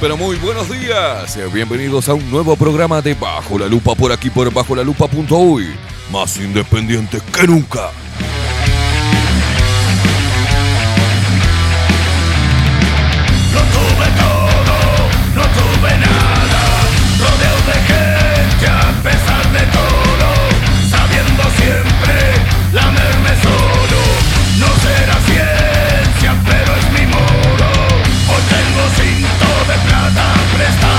Pero muy buenos días. Bienvenidos a un nuevo programa de Bajo la Lupa por aquí por bajo la lupa.uy. Más independientes que nunca. No plata prestada,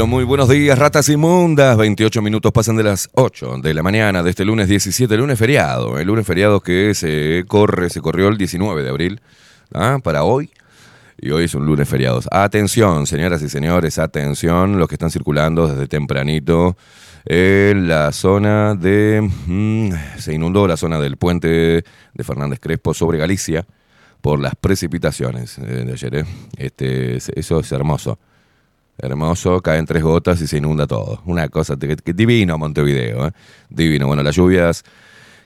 pero muy buenos días, ratas inmundas. 28 minutos pasan de las 8 de la mañana de este lunes 17, lunes feriado. El lunes feriado que se corre, se corrió el 19 de abril ¿ah? para hoy. Y hoy es un lunes feriado. Atención, señoras y señores, atención, los que están circulando desde tempranito en la zona de... mm, se inundó la zona del puente de Fernández Crespo sobre Galicia por las precipitaciones eh, de ayer. ¿eh? Este, eso es hermoso. Hermoso, caen tres gotas y se inunda todo. Una cosa que, divino Montevideo, ¿eh? divino. Bueno, las lluvias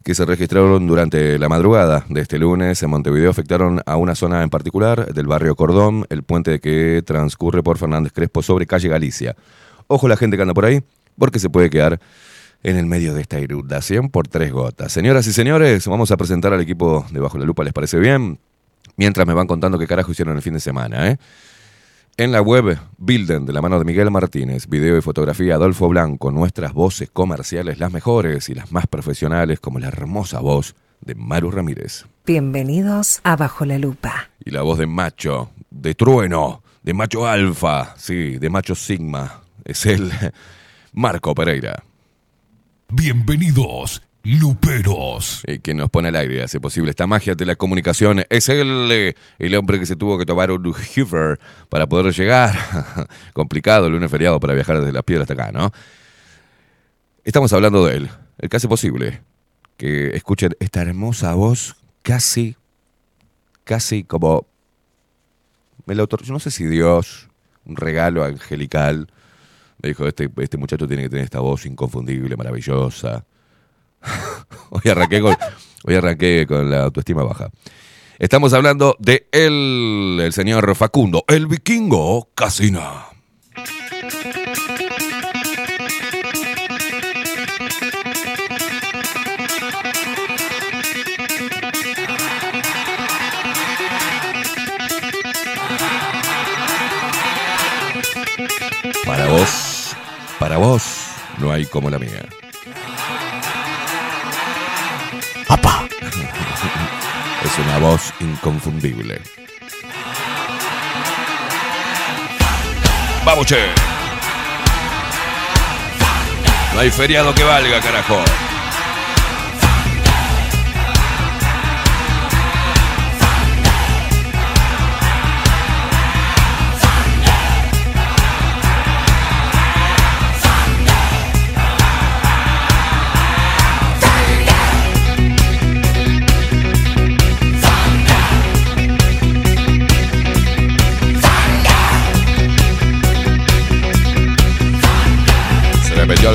que se registraron durante la madrugada de este lunes en Montevideo afectaron a una zona en particular del barrio Cordón, el puente que transcurre por Fernández Crespo sobre calle Galicia. Ojo la gente que anda por ahí, porque se puede quedar en el medio de esta inundación por tres gotas. Señoras y señores, vamos a presentar al equipo de Bajo la Lupa, ¿les parece bien? Mientras me van contando qué carajo hicieron el fin de semana, ¿eh? En la web Bilden, de la mano de Miguel Martínez, video y fotografía Adolfo Blanco, nuestras voces comerciales, las mejores y las más profesionales, como la hermosa voz de Maru Ramírez. Bienvenidos a Bajo la Lupa. Y la voz de macho, de trueno, de macho alfa, sí, de macho sigma, es el Marco Pereira. Bienvenidos, Luperos. Y quien nos pone al aire hace posible esta magia de la comunicación es el, eh, el hombre que se tuvo que tomar un Hoover para poder llegar. Complicado el lunes feriado para viajar desde las piedras hasta acá, ¿no? Estamos hablando de él, el que hace posible que escuchen esta hermosa voz casi, casi como... Me otorgó, yo no sé si Dios, un regalo angelical, me dijo, este, este muchacho tiene que tener esta voz inconfundible, maravillosa. hoy, arranqué con, hoy arranqué con la autoestima baja. Estamos hablando de él, el señor Facundo, el vikingo Casina. Para vos, para vos, no hay como la mía. ¡Apa! Es una voz inconfundible. ¡Vamos, che! No hay feriado que valga, carajo.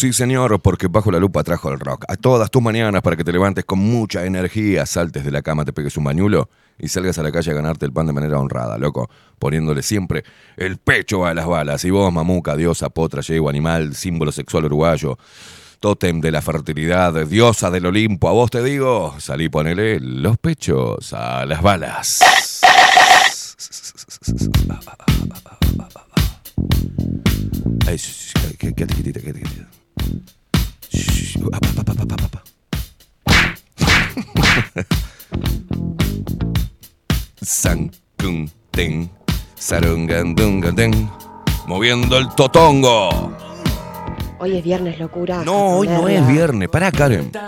Sí señor, porque bajo la lupa trajo el rock. A todas tus mañanas para que te levantes con mucha energía, saltes de la cama, te pegues un bañulo y salgas a la calle a ganarte el pan de manera honrada, loco. Poniéndole siempre el pecho a las balas. Y vos, mamuca, diosa, potra, yegua, animal, símbolo sexual uruguayo, tótem de la fertilidad, diosa del Olimpo, a vos te digo, salí ponele los pechos a las balas. Ay, quédate quietita, quédate San kun ten, moviendo el totongo. Hoy es viernes, locura. No, hoy no es viernes. Pará, Karen. ¿Te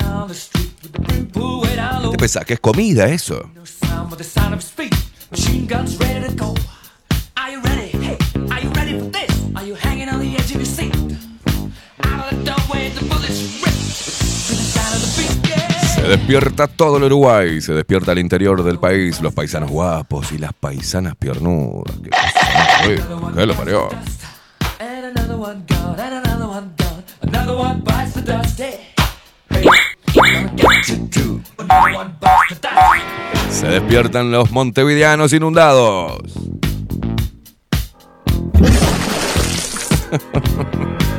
pensás que es comida eso? Se despierta todo el Uruguay, se despierta el interior del país, los paisanos guapos y las paisanas piernudas. ¿Qué, cosa? ¿qué lo parió? Se despiertan los montevideanos inundados.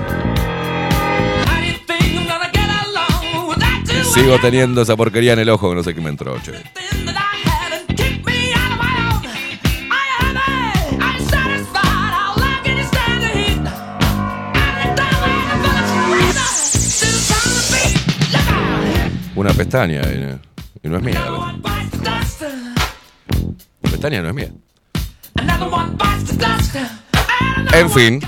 Sigo teniendo esa porquería en el ojo que no sé qué me entró, che. Una pestaña y, y no es mía. La pestaña no es mía. En fin,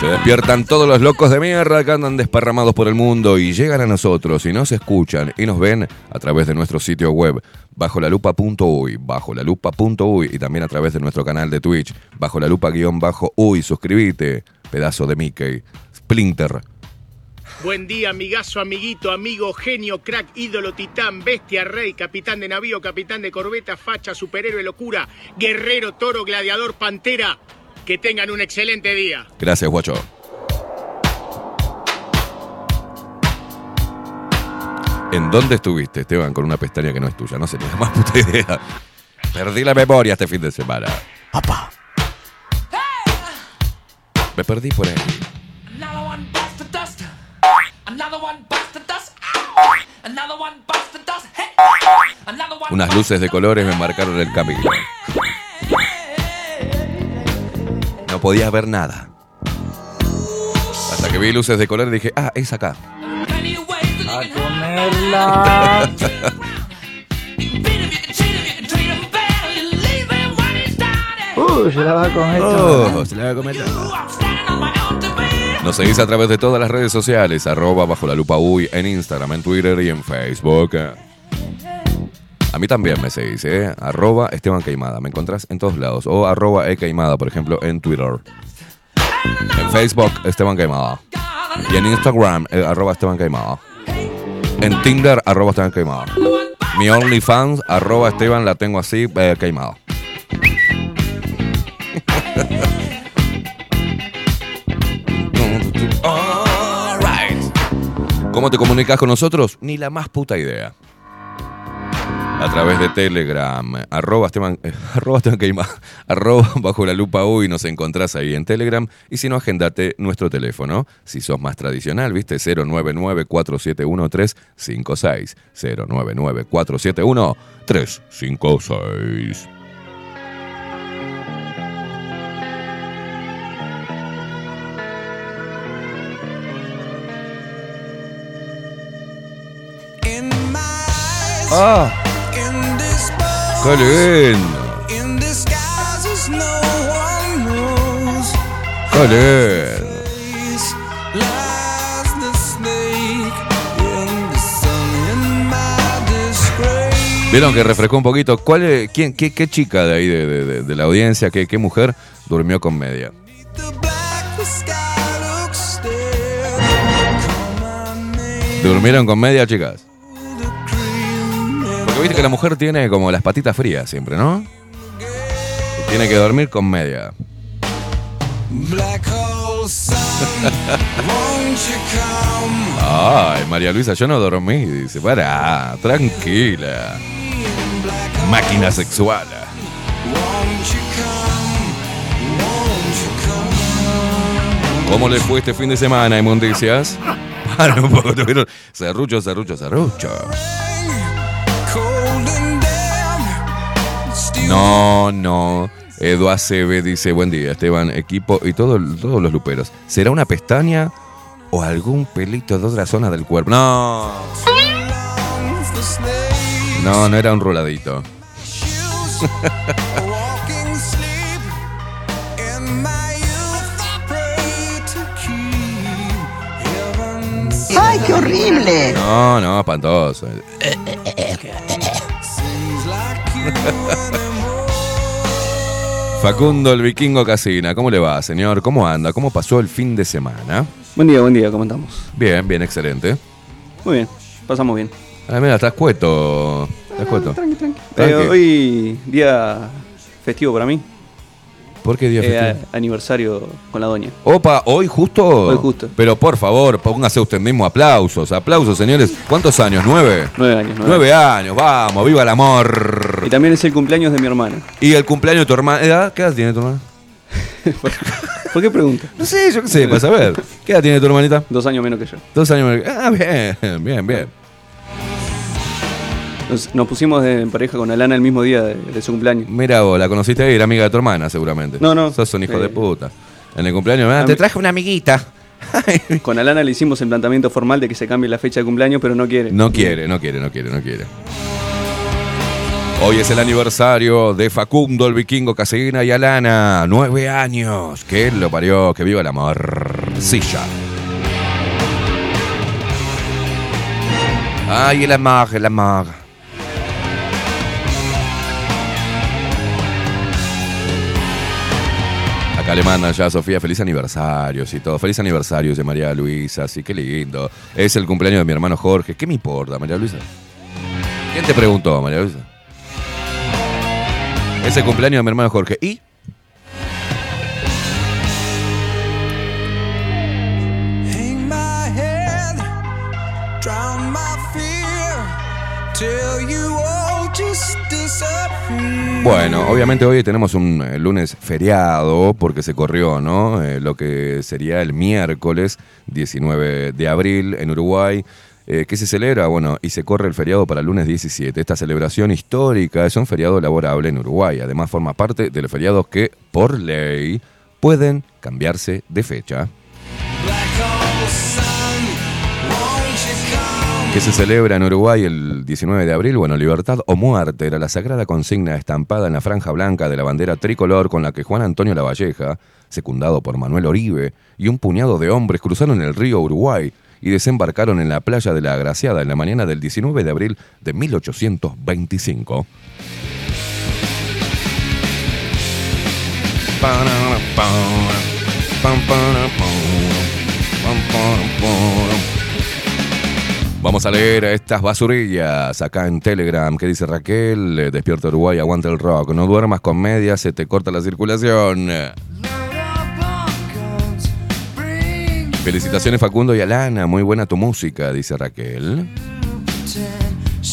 se despiertan todos los locos de mierda que andan desparramados por el mundo y llegan a nosotros y nos escuchan y nos ven a través de nuestro sitio web bajo la lupa.uy, bajo la lupa.uy y también a través de nuestro canal de Twitch bajo la lupa guion bajo uy. Suscríbete, pedazo de Mickey, Splinter. Buen día, amigazo, amiguito, amigo, genio, crack, ídolo, titán, bestia, rey, capitán de navío, capitán de corbeta, facha, superhéroe, locura, guerrero, toro, gladiador, pantera. Que tengan un excelente día. Gracias, guacho. ¿En dónde estuviste, Esteban, con una pestaña que no es tuya? No sé ni la más puta idea. Perdí la memoria este fin de semana. Apa. Me perdí por ahí. Unas luces de colores me marcaron el camino. No podía ver nada. Hasta que vi luces de color y dije, ah, es acá. Uh, se la va con esto. Oh, se la voy a comer. Nos seguís a través de todas las redes sociales, arroba bajo la lupa uy, en Instagram, en Twitter y en Facebook. A mí también me seguís, ¿eh? Arroba Esteban Caimada. Me encontrás en todos lados. O arroba E por ejemplo, en Twitter. En Facebook, Esteban Caimada. Y en Instagram, eh, arroba Esteban En Tinder, arroba Esteban Mi OnlyFans, arroba Esteban, la tengo así, eh, Caimada. ¿Cómo te comunicas con nosotros? Ni la más puta idea. A través de Telegram, arroba Esteban, eh, arroba Esteban Queima, arroba bajo la lupa uy, nos encontrás ahí en Telegram. Y si no, agendate nuestro teléfono. Si sos más tradicional, viste, 099-471-356. 099-471-356. ¡Ah! ¡Qué lindo! ¡Qué lindo! Vieron que refrescó un poquito. ¿Cuál es- quién, qué, qué chica de ahí, de, de- de- de la audiencia, qué, qué mujer durmió con media? ¿Durmieron con media, chicas? Porque viste que la mujer tiene como las patitas frías siempre, ¿no? Y tiene que dormir con media. Ay, María Luisa, yo no dormí. Dice, para, tranquila. Máquina sexual. ¿Cómo les fue este fin de semana, Inmundicias? Para un poco, tuvieron serrucho, serrucho, serrucho. No, no. Edu ACB dice, buen día, Esteban, equipo y todo, todos los luperos. ¿Será una pestaña o algún pelito de otra zona del cuerpo? No. No, no era un roladito. ¡Ay, qué horrible! No, no, espantoso. Facundo el Vikingo Casina, ¿cómo le va, señor? ¿Cómo anda? ¿Cómo pasó el fin de semana? Buen día, buen día, ¿cómo estamos? Bien, bien, excelente. Muy bien, pasamos bien. Ah, mira, estás cueto. Estás cueto. Tranqui, tranqui. Tranqui. Eh, hoy día festivo para mí. ¿Por qué día Eh, festivo? aniversario con la doña. Opa, hoy justo. Hoy justo. Pero por favor, póngase usted mismo aplausos. Aplausos, señores. ¿Cuántos años? ¿Nueve? Nueve años. Nueve. Nueve años, vamos, viva el amor. Y también es el cumpleaños de mi hermana. Y el cumpleaños de tu hermana. ¿Edad? ¿Qué edad tiene tu hermana? ¿Por qué pregunta? No sé, yo qué sé, para saber. ¿Qué edad tiene tu hermanita? Dos años menos que yo. Dos años. menor que- Ah, bien, bien, bien. Nos, nos pusimos de- en pareja con Alana el mismo día de, de su cumpleaños. Mira vos, la conociste ahí, era amiga de tu hermana, seguramente. No, no. Sos un hijo Eh, de puta. En el cumpleaños, ah, te traje una amiguita. Con Alana le hicimos el planteamiento formal de que se cambie la fecha de cumpleaños, pero no quiere. No quiere, no quiere, no quiere, no quiere. Hoy es el aniversario de Facundo, el vikingo Casina y Alana. Nueve años. Que él lo parió. Que viva el amor. Silla. Ay, el amor, el amor. Acá le mandan ya a Sofía feliz aniversarios y todo. Feliz aniversario de María Luisa, sí, qué lindo. Es el cumpleaños de mi hermano Jorge. ¿Qué me importa, María Luisa? ¿Quién te preguntó, María Luisa? Es el cumpleaños de mi hermano Jorge. ¿Y? Bueno, obviamente hoy tenemos un eh, lunes feriado porque se corrió, ¿no? Eh, lo que sería el miércoles 19 de abril en Uruguay. Eh, ¿Qué se celebra? Bueno, y se corre el feriado para el lunes 17. Esta celebración histórica es un feriado laborable en Uruguay. Además forma parte de los feriados que, por ley, pueden cambiarse de fecha. Que se celebra en Uruguay el 19 de abril, bueno, libertad o muerte era la sagrada consigna estampada en la franja blanca de la bandera tricolor con la que Juan Antonio Lavalleja, secundado por Manuel Oribe, y un puñado de hombres cruzaron el río Uruguay y desembarcaron en la playa de la Agraciada en la mañana del 19 de abril de 1825. Vamos a leer estas basurillas acá en Telegram. ¿Qué dice Raquel? Eh, Despierta Uruguay, aguanta el rock. No duermas con media, se te corta la circulación. Felicitaciones Facundo y Alana, muy buena tu música, dice Raquel.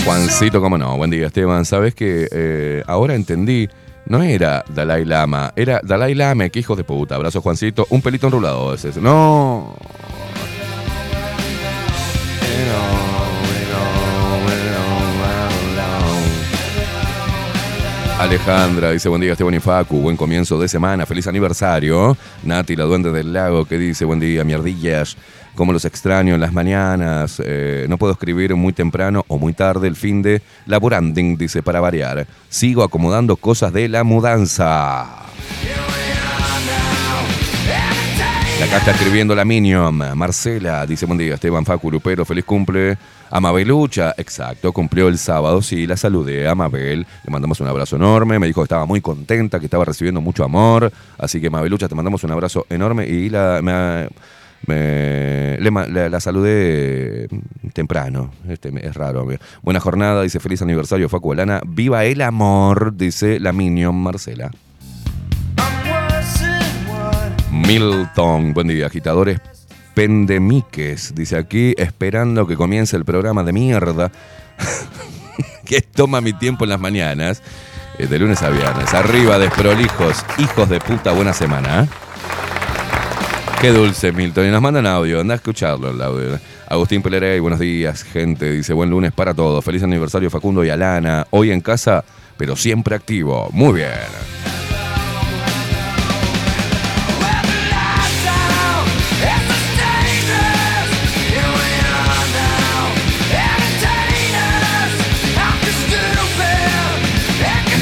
Juancito, cómo no, buen día Esteban, sabes que eh, ahora entendí, no era Dalai Lama, era Dalai Lama, que hijo de puta, abrazo Juancito, un pelito enrulado ese, no. Alejandra dice, buen día Esteban y Facu, buen comienzo de semana, feliz aniversario. Nati, la duende del lago, que dice, buen día, mierdillas, como los extraño en las mañanas, eh, no puedo escribir muy temprano o muy tarde el fin de laboranding, dice, para variar. Sigo acomodando cosas de la mudanza. Acá está escribiendo la Minion. Marcela dice: Buen día, Esteban Facu Lupero, feliz cumple. Amabelucha, exacto, cumplió el sábado. Sí, la saludé a Amabel. Le mandamos un abrazo enorme. Me dijo que estaba muy contenta, que estaba recibiendo mucho amor. Así que, Amabelucha, te mandamos un abrazo enorme. Y la, le la, saludé temprano. Este, es raro. Buena jornada, dice: Feliz aniversario, Facu Elana. Viva el amor, dice la Minion Marcela. Milton, buen día, agitadores pendemiques, dice aquí, esperando que comience el programa de mierda que toma mi tiempo en las mañanas, eh, de lunes a viernes. Arriba, desprolijos, hijos de puta, buena semana. ¿eh? Qué dulce, Milton. Y nos mandan audio, anda a escucharlo el audio. Agustín Pelerey, buenos días, gente. Dice, buen lunes para todos. Feliz aniversario Facundo y Alana. Hoy en casa, pero siempre activo. Muy bien.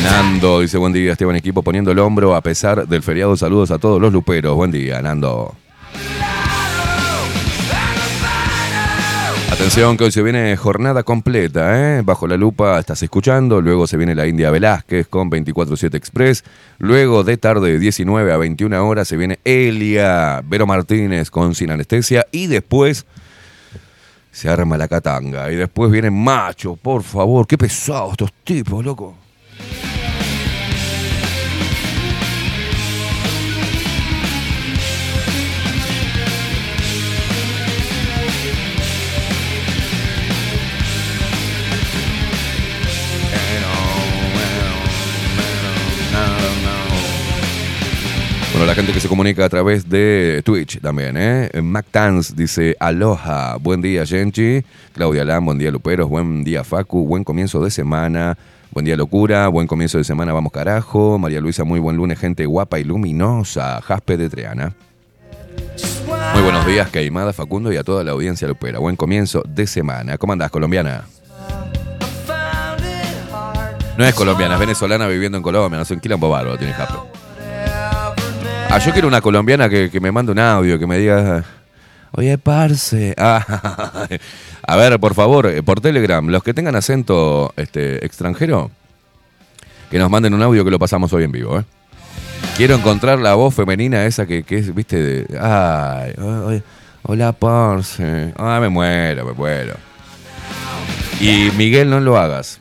Nando dice buen día Esteban equipo poniendo el hombro a pesar del feriado. Saludos a todos los luperos. Buen día, Nando. Atención que hoy se viene jornada completa, ¿eh? Bajo la lupa estás escuchando, luego se viene la India Velázquez con 24-7 Express, luego de tarde de 19 a 21 horas se viene Elia, Vero Martínez con Sin Anestesia y después se arma la catanga y después viene Macho, por favor, qué pesados estos tipos, loco. Bueno, la gente que se comunica a través de Twitch también, ¿eh? Mac Tans dice, aloha, buen día, Genchi. Claudia Lam, buen día, Luperos, buen día, Facu, buen comienzo de semana. Buen día, locura, buen comienzo de semana, vamos carajo. María Luisa, muy buen lunes, gente guapa y luminosa. Jaspe de Triana. Muy buenos días, Caimada, Facundo y a toda la audiencia lupera. Buen comienzo de semana. ¿Cómo andás, colombiana? No es colombiana, es venezolana viviendo en Colombia. No sé, un quilombo bárbaro tiene Jaspe. Ah, yo quiero una colombiana que, me mande un audio, que me diga, oye, parce. Ah, a ver, por favor, eh, por Telegram, los que tengan acento este, extranjero, que nos manden un audio que lo pasamos hoy en vivo. ¿eh? Quiero encontrar la voz femenina esa que, es, viste, de, ay, ay, hola, parce. Ah, me muero, me muero. Y Miguel, no lo hagas.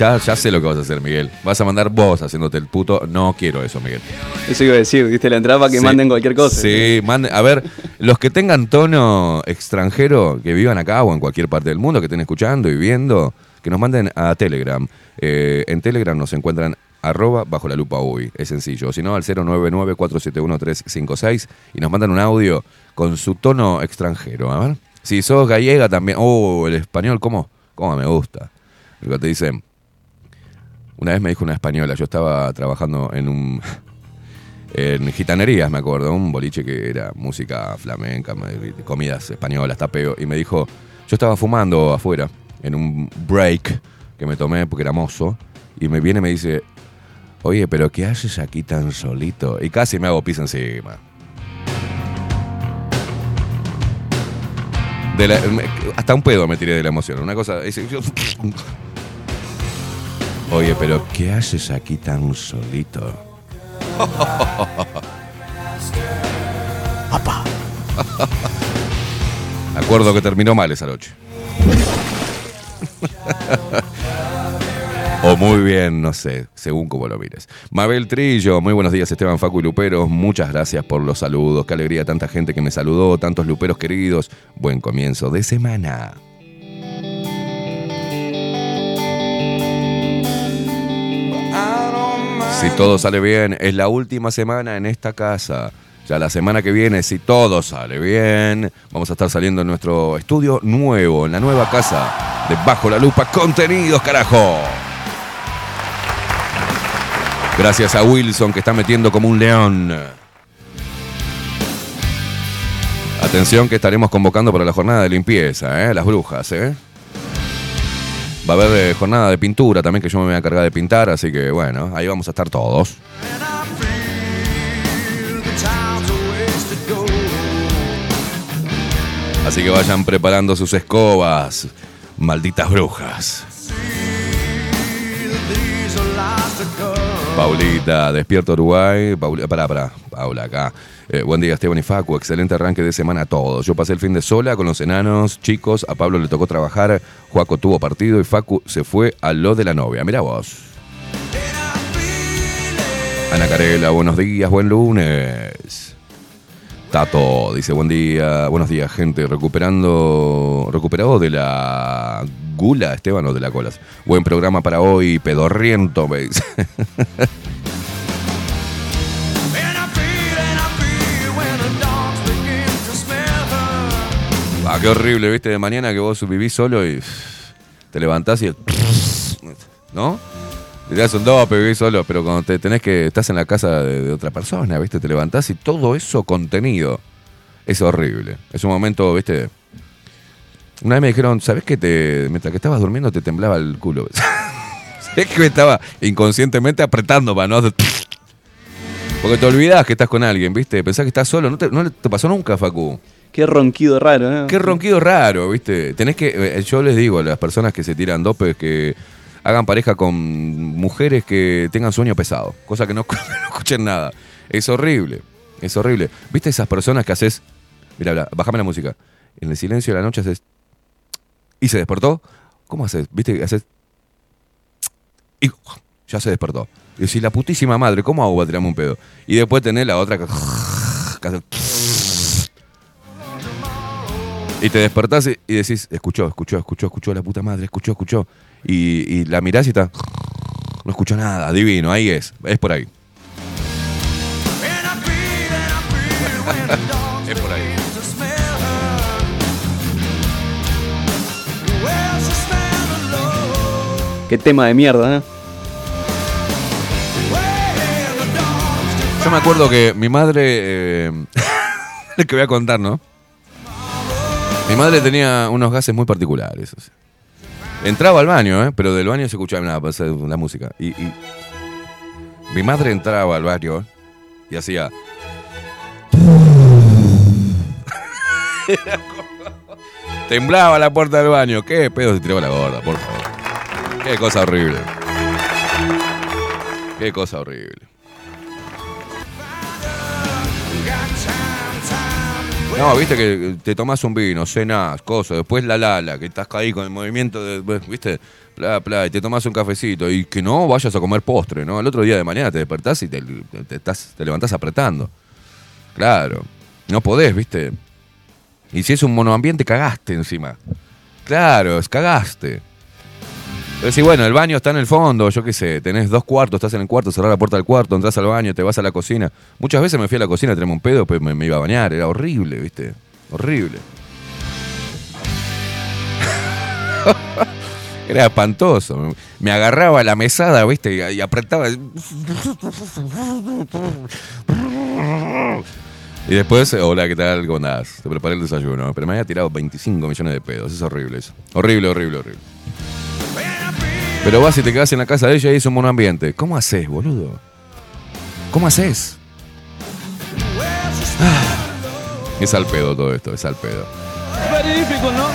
Ya, ya sé lo que vas a hacer, Miguel. Vas a mandar vos haciéndote el puto. No quiero eso, Miguel. Eso iba a decir, diste la entrada para que Sí. manden cualquier cosa. Sí, manden. A ver, los que tengan tono extranjero, que vivan acá o en cualquier parte del mundo, que estén escuchando y viendo, que nos manden a Telegram. Eh, en Telegram nos encuentran arroba bajo la lupa uy. Es sencillo. Si no, al 099-471-356 y nos mandan un audio con su tono extranjero. A ver. Si sos gallega también. Oh, el español, ¿cómo? ¿Cómo me gusta? Porque te dicen. Una vez me dijo una española, yo estaba trabajando en un en gitanerías, me acuerdo, un boliche que era música flamenca, me- comidas españolas, tapeo, y me dijo, yo estaba fumando afuera, en un break que me tomé porque era mozo, y me viene y me dice, oye, pero ¿qué haces aquí tan solito? Y casi me hago pis encima. De la- hasta un pedo me tiré de la emoción, una cosa... es- yo- Oye, pero ¿qué haces aquí tan solito? Papá. Acuerdo que terminó mal esa noche. O muy bien, no sé, según como lo mires. Mabel Trillo, muy buenos días Esteban Facu y Luperos, muchas gracias por los saludos, qué alegría tanta gente que me saludó, tantos Luperos queridos, buen comienzo de semana. Si todo sale bien, es la última semana en esta casa. Ya la semana que viene, si todo sale bien, vamos a estar saliendo en nuestro estudio nuevo, en la nueva casa de Bajo la Lupa Contenidos, carajo. Gracias a Wilson que está metiendo como un león. Atención que estaremos convocando para la jornada de limpieza, ¿eh? las brujas. ¿eh? Va a haber eh, jornada de pintura también que yo me voy a cargar de pintar, así que bueno, ahí vamos a estar todos. Así que vayan preparando sus escobas, malditas brujas. Paulita, despierto Uruguay. Paula, pará, pará, Paula acá. Eh, buen día, Esteban y Facu. Excelente arranque de semana a todos. Yo pasé el fin de sola con los enanos, chicos. A Pablo le tocó trabajar. Juaco tuvo partido y Facu se fue a lo de la novia. Mira vos. Ana Carela, buenos días, buen lunes. Tato dice buen día, buenos días gente, recuperando, recuperado de la gula, Esteban, o de la colas. Buen programa para hoy, pedorriento, me Ah, qué horrible, viste, de mañana que vos vivís solo y te levantás y... ¿No? Te das un dope, vivís solo, pero cuando te tenés que... Estás en la casa de, otra persona, viste, te levantás y todo eso contenido es horrible. Es un momento, viste... Una vez me dijeron, ¿sabés que te, mientras que estabas durmiendo te temblaba el culo? es que estaba inconscientemente apretando para no. Porque te olvidás que estás con alguien, ¿viste? Pensás que estás solo. No te, no te pasó nunca, Facu. Qué ronquido raro, ¿eh? Qué ronquido raro, ¿viste? Tenés que. eh, Yo les digo a las personas que se tiran dopes que hagan pareja con mujeres que tengan sueño pesado. Cosa que no, escuchen nada. Es horrible. Es horrible. ¿Viste esas personas que haces. Mira, bájame la música. En el silencio de la noche haces. ¿Y se despertó? ¿Cómo haces? ¿Viste haces. Y ya se despertó. Y decís, la putísima madre, ¿cómo hago para tirarme un pedo? Y después tenés la otra que. que y te despertás y y decís, escuchó, escuchó, escuchó, escuchó, la puta madre, escuchó, escuchó. Y, y la mirás y está. No escuchó nada, divino, ahí es, es por ahí. es por ahí. Qué tema de mierda, ¿eh? Yo me acuerdo que mi madre. eh, que voy a contar, ¿no? Mi madre tenía unos gases muy particulares. Entraba al baño, ¿eh? Pero del baño se escuchaba nada, pues, eh, la música. Y, y mi madre entraba al baño y hacía. Temblaba la puerta del baño. ¿Qué pedo se tiraba la gorda, por favor? Qué cosa horrible. Qué cosa horrible. No, viste que te tomás un vino, cenás, cosas, después la lala, que estás ahí con el movimiento de, viste, bla, bla, y te tomás un cafecito y que no vayas a comer postre, ¿no? El otro día de mañana te despertás y te, estás, te levantás apretando. Claro, no podés, viste. Y si es un monoambiente, cagaste encima. Claro, cagaste. Pero bueno, el baño está en el fondo, yo qué sé, tenés dos cuartos, estás en el cuarto, cerrás la puerta del cuarto, entras al baño, te vas a la cocina. Muchas veces me fui a la cocina, tenemos un pedo, pues me, me iba a bañar, era horrible, ¿viste? Horrible. Era espantoso. Me agarraba la mesada, ¿viste? Y apretaba. Y después, hola, ¿qué tal? ¿Cómo andás? Te preparé el desayuno. Pero me había tirado 25 millones de pedos. Es horrible eso. Horrible, horrible, horrible. Pero vas y te quedas en la casa de ella y es un buen ambiente. ¿Cómo haces, boludo? ¿Cómo haces? Ah, es al pedo todo esto, es al pedo. ¿no?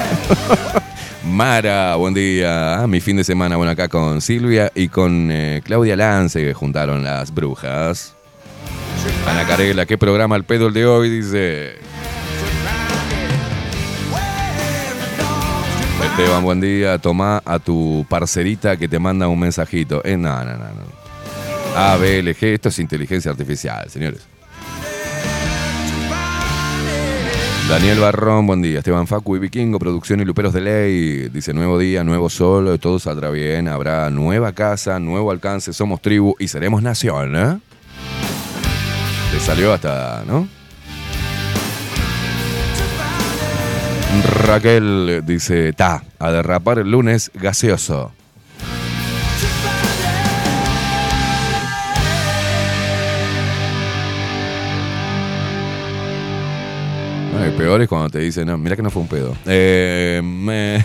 Mara, buen día. Ah, mi fin de semana, bueno, acá con Silvia y con eh, Claudia Lance, que juntaron las brujas. Ana Carela, ¿qué programa al pedo el de hoy? Dice. Esteban, buen día. Toma a tu parcerita que te manda un mensajito. Eh, no, no, no, no. A, B, L, G. Esto es inteligencia artificial, señores. Daniel Barrón, buen día. Esteban Facu y Vikingo, producción y luperos de ley. Dice nuevo día, nuevo sol, todo saldrá bien. Habrá nueva casa, nuevo alcance, somos tribu y seremos nación, ¿eh? Te salió hasta, ¿no? Raquel dice, ta, a derrapar el lunes gaseoso. No, el peor es cuando te dicen, no, mira que no fue un pedo. Eh,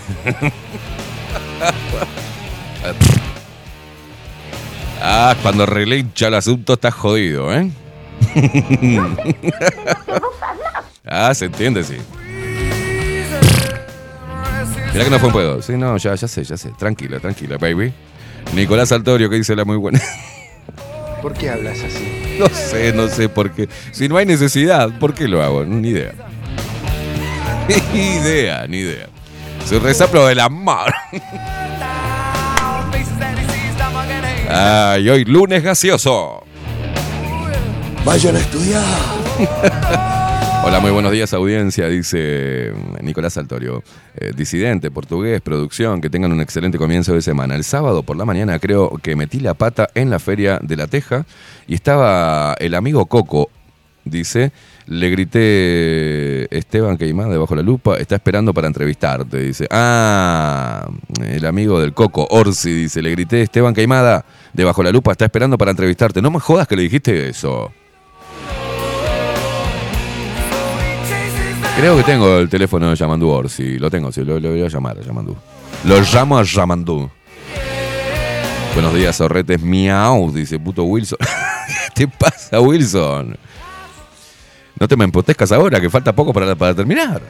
ah, cuando relincha el asunto está jodido, ¿eh? ah, se entiende, sí. Mira que no fue un pedo. Sí, no, ya, ya sé, ya sé. Tranquila, tranquila, baby. Nicolás Altorio, que dice la muy buena. ¿Por qué hablas así? No sé, no sé por qué. Si no hay necesidad, ¿por qué lo hago? Ni idea. Ni idea, ni idea. Su resaplo del amor. Ay, hoy lunes gaseoso. Vayan a estudiar. Hola, muy buenos días, audiencia, dice Nicolás Altorio. Eh, disidente, portugués, producción, que tengan un excelente comienzo de semana. El sábado por la mañana creo que metí la pata en la feria de la Teja y estaba el amigo Coco, dice, le grité, Esteban Queimada debajo la lupa, está esperando para entrevistarte, dice. Ah, el amigo del Coco, Orsi, dice, le grité, Esteban Queimada debajo la lupa, está esperando para entrevistarte. No me jodas que le dijiste eso. Creo que tengo el teléfono de Yamandú Orsi, lo tengo, sí, lo, voy a llamar a Yamandú. Lo llamo a Yamandú. Buenos días, zorretes, miau, dice puto Wilson. ¿Qué te pasa, Wilson? No te me empotezcas ahora, que falta poco para, para terminar.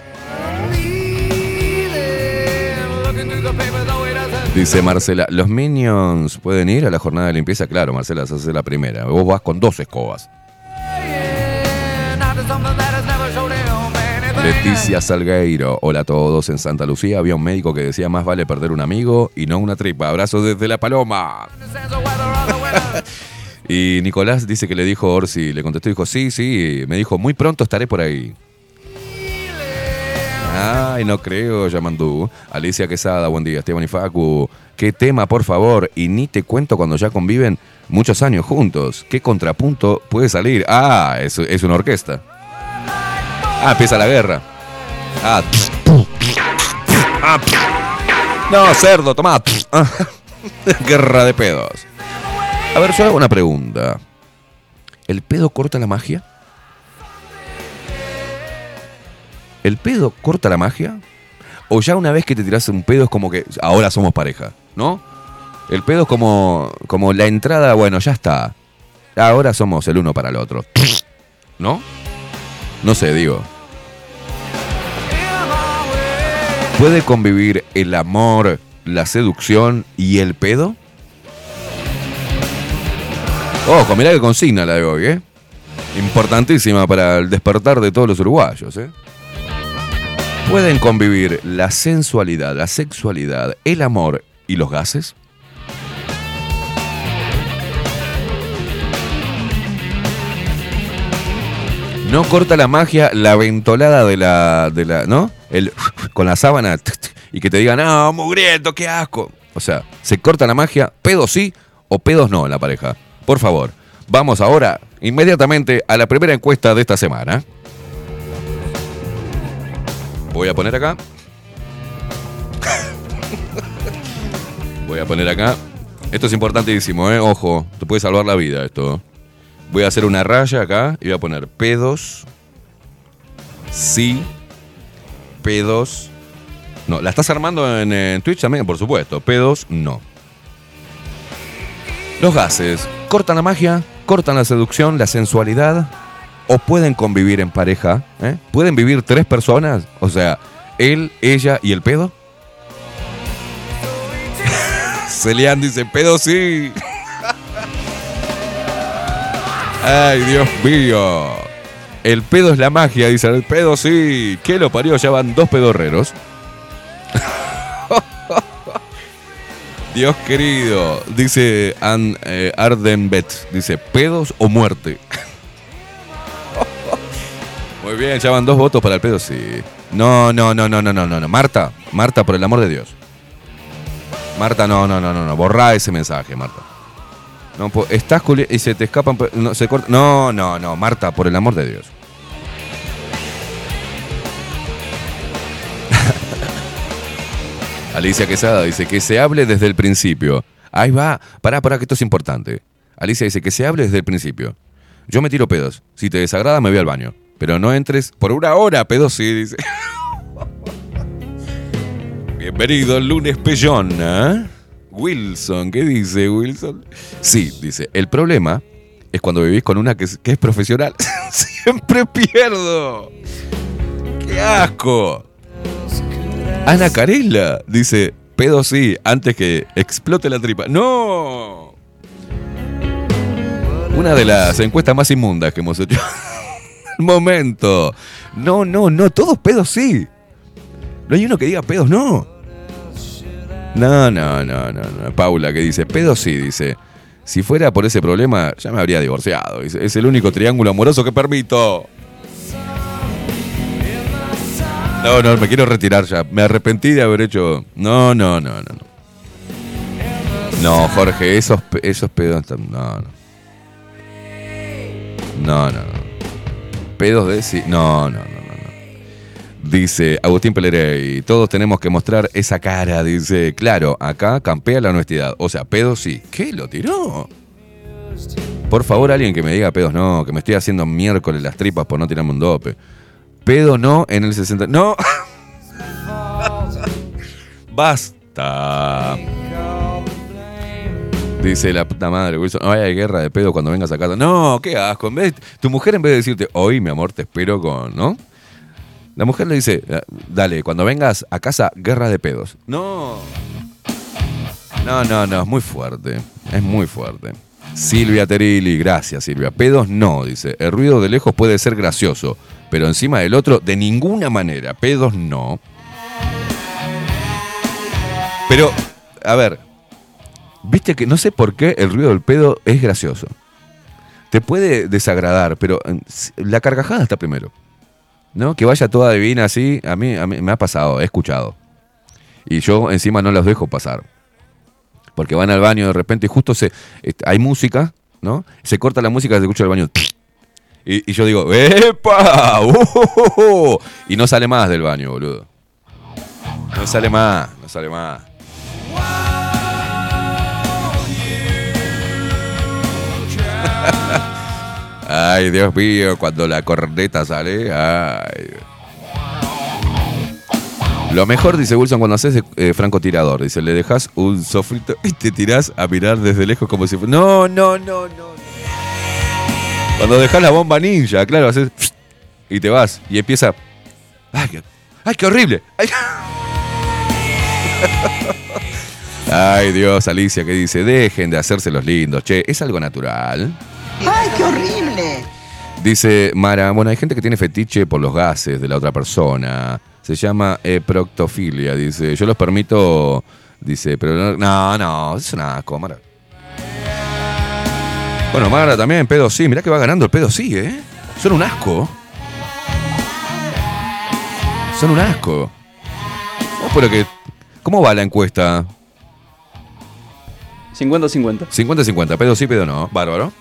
Dice Marcela, ¿los minions pueden ir a la jornada de limpieza? Claro, Marcela, esa es la primera. Vos vas con dos escobas. Leticia Salgueiro, hola a todos. En Santa Lucía había un médico que decía más vale perder un amigo y no una tripa. Abrazo desde la paloma. y Nicolás dice que le dijo Orsi, le contestó, dijo, sí, sí, me dijo, muy pronto estaré por ahí. Ay, no creo, Yamandú. Alicia Quesada, buen día. Esteban y Facu. ¿Qué tema, por favor? Y ni te cuento cuando ya conviven muchos años juntos. ¿Qué contrapunto puede salir? Ah, es, es una orquesta. Ah, empieza la guerra. Ah. Ah. No, cerdo, toma. Guerra de pedos. A ver, yo hago una pregunta. ¿El pedo corta la magia? ¿El pedo corta la magia? ¿O ya una vez que te tiras un pedo es como que ahora somos pareja? ¿No? El pedo es como, como la entrada, bueno, ya está. Ahora somos el uno para el otro. ¿No? No sé, digo. ¿Puede convivir el amor, la seducción y el pedo? Ojo, mirá que consigna la de hoy, ¿eh? Importantísima para el despertar de todos los uruguayos, ¿eh? ¿Pueden convivir la sensualidad, la sexualidad, el amor y los gases? No corta la magia la ventolada de la, de la, ¿no? El, con la sábana y que te digan, no, mugriento, qué asco. O sea, se corta la magia, pedos sí o pedos no en la pareja. Por favor, vamos ahora inmediatamente a la primera encuesta de esta semana. Voy a poner acá. Voy a poner acá. Esto es importantísimo, ¿eh? Ojo, te puede salvar la vida esto. Voy a hacer una raya acá y voy a poner pedos. Sí. Pedos. No, la estás armando en, Twitch también, por supuesto. Pedos, no. Los gases, ¿cortan la magia? ¿Cortan la seducción, la sensualidad? ¿O pueden convivir en pareja? ¿eh? ¿Pueden vivir tres personas? O sea, él, ella y el pedo. Celian dice, pedo sí. Ay, Dios mío. El pedo es la magia, dice el pedo sí. ¿Qué lo parió? Ya van dos pedorreros. Dios querido, dice An, eh, dice, ¿pedos o muerte? Muy bien, ya van dos votos para el pedo, sí. No, no, no, no, no, no, no, no. Marta, Marta, por el amor de Dios. Marta, no, no, no, no, no. Borrá ese mensaje, Marta. No, po- estás y se te escapan. No, se corta. No, no, no, Marta, por el amor de Dios. Alicia Quesada dice que se hable desde el principio. Ahí va. Pará, pará, que esto es importante. Alicia dice que se hable desde el principio. Yo me tiro pedos. Si te desagrada, me voy al baño. Pero no entres por una hora, pedos sí, dice. Bienvenido al lunes pellón, ¿eh? Wilson, ¿qué dice Wilson? Sí, dice, el problema es cuando vivís con una que es, profesional. Siempre pierdo. ¡Qué asco! Ana Carela dice, pedo sí, antes que explote la tripa. ¡No! Una de las encuestas más inmundas que hemos hecho. Momento. No, no, no, todos pedos sí. No hay uno que diga pedos no. No, no, no, no, no. Paula que dice, pedos sí, dice. Si fuera por ese problema, ya me habría divorciado. Es el único triángulo amoroso que permito. No, no, me quiero retirar ya. Me arrepentí de haber hecho. No, no, no, no. No, no Jorge, esos, esos pedos. No, no. No, no, no. Pedos de sí. No. no. Dice Agustín Pelerey, todos tenemos que mostrar esa cara. Dice, claro, acá campea la honestidad. O sea, pedos sí. ¿Qué? ¿Lo tiró? Por favor, alguien que me diga pedos no, que me estoy haciendo miércoles las tripas por no tirarme un dope. Pedo no en el 60. ¡No! ¡Basta! Dice la puta madre, Wilson. Ay, hay guerra de pedo cuando vengas a casa. No, qué asco. En vez, tu mujer, en vez de decirte, hoy, mi amor, te espero con. ¿No? La mujer le dice, dale, cuando vengas a casa, guerra de pedos. No. No, no, no, es muy fuerte. Es muy fuerte. Silvia Terilli, gracias Silvia. Pedos no, dice. El ruido de lejos puede ser gracioso, pero encima del otro, de ninguna manera. Pedos no. Pero, a ver, viste que no sé por qué el ruido del pedo es gracioso. Te puede desagradar, pero eh, la carcajada está primero. ¿No? Que vaya toda divina así, a mí, a mí me ha pasado, he escuchado. Y yo encima no los dejo pasar. Porque van al baño de repente y justo se, este, hay música, ¿no? Se corta la música, se escucha el baño. Y, yo digo, ¡epa! ¡Uh! Y no sale más del baño, boludo. No sale más, no sale más. Ay, Dios mío, cuando la corneta sale. Ay. Lo mejor, dice Wilson, cuando haces eh, francotirador. Dice, le dejas un sofrito y te tirás a mirar desde lejos como si fuera. No, no, no, no. Cuando dejas la bomba ninja, claro, haces. Y te vas. Y empieza. ¡Ay, qué, ay, qué horrible! ¡Ay! Ay, Dios, Alicia, que dice, dejen de hacerse los lindos, che, es algo natural. ¡Ay, qué horrible! Dice Mara, bueno, hay gente que tiene fetiche por los gases de la otra persona. Se llama eh, proctofilia, dice. Yo los permito, dice, pero no, no, no, es una asco, Mara. Bueno, Mara también, pedo sí. Mirá que va ganando el pedo sí, ¿eh? Son un asco. Son un asco. Oh, pero que, ¿Cómo va la encuesta? 50-50. 50-50, pedo sí, pedo no. Bárbaro.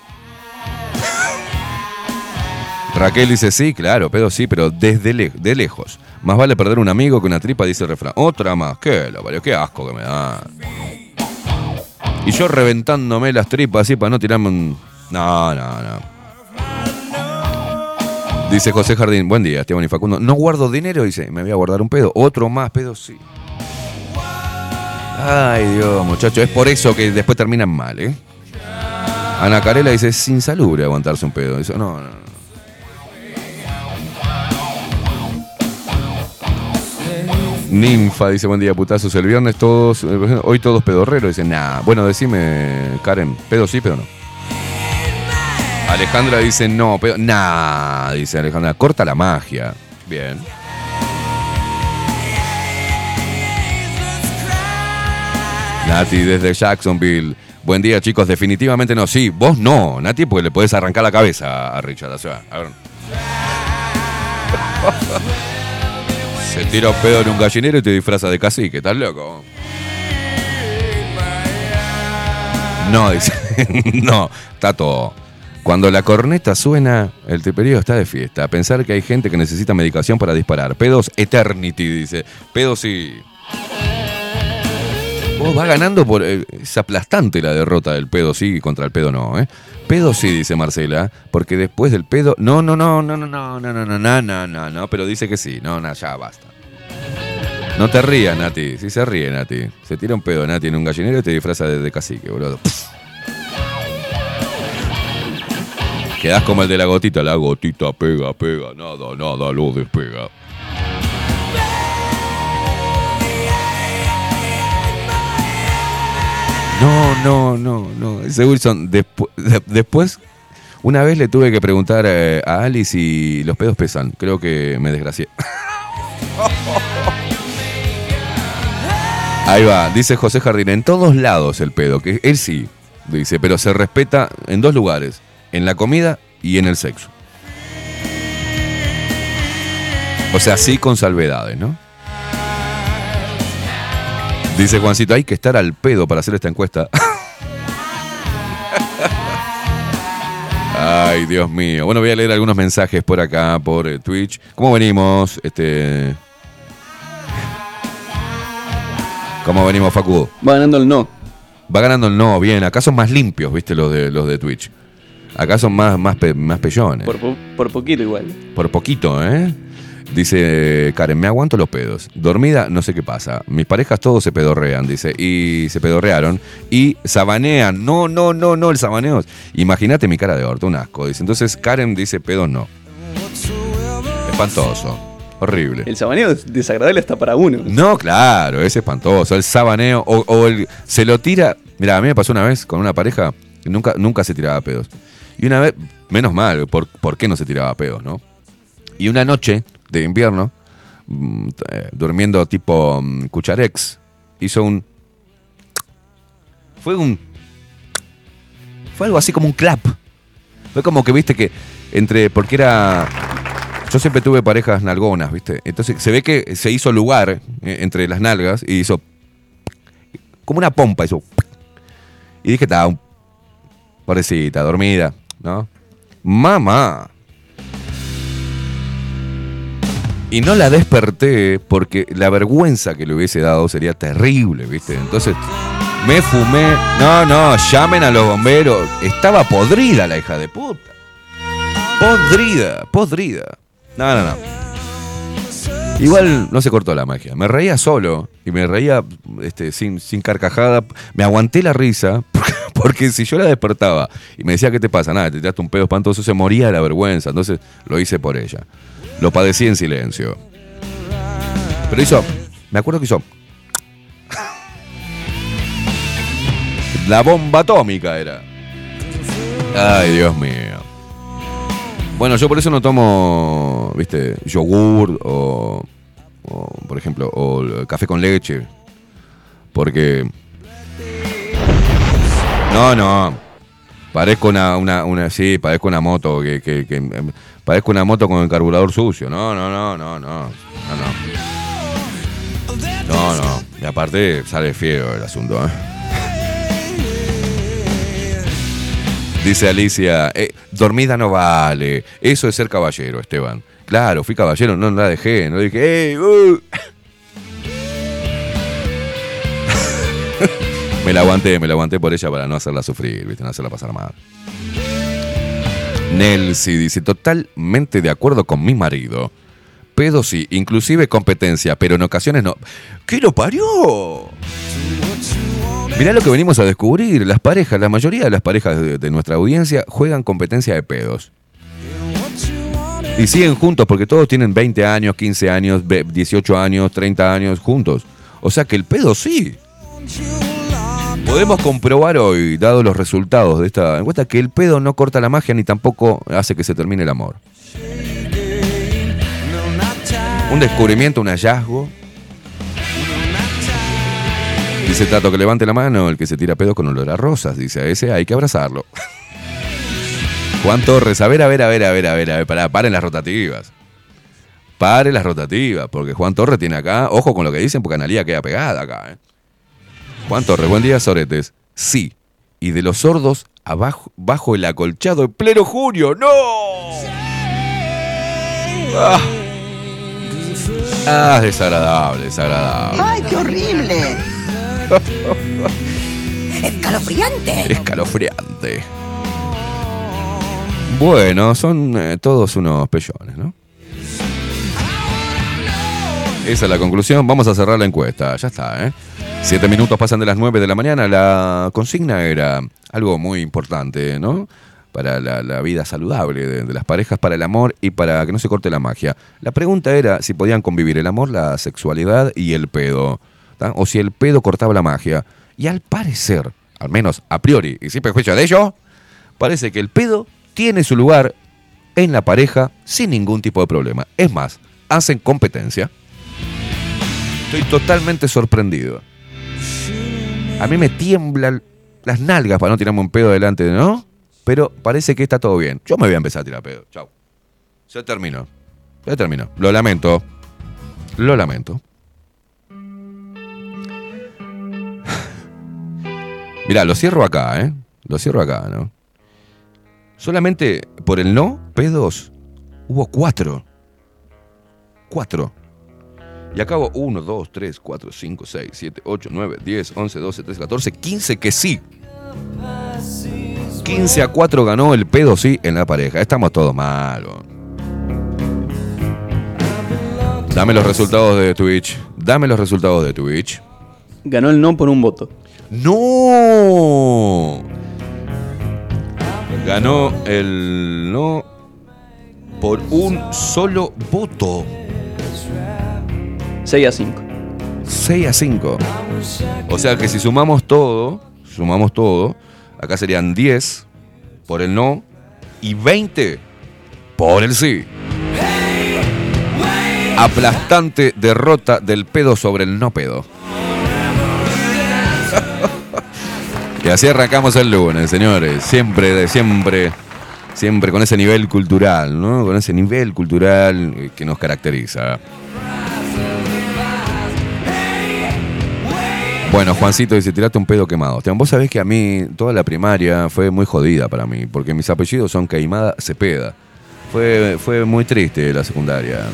Raquel dice, sí, claro, pedo sí, pero desde le- de lejos. Más vale perder un amigo que una tripa, dice el refrán. Otra más, qué lo parió, qué asco que me da. Y yo reventándome las tripas así para no tirarme un... No, no, no. Dice José Jardín, buen día, Esteban y Facundo. No guardo dinero, dice, me voy a guardar un pedo. Otro más, pedo sí. Ay, Dios, muchacho, es por eso que después terminan mal, ¿eh? Ana Carela dice, es insalubre aguantarse un pedo. Dice, no, no, Ninfa dice, buen día, putazos. El viernes todos, eh, hoy todos pedorreros. Dice, nah. Bueno, decime, Karen, pedo sí, pedo no. Alejandra dice, no, pedo. Nah, dice Alejandra, corta la magia. Bien. Nati desde Jacksonville. Buen día, chicos. Definitivamente no. Sí, vos no, Nati, porque le puedes arrancar la cabeza a Richard. A ver. Se tira un pedo en un gallinero y te disfraza de cacique. ¿Estás loco? No, dice. no, está todo. Cuando la corneta suena, el triperío está de fiesta. Pensar que hay gente que necesita medicación para disparar. Pedos Eternity, dice. Pedos sí. Vos va ganando por. eh, es aplastante la derrota del pedo sí contra el pedo no, ¿eh? Pedo sí, dice Marcela, porque después del pedo. No, no, no, no, no, no, no, no, no, no, no, no, no, pero dice que sí. No, no, ya basta. No te rías, Nati. Sí se ríe, Nati. Se tira un pedo, Nati, en un gallinero y te disfraza de, de cacique, boludo. Quedás como el de la gotita. La gotita pega, pega. Nada, nada lo despega. No, no, no, no. Ese Wilson, despu- de- después, una vez le tuve que preguntar eh, a Ali si los pedos pesan. Creo que me desgracié. Ahí va, dice José Jardín, en todos lados el pedo, que él sí, dice, pero se respeta en dos lugares, en la comida y en el sexo. O sea, sí con salvedades, ¿no? Dice Juancito, hay que estar al pedo para hacer esta encuesta. Ay, Dios mío. Bueno, voy a leer algunos mensajes por acá, por eh, Twitch. ¿Cómo venimos? Este. ¿Cómo venimos, Facu? Va ganando el no. Va ganando el no, bien. Acá son más limpios, viste, los de los de Twitch. Acá son más, más, pe- más pellones. Por, po- por poquito igual. Por poquito, ¿eh? Dice Karen, me aguanto los pedos. Dormida, no sé qué pasa. Mis parejas todos se pedorrean, dice. Y se pedorrearon. Y sabanean. No, no, no, no, el sabaneo. Imagínate mi cara de orto, un asco. Dice. Entonces Karen dice pedos no. Espantoso. Horrible. El sabaneo es desagradable hasta para uno. No, claro, es espantoso. El sabaneo o, o el, se lo tira. Mira, a mí me pasó una vez con una pareja que nunca, nunca se tiraba pedos. Y una vez, menos mal, ¿por, ¿por qué no se tiraba pedos, no? Y una noche de invierno, mm, eh, durmiendo tipo mm, cucharex, hizo un. Fue un. Fue algo así como un clap. Fue como que viste que entre. Porque era. Yo siempre tuve parejas nalgonas, ¿viste? Entonces se ve que se hizo lugar eh, entre las nalgas y hizo. Como una pompa, hizo. Y dije, estaba un. Pobrecita, dormida, ¿no? Mamá. Y no la desperté porque la vergüenza que le hubiese dado sería terrible, ¿viste? Entonces me fumé. No, no, llamen a los bomberos. Estaba podrida la hija de puta. Podrida, podrida. No, no, no. Igual no se cortó la magia. Me reía solo y me reía este, sin, sin carcajada. Me aguanté la risa porque, porque si yo la despertaba y me decía, ¿qué te pasa? Nada, te tiraste un pedo espantoso, se moría de la vergüenza. Entonces lo hice por ella. Lo padecí en silencio. Pero hizo, me acuerdo que hizo. La bomba atómica era. Ay, Dios mío. Bueno, yo por eso no tomo, viste, yogur o, o, por ejemplo, o café con leche. Porque... No, no. Parezco una, una, sí, parezco una moto que, que, parezco una moto con el carburador sucio. No, no, no, no, no, no, no. No, no. Y aparte sale feo el asunto, ¿eh? Dice Alicia, eh, dormida no vale. Eso es ser caballero, Esteban. Claro, fui caballero, no la dejé. No dije, ¡ey! uh". me la aguanté, me la aguanté por ella para no hacerla sufrir, ¿viste? No hacerla pasar mal. Nelsi dice, totalmente de acuerdo con mi marido. Pedo sí, inclusive competencia, pero en ocasiones no. ¿Qué lo parió? Mirá lo que venimos a descubrir. Las parejas, la mayoría de las parejas de, de nuestra audiencia juegan competencia de pedos. Y siguen juntos porque todos tienen 20 años, 15 años, ve- 18 años, 30 años juntos. O sea que el pedo sí. Podemos comprobar hoy, dado los resultados de esta encuesta, que el pedo no corta la magia ni tampoco hace que se termine el amor. Un descubrimiento, un hallazgo. Dice Tato que levante la mano, el que se tira pedo con olor a rosas. Dice a ese hay que abrazarlo. Juan Torres, a ver, a ver, a ver, a ver, a ver, a ver, paren las rotativas. Pare las rotativas, porque Juan Torres tiene acá, ojo con lo que dicen, porque Analía queda pegada acá. ¿eh? Juan Torres, buen día, Soretes. Sí, y de los sordos abajo, bajo el acolchado en pleno junio. ¡No! Ah, Ah, desagradable, desagradable. ¡Ay, qué horrible! ¡Escalofriante! Escalofriante. Bueno, son eh, todos unos pellones, ¿no? Esa es la conclusión. Vamos a cerrar la encuesta. Ya está, ¿eh? Siete minutos pasan de las nueve de la mañana. La consigna era algo muy importante, ¿no? Para la, vida saludable de, las parejas, para el amor y para que no se corte la magia. La pregunta era si podían convivir el amor, la sexualidad y el pedo. O si el pedo cortaba la magia. Y al parecer, al menos a priori y sin prejuicio de ello, parece que el pedo tiene su lugar en la pareja sin ningún tipo de problema. Es más, hacen competencia. Estoy totalmente sorprendido. A mí me tiemblan las nalgas para no tirarme un pedo delante, ¿no? Pero parece que está todo bien. Yo me voy a empezar a tirar pedo. Chau. Se terminó. Se terminó. Lo lamento. Lo lamento. Mirá, lo cierro acá, ¿eh? Lo cierro acá, ¿no? Solamente por el no, pedos, hubo cuatro. Cuatro. Y acabo 1, 2, 3, 4, 5, 6, 7, 8, 9, 10, 11, 12, 13, 14, 15 que sí. 15 a 4 ganó el pedo sí en la pareja. Estamos todos malos. Dame los resultados de Twitch. Dame los resultados de Twitch. Ganó el no por un voto. ¡No! Ganó el no por un solo voto. 6 a 5. 6 a 5. O sea que si sumamos todo, sumamos todo, acá serían 10 por el no y 20 por el sí. Aplastante derrota del pedo sobre el no pedo. y así arrancamos el lunes, señores. Siempre, de siempre, siempre con ese nivel cultural, ¿no? Con ese nivel cultural eh, que nos caracteriza. Bueno, Juancito dice, tirate un pedo quemado. Esteban, Vos sabés que a mí toda la primaria fue muy jodida para mí, porque mis apellidos son Queimada Cepeda. Fue, fue muy triste la secundaria.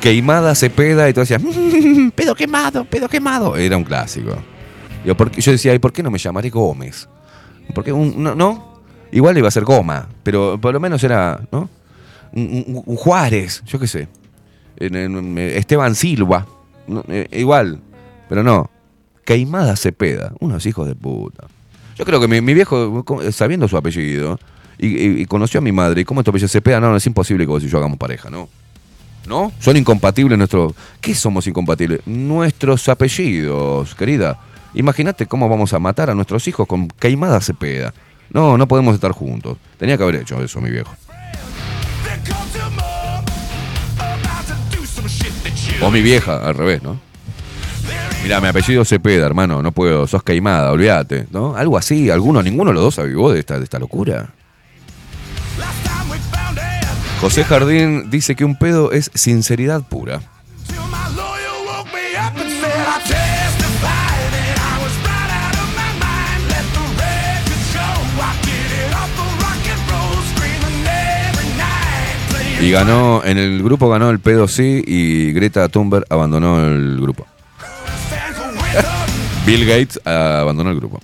Queimada Cepeda y tú decías, "Mm, pedo quemado, pedo quemado. Era un clásico. Yo, ¿por qué- yo decía, ¿y por qué no me llamaré Gómez? Porque un, no, no, igual iba a ser Goma, pero por lo menos era, ¿no? Un, un- un Juárez, yo qué sé. En- en- Esteban Silva, no, eh, igual, pero no. Queimada Cepeda, unos hijos de puta. Yo creo que mi, mi viejo, sabiendo su apellido, y, y- y conoció a mi madre, y cómo tu apellido Cepeda, no, no, es imposible que vos y yo hagamos pareja, ¿no? ¿No? Son incompatibles nuestros... ¿Qué somos incompatibles? Nuestros apellidos, querida. Imagínate cómo vamos a matar a nuestros hijos con Queimada Cepeda. No, no podemos estar juntos. Tenía que haber hecho eso, mi viejo. O mi vieja, al revés, ¿no? Mira, mi apellido es Cepeda, hermano, no puedo, sos Queimada, olvídate, ¿no? Algo así, alguno, ninguno de los dos avivó de esta, de esta locura. José Jardín dice que un pedo es sinceridad pura. Y ganó, en el grupo ganó el pedo sí y Greta Thunberg abandonó el grupo. Bill Gates abandonó el grupo.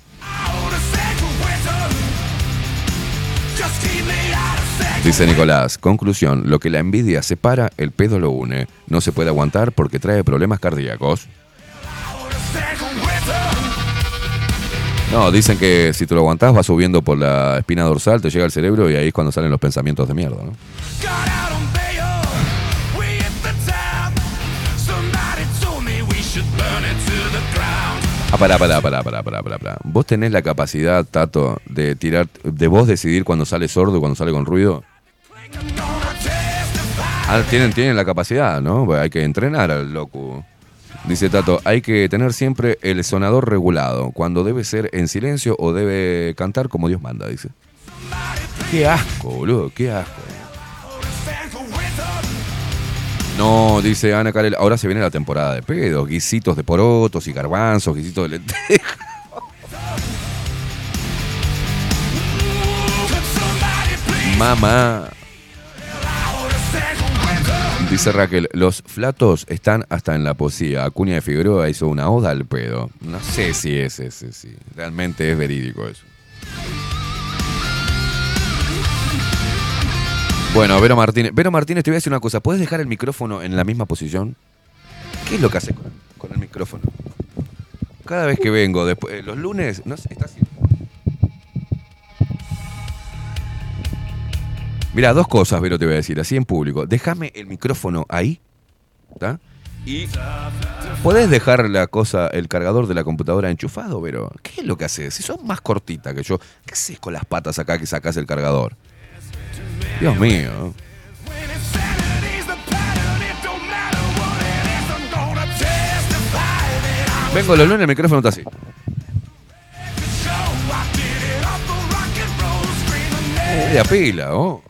Dice Nicolás, conclusión, lo que la envidia separa, el pedo lo une. No se puede aguantar porque trae problemas cardíacos. No, dicen que si te lo aguantás va subiendo por la espina dorsal, te llega al cerebro y ahí es cuando salen los pensamientos de mierda, ¿no? Pará, pará, pará, pará, pará. ¿Vos tenés la capacidad, Tato, de tirar, de vos decidir cuando sale sordo cuando sale con ruido? Ah, tienen, tienen la capacidad, ¿no? Pues hay que entrenar al loco. Dice Tato, hay que tener siempre el sonador regulado, cuando debe ser en silencio o debe cantar como Dios manda, dice. Qué asco, boludo, qué asco. No, dice Ana Carel, ahora se viene la temporada de pedos, guisitos de porotos y garbanzos, guisitos de lentejas. Mamá. Dice Raquel, los flatos están hasta en la poesía. Acuña de Figueroa hizo una oda al pedo. No sé si es ese, sí. Realmente es verídico eso. Bueno, Vero Martínez. Vero Martínez, te voy a decir una cosa. ¿Puedes dejar el micrófono en la misma posición? ¿Qué es lo que hace con, el micrófono? Cada vez que vengo, después, los lunes, no está. Mira, dos cosas, Vero, te voy a decir, así en público. Déjame el micrófono ahí, ¿está? Y podés dejar la cosa, el cargador de la computadora enchufado, Vero. ¿Qué es lo que haces? Si sos más cortita que yo, ¿qué haces con las patas acá que sacás el cargador? Dios mío. Vengo los lunes, el micrófono está así. Media pila, ¿oh?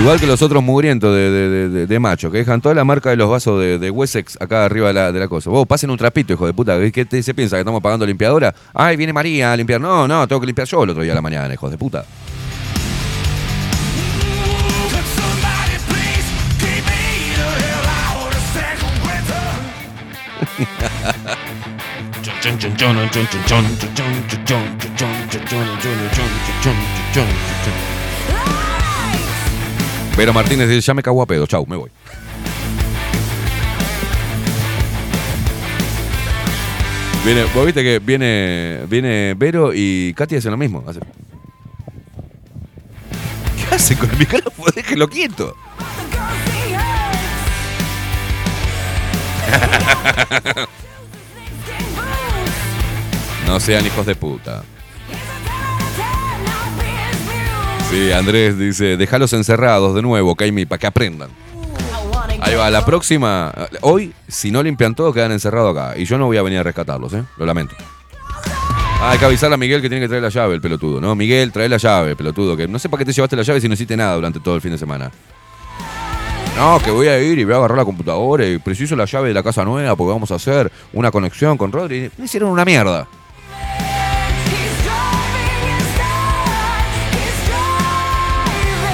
Igual que los otros mugrientos de, de, macho, que dejan toda la marca de los vasos de, Wessex acá arriba de la, la cosa. Vos pasen un trapito, hijo de puta. ¿Qué te- se piensa? ¿Que estamos pagando limpiadora? Ay, viene María a limpiar. No, no, tengo que limpiar yo el otro día a la mañana, hijo de puta. Pero Martínez dice, ya me cago a pedo, chau, me voy. Viene, vos viste que viene, viene Vero y Katy hacen lo mismo. hacen- ¿Qué hace con el micrófono? Déjelo quieto. No sean hijos de puta. Sí, Andrés dice, déjalos encerrados de nuevo, Kaimi, para que aprendan. Ahí va, la próxima. Hoy, si no limpian todo, quedan encerrados acá. Y yo no voy a venir a rescatarlos, ¿eh? Lo lamento. Ah, hay que avisarle a Miguel que tiene que traer la llave, el pelotudo, ¿no? Miguel, trae la llave, pelotudo. Que no sé para qué te llevaste la llave si no hiciste nada durante todo el fin de semana. No, que voy a ir y voy a agarrar la computadora y preciso la llave de la casa nueva porque vamos a hacer una conexión con Rodri. Me hicieron una mierda.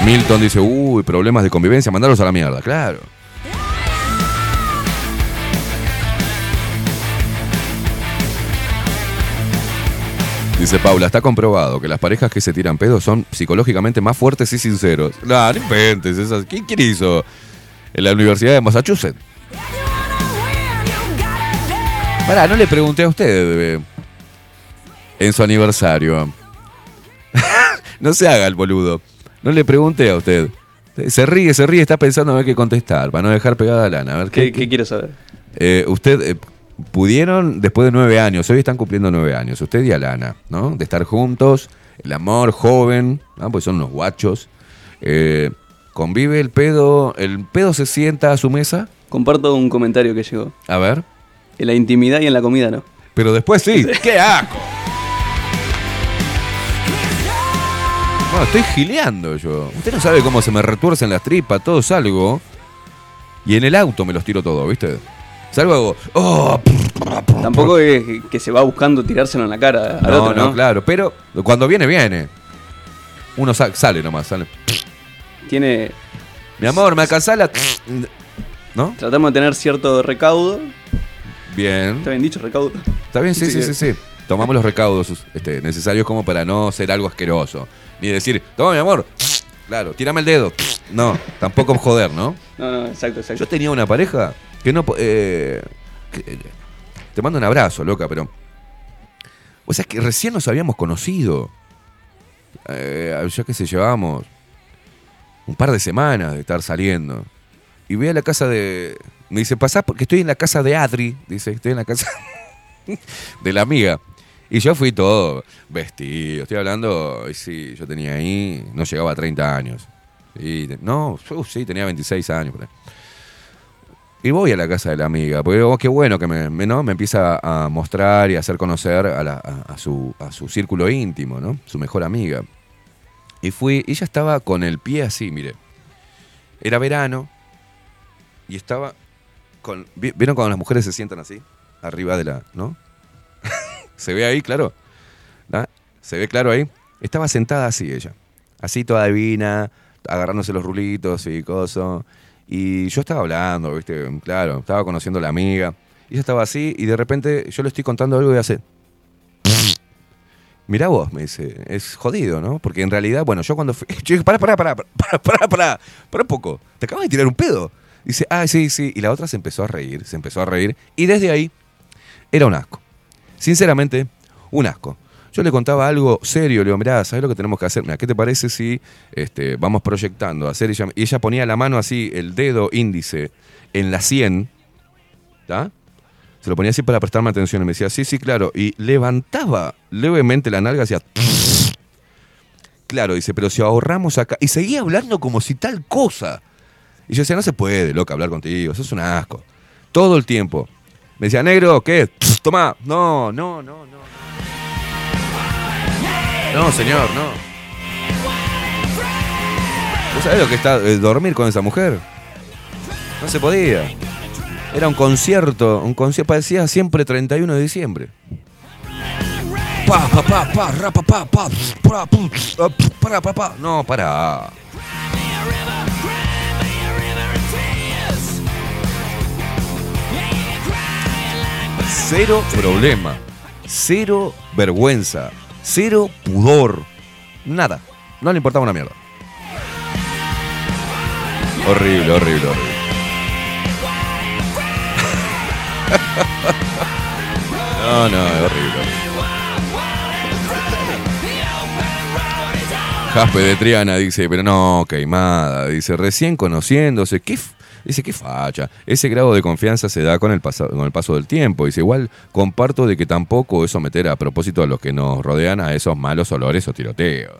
Milton dice, uy, problemas de convivencia, mandarlos a la mierda, claro. Dice Paula, está comprobado que las parejas que se tiran pedos son psicológicamente más fuertes y sinceros. No, no inventes esas. ¿Quién, quién hizo? En la Universidad de Massachusetts. Pará, no le pregunté a usted eh, en su aniversario. no se haga el boludo. No le pregunté a usted. Se ríe, se ríe, está pensando a ver qué contestar, para no dejar pegada a lana. A ver, ¿Qué, qué quiero saber? eh, usted eh, pudieron, después de nueve años, hoy están cumpliendo nueve años, usted y Alana, ¿no? De estar juntos, el amor joven, ¿no? pues son unos guachos. Eh, convive el pedo, el pedo se sienta a su mesa. Comparto un comentario que llegó. A ver. En la intimidad y en la comida no. Pero después sí, ¡qué asco! Bueno, estoy gileando yo. Usted no sabe cómo se me retuercen las tripas, todo salgo. Y en el auto me los tiro todo, ¿viste? Salgo hago. ¡Oh! Tampoco es que se va buscando tirárselo en la cara al No, otro, no, ¿no? claro. Pero cuando viene, viene. Uno sa- sale nomás, sale. Tiene. Mi amor, me alcanzás la. ¿No? Tratamos de tener cierto recaudo. Bien. ¿Está bien dicho recaudo? Está bien, sí, sí, Sí, sí, sí. Tomamos los recaudos este, necesarios como para no ser algo asqueroso. Ni decir, toma mi amor. Claro, tírame el dedo. No, tampoco joder, ¿no? No, no, exacto, exacto. Yo tenía una pareja que no... eh, que- te mando un abrazo, loca, pero... O sea, que recién nos habíamos conocido. Eh, ya que se llevábamos un par de semanas de estar saliendo. Y voy a la casa de... Me dice, pasá porque estoy en la casa de Adri. Dice, estoy en la casa de la amiga. Y yo fui todo vestido. Estoy hablando, sí, yo tenía ahí, no llegaba a 30 años. No, uh, sí, tenía 26 años. Y voy a la casa de la amiga, porque digo, oh, qué bueno que me, me- empieza a mostrar y a hacer conocer a, su, a su círculo íntimo, ¿no? Su mejor amiga. Y fui, ella estaba con el pie así, mire. Era verano y estaba con... ¿vi- ¿Vieron cuando las mujeres se sientan así? Arriba de la... ¿No? ¿Se ve ahí, claro? ¿Se ve claro ahí? Estaba sentada así ella. Así toda divina, agarrándose los rulitos y cosas. Y yo estaba hablando, ¿viste? Claro, estaba conociendo a la amiga. Y ella estaba así y de repente yo le estoy contando algo y hace... Mirá vos, me dice, es jodido, ¿no? Porque en realidad, bueno, yo cuando fui. Yo dije, pará, pará, pará, pará, pará, pará, pará un poco. Te acabas de tirar un pedo. Dice, ah, sí, sí. Y la otra se empezó a reír, se empezó a reír. Y desde ahí era un asco. Sinceramente, un asco. Yo le contaba algo serio, le digo, mirá, ¿sabes lo que tenemos que hacer? Mirá, ¿qué te parece si este, vamos proyectando? Hacer ella, y ella ponía la mano así, el dedo índice, en la 100, ¿está? Se lo ponía así para prestarme atención y me decía, sí, sí, claro. Y levantaba levemente la nalga hacia... Claro, dice, pero si ahorramos acá... Y seguía hablando como si tal cosa. Y yo decía, no se puede, loca, hablar contigo, eso es un asco. Todo el tiempo. Me decía, negro, ¿qué? Toma. No, no, no, no. No, señor, no. ¿Vos sabés lo que está eh, dormir con esa mujer? No se podía. Era un concierto, un concierto, parecía siempre 31 de diciembre. Pa, pa, pa, pa, ra, pa, pa, pa, pra, pum, para, pa, pa. No, para. Cero problema, cero vergüenza, cero pudor, nada. No le importaba una mierda. Horrible, horrible, horrible. No, no, es horrible. Jaspe de Triana dice, pero no, queimada. Dice, recién conociéndose, ¿qué, dice, qué facha. Ese grado de confianza se da con el, paso, con el paso del tiempo. Dice, igual comparto de que tampoco es someter a propósito a los que nos rodean a esos malos olores o tiroteos.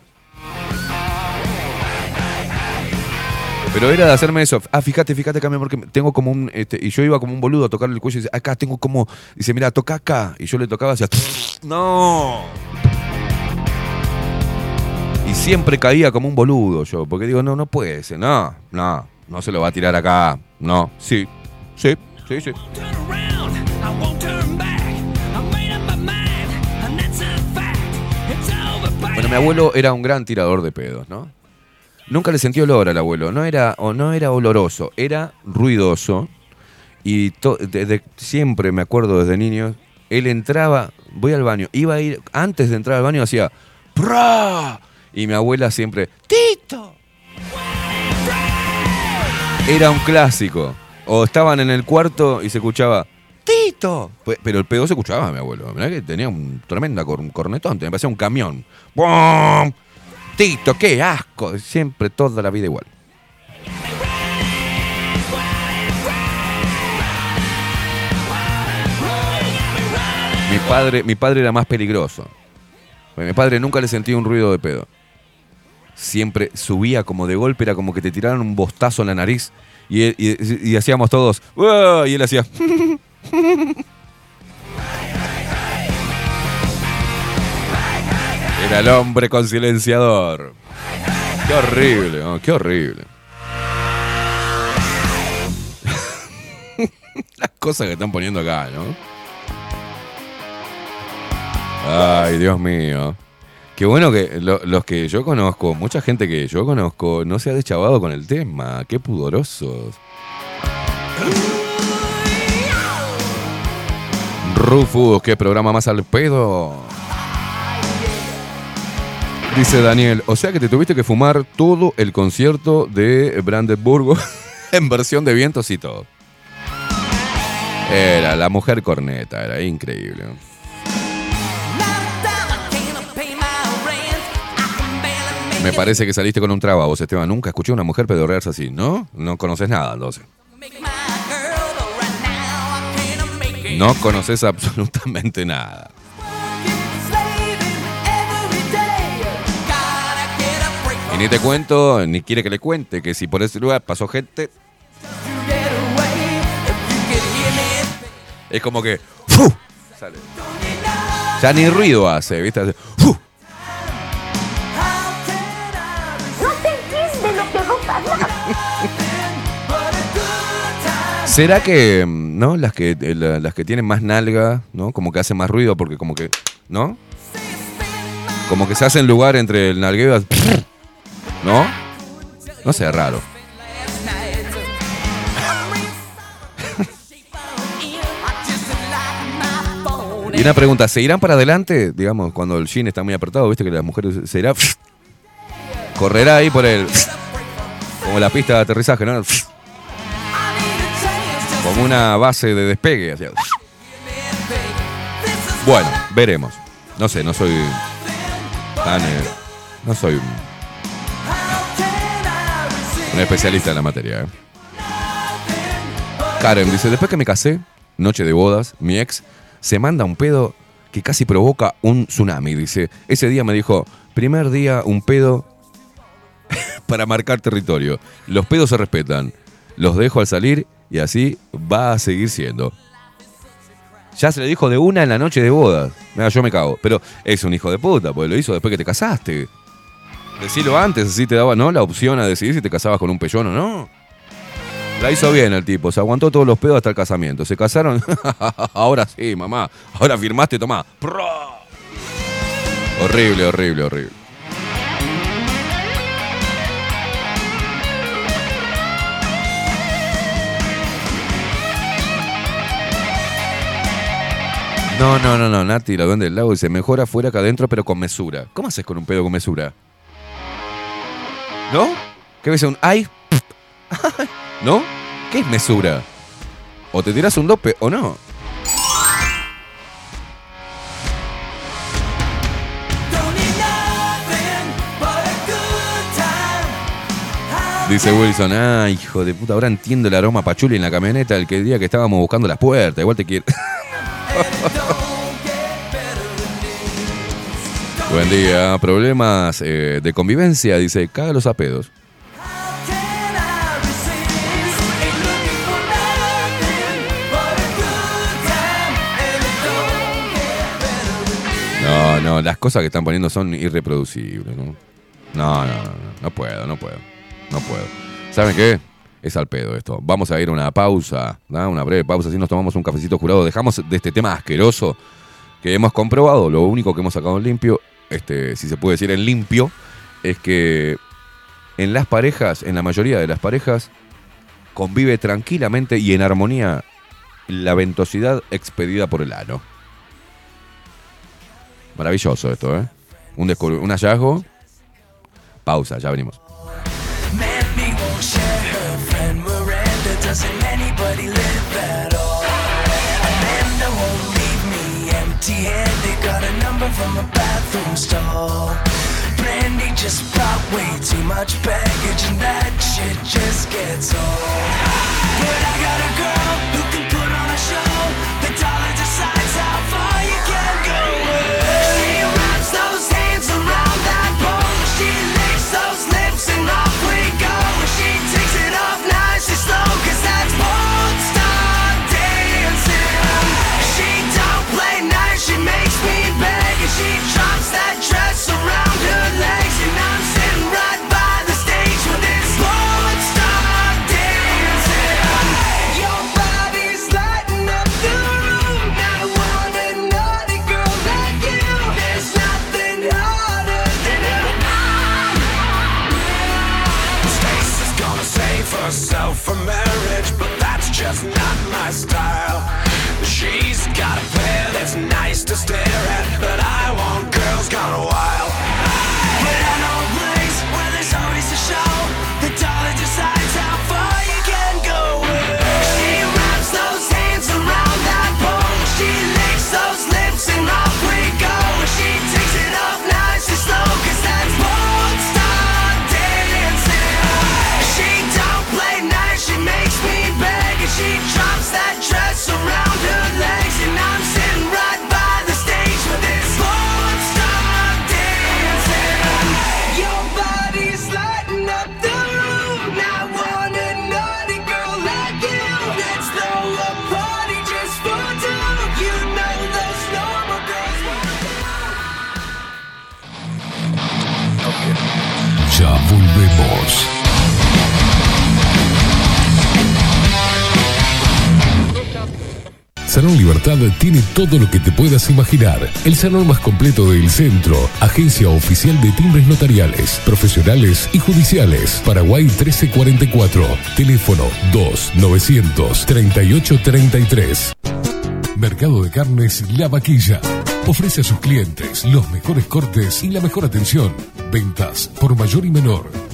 Pero era de hacerme eso. Ah, fíjate, fíjate acá, mi amor, que tengo como un. este, y yo iba como un boludo a tocarle el cuello y dice, acá tengo como. Dice, mira, toca acá. Y yo le tocaba hacia. ¡No! Y siempre caía como un boludo yo, porque digo, no, no puede ser. No, no, no se lo va a tirar acá. No, sí, sí, sí, sí. Bueno, mi abuelo era un gran tirador de pedos, ¿no? Nunca le sentí olor al abuelo, no era, o no era oloroso, era ruidoso. Y to- desde siempre me acuerdo desde niño, él entraba, voy al baño, iba a ir, antes de entrar al baño hacía ¡Pra! Y mi abuela siempre, ¡Tito! Era un clásico. O estaban en el cuarto y se escuchaba ¡Tito! Pe- Pero el pedo se escuchaba, mi abuelo. Que tenía un tremenda cornetón, me parecía un camión. ¡Bum! Tito, qué asco. Siempre toda la vida igual. Mi padre, mi padre era más peligroso. Mi padre nunca le sentía un ruido de pedo. Siempre subía como de golpe, era como que te tiraran un bostazo en la nariz y, y- hacíamos todos. Y él hacía. Era el hombre con silenciador. Qué horrible, qué horrible. Las cosas que están poniendo acá, ¿no? Ay, Dios mío. Qué bueno que lo- los que yo conozco, mucha gente que yo conozco, no se ha deschavado con el tema. Qué pudorosos. Rufus, qué programa más al pedo. Dice Daniel, o sea que te tuviste que fumar todo el concierto de Brandenburgo en versión de vientos y todo. Era la mujer corneta, era increíble. Me parece que saliste con un traba vos, Esteban. Nunca escuché a una mujer pedorrearse así, ¿no? No conoces nada, entonces. No conoces absolutamente nada. Y ni te cuento, ni quiere que le cuente, que si por ese lugar pasó gente, Es como que. ¡fu! Sale. Ya ni ruido hace, ¿viste? Hace. ¿Será que, no? Las que, eh, la- las que tienen más nalga, ¿no? Como que hacen más ruido porque como que, ¿no? Como que se hacen lugar entre el nalgueo, ¿no? No sé, raro. Y una pregunta, ¿se irán para adelante? Digamos, cuando el jean está muy apretado, viste que las mujeres se irá. Correrá ahí por el. Como la pista de aterrizaje, ¿no? Como una base de despegue. así. Bueno, veremos. No sé, no soy tan. eh, no soy un, un especialista en la materia. ¿eh? Karen dice: Después que me casé, noche de bodas, mi ex se manda un pedo que casi provoca un tsunami. Dice: Ese día me dijo: Primer día, un pedo para marcar territorio. Los pedos se respetan. Los dejo al salir y así va a seguir siendo. Ya se le dijo de una en la noche de bodas. Mira, yo me cago. Pero es un hijo de puta, porque lo hizo después que te casaste. Decilo antes, así te daba, ¿no? La opción a decidir si te casabas con un pellón o no. La hizo bien el tipo, se aguantó todos los pedos hasta el casamiento. Se casaron. Ahora sí, mamá. Ahora firmaste, tomá. Pro. Horrible, horrible, horrible. No, no, no, no, Nati, la duende del lago dice, mejor afuera que adentro, pero con mesura. ¿Cómo haces con un pedo con mesura? ¿No? ¿Qué ves? Un ay? ¿No? ¿Qué es mesura? O te tiras un dope o no. Dice Wilson, ah, hijo de puta, ahora entiendo el aroma pachuli en la camioneta el que día que estábamos buscando las puertas. Igual te quiero. Buen día. Problemas eh, de convivencia, dice, cágalos a pedos. No, no, las cosas que están poniendo son irreproducibles, ¿no? No, no, no, no, no puedo, no puedo, no puedo. ¿Saben qué? Es al pedo esto. Vamos a ir a una pausa, una breve pausa, así nos tomamos un cafecito jurado. Dejamos de este tema asqueroso que hemos comprobado, lo único que hemos sacado en limpio, este, si se puede decir en limpio, es que en las parejas, en la mayoría de las parejas, convive tranquilamente y en armonía la ventosidad expedida por el ano. Maravilloso esto, ¿eh? Un, un hallazgo. Pausa, ya venimos. Me empty-handed. Got a number from a bathroom stall. Brandy just brought way too much baggage, and that shit just gets old. But I got a girl todo lo que te puedas imaginar. El salón más completo del centro. Agencia oficial de timbres notariales, profesionales y judiciales. Paraguay 1344. Teléfono 2 900 3833. Mercado de Carnes La Vaquilla. Ofrece a sus clientes los mejores cortes y la mejor atención. Ventas por mayor y menor.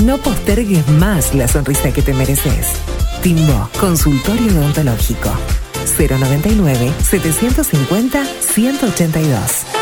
No postergues más la sonrisa que te mereces. Timbo, consultorio odontológico. 099-750-182.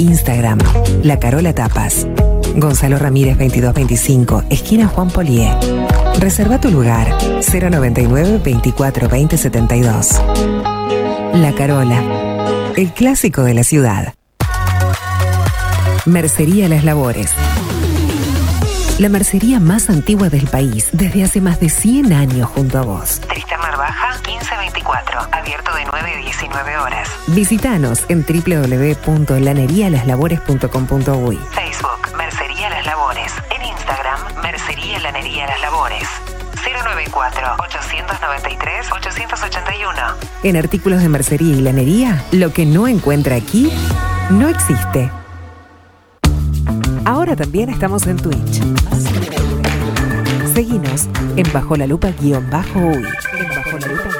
Instagram, La Carola Tapas. Gonzalo Ramírez 2225, esquina Juan Polié. Reserva tu lugar 099 24 20 72. La Carola, el clásico de la ciudad. Mercería Las Labores. La mercería más antigua del país, desde hace más de 100 años junto a vos. Tristán Baja 1524, abierto de 9 a 19 horas. Visítanos en www.lanerialaslabores.com.uy. Facebook, Mercería Las Labores. En Instagram, Mercería Lanería Las Labores. 094-893-881. En artículos de mercería y lanería, lo que no encuentra aquí, no existe. Ahora también estamos en Twitch. Seguinos en Bajo la Lupa guion bajo uy. En Bajo la Lupa.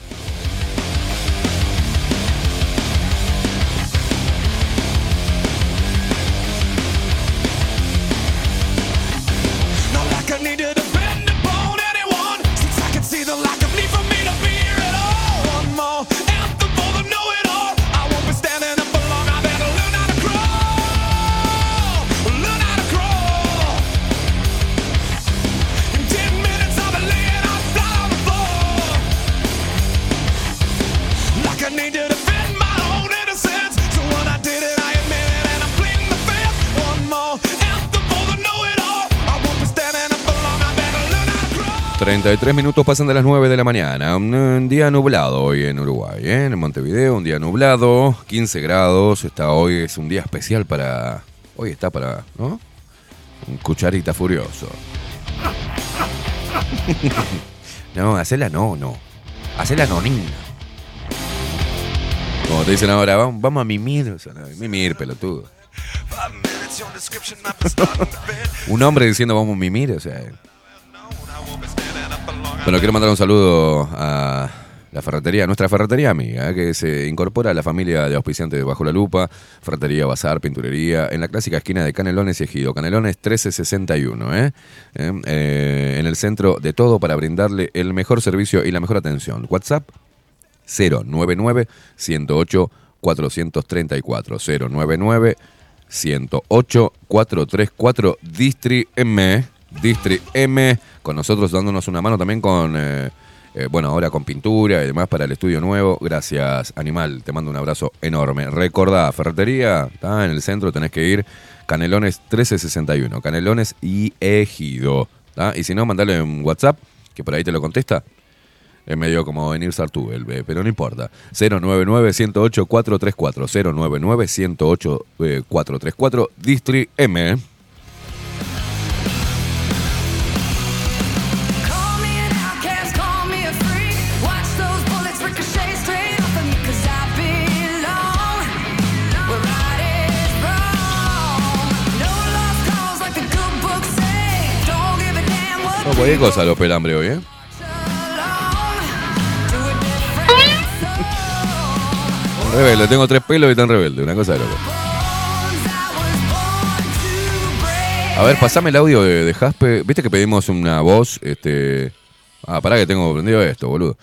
33 minutos pasan de las 9 de la mañana. Un, día nublado hoy en Uruguay, ¿eh? en Montevideo, un día nublado, 15 grados. Está hoy es un día especial para. Hoy está para, ¿no? Un cucharita furioso. no, hacela no, no. Hacela nonina. Como te dicen ahora, vamos, a mimir. o sea, no, mimir, pelotudo. un hombre diciendo vamos a mimir, o sea. Bueno, quiero mandar un saludo a la ferretería, nuestra ferretería amiga, que se incorpora a la familia de auspiciantes de Bajo la Lupa, ferretería, bazar, pinturería, en la clásica esquina de Canelones y Ejido, Canelones 1361, ¿eh? Eh, eh, en el centro de todo para brindarle el mejor servicio y la mejor atención. WhatsApp 099 108 434 099 108 434 Distri M Distri M con nosotros dándonos una mano también con eh, eh, bueno ahora con pintura y demás para el estudio nuevo gracias Animal te mando un abrazo enorme recordá ferretería está en el centro tenés que ir Canelones 1361 Canelones y Ejido y si no mandale un WhatsApp que por ahí te lo contesta es medio como venir Sartúbel, eh, pero no importa. 099-108-434. 099-108-434. Distri M. cualquier cosa lo pelambre hoy, ¿eh? Rebelde, tengo tres pelos y tan rebelde, una cosa de loco. A ver, pasame el audio de, de Jaspe. Viste que pedimos una voz, este. Ah, pará que tengo prendido esto, boludo.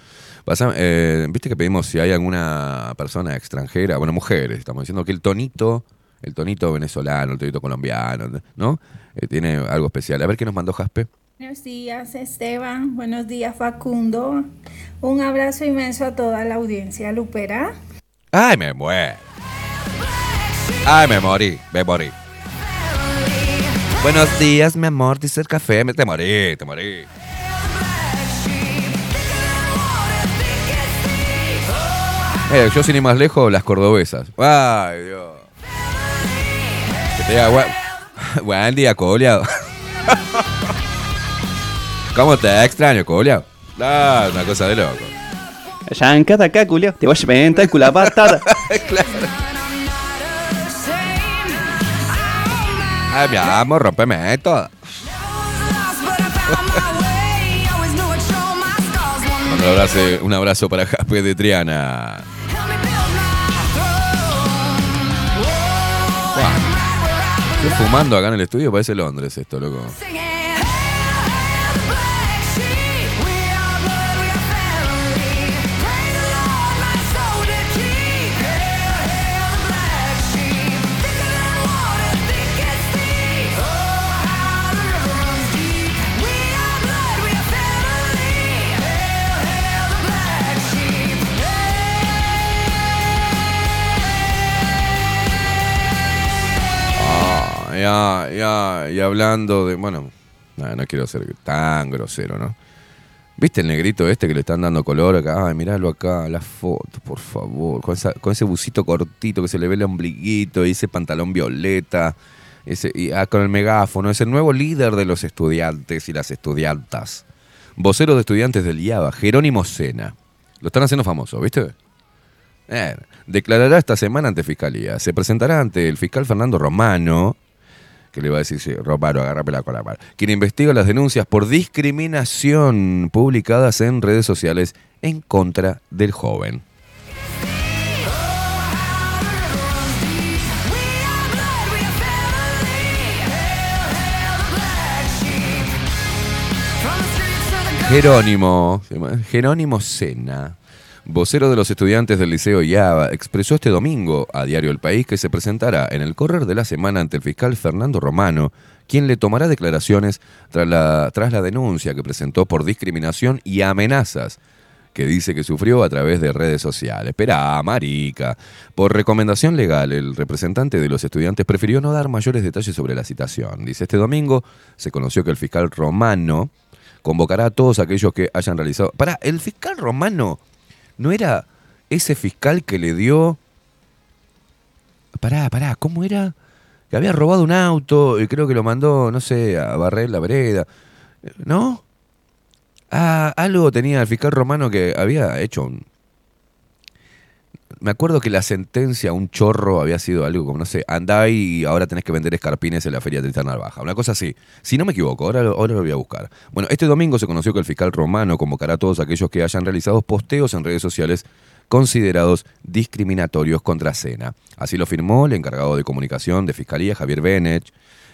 Eh, Viste que pedimos si hay alguna persona extranjera, bueno, mujeres, estamos diciendo que el tonito, el tonito venezolano, el tonito colombiano, ¿no? Eh, tiene algo especial. A ver qué nos mandó Jaspe. Buenos días Esteban, buenos días Facundo. Un abrazo inmenso a toda la audiencia lupera. Ay, me muero. Ay, me morí, me morí. Buenos días, mi amor, dice el café. Me- Te morí, te morí. Eh, yo sin ir más lejos, las cordobesas. Ay, Dios. Que te diga, "Buen- día, Colia. ¿Cómo te extraño, Colia? Ah, una cosa de loco. Yancata acá, culio. Te voy a pegar el culo a patada. Ay, mi amor, rompeme esto. Un abrazo, un abrazo para Jaspe de Triana. Buah. Estoy fumando acá en el estudio, parece Londres esto, loco. Ya, ya, y hablando de. Bueno, no, quiero ser tan grosero, ¿no? ¿Viste el negrito este que le están dando color acá? Ay, miralo acá, la foto, por favor. Con ese busito cortito que se le ve el ombliguito y ese pantalón violeta. Ese, y ah, con el megáfono. Es el nuevo líder de los estudiantes y las estudiantas. Vocero de estudiantes del IABA, Jerónimo Sena. Lo están haciendo famoso, ¿viste? Eh, declarará esta semana ante Fiscalía. Se presentará ante el fiscal Fernando Romano, que le va a decir, sí, Romano, agárrame la cola, mano", quien investiga las denuncias por discriminación publicadas en redes sociales en contra del joven. Jerónimo, Jerónimo Sena, vocero de los estudiantes del Liceo IABA, expresó este domingo a Diario El País que se presentará en el correr de la semana ante el fiscal Fernando Romano, quien le tomará declaraciones tras la, tras la denuncia que presentó por discriminación y amenazas que dice que sufrió a través de redes sociales. Espera, marica. Por recomendación legal, el representante de los estudiantes prefirió no dar mayores detalles sobre la citación. Dice, este domingo se conoció que el fiscal romano convocará a todos aquellos que hayan realizado... Para, el fiscal romano no era ese fiscal que le dio... Pará, pará, ¿cómo era? Que había robado un auto y creo que lo mandó, no sé, a barrer la vereda. ¿No? Ah, algo tenía el fiscal romano que había hecho un... Me acuerdo que la sentencia a un chorro había sido algo como, no sé, andá y ahora tenés que vender escarpines en la feria Tristán Baja. Una cosa así. Si no me equivoco, ahora, lo- ahora lo voy a buscar. Bueno, este domingo se conoció que el fiscal romano convocará a todos aquellos que hayan realizado posteos en redes sociales considerados discriminatorios contra Cena. Así lo firmó el encargado de comunicación de Fiscalía, Javier Benech,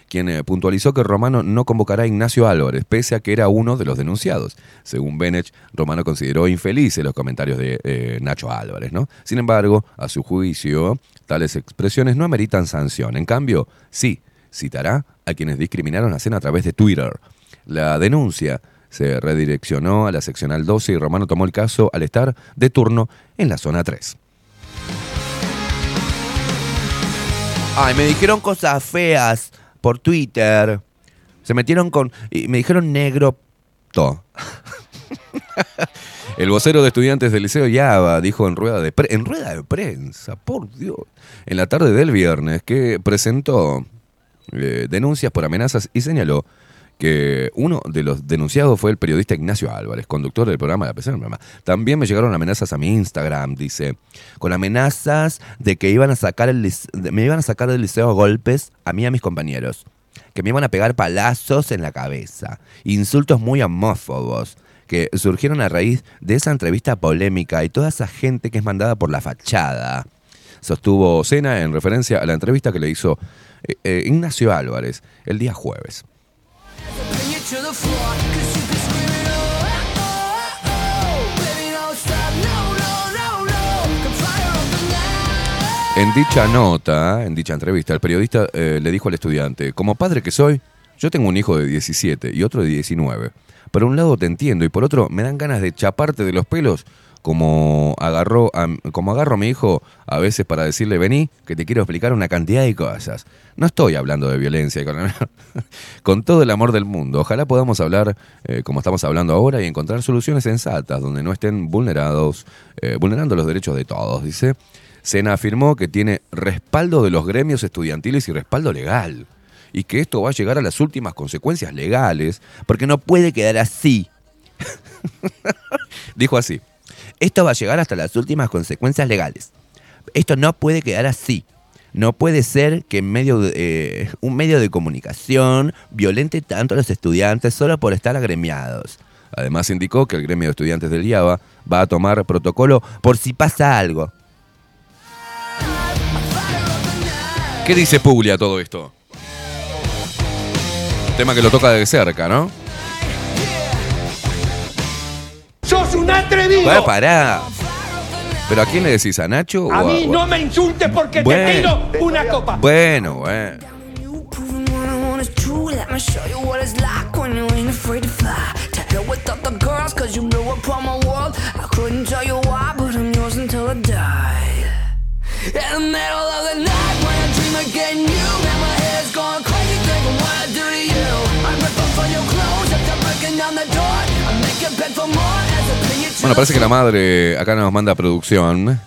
quien eh, puntualizó que Romano no convocará a Ignacio Álvarez, pese a que era uno de los denunciados. Según Benech, Romano consideró infelices los comentarios de eh, Nacho Álvarez, ¿no? Sin embargo, a su juicio, tales expresiones no ameritan sanción. En cambio, sí, citará a quienes discriminaron a Cena a través de Twitter. La denuncia se redireccionó a la seccional 12 y Romano tomó el caso al estar de turno en la zona 3. Ay, me dijeron cosas feas por Twitter. Se metieron con. Y me dijeron negro. To. El vocero de estudiantes del Liceo Yaba dijo en rueda de, en rueda de prensa, por Dios, en la tarde del viernes, que presentó eh, denuncias por amenazas y señaló que uno de los denunciados fue el periodista Ignacio Álvarez, conductor del programa La del programa. También me llegaron amenazas a mi Instagram, dice, con amenazas de que iban a sacar me iban a sacar del liceo a golpes a mí y a mis compañeros, que me iban a pegar palazos en la cabeza, insultos muy homófobos que surgieron a raíz de esa entrevista polémica y toda esa gente que es mandada por la fachada. Sostuvo Sena en referencia a la entrevista que le hizo eh, eh, Ignacio Álvarez el día jueves. En dicha nota, en dicha entrevista, el periodista eh, le dijo al estudiante, como padre que soy, yo tengo un hijo de 17 y otro de 19. Por un lado te entiendo y por otro me dan ganas de chaparte de los pelos como agarró a, como agarro a mi hijo a veces para decirle, vení, que te quiero explicar una cantidad de cosas. No estoy hablando de violencia, con, todo el amor del mundo. Ojalá podamos hablar eh, como estamos hablando ahora y encontrar soluciones sensatas donde no estén vulnerados, eh, vulnerando los derechos de todos, dice. Sena afirmó que tiene respaldo de los gremios estudiantiles y respaldo legal. Y que esto va a llegar a las últimas consecuencias legales, porque no puede quedar así. Dijo así. Esto va a llegar hasta las últimas consecuencias legales. Esto no puede quedar así. No puede ser que medio eh, un medio de comunicación violente tanto a los estudiantes solo por estar agremiados. Además indicó que el gremio de estudiantes del IABA va a tomar protocolo por si pasa algo. ¿Qué dice Puglia todo esto? Tema que lo toca de cerca, ¿no? ¡Sos un atrevido! Va, pará. ¿Pero a quién le decís? ¿A Nacho? A o mí o- no me insultes porque Bueno. te pido una copa. Bueno, bueno. For more Bueno, parece que la madre, acá nos manda producción.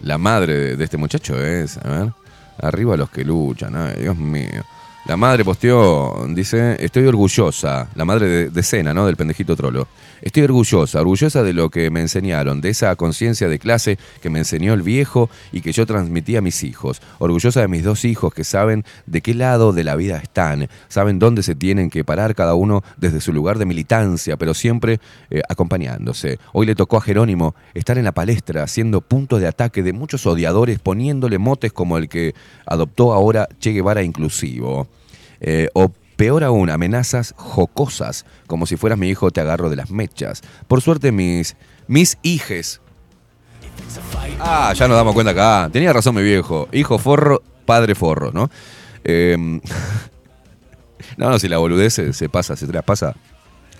La madre de, de este muchacho es, a ver, arriba los que luchan, ay, Dios mío. La madre posteó, dice, estoy orgullosa, la madre de, de ¿no? Del pendejito trolo. Estoy orgullosa, orgullosa de lo que me enseñaron, de esa conciencia de clase que me enseñó el viejo y que yo transmití a mis hijos. Orgullosa de mis dos hijos que saben de qué lado de la vida están, saben dónde se tienen que parar cada uno desde su lugar de militancia, pero siempre eh, acompañándose. Hoy le tocó a Jerónimo estar en la palestra, siendo punto de ataque de muchos odiadores, poniéndole motes como el que adoptó ahora Che Guevara inclusivo. Eh, o peor aún, amenazas jocosas, como si fueras mi hijo te agarro de las mechas. Por suerte mis, mis hijes... Ah, ya nos damos cuenta acá. Tenía razón mi viejo. Hijo forro, padre forro, ¿no? Eh, no, no, si la boludez se, se pasa, se traspasa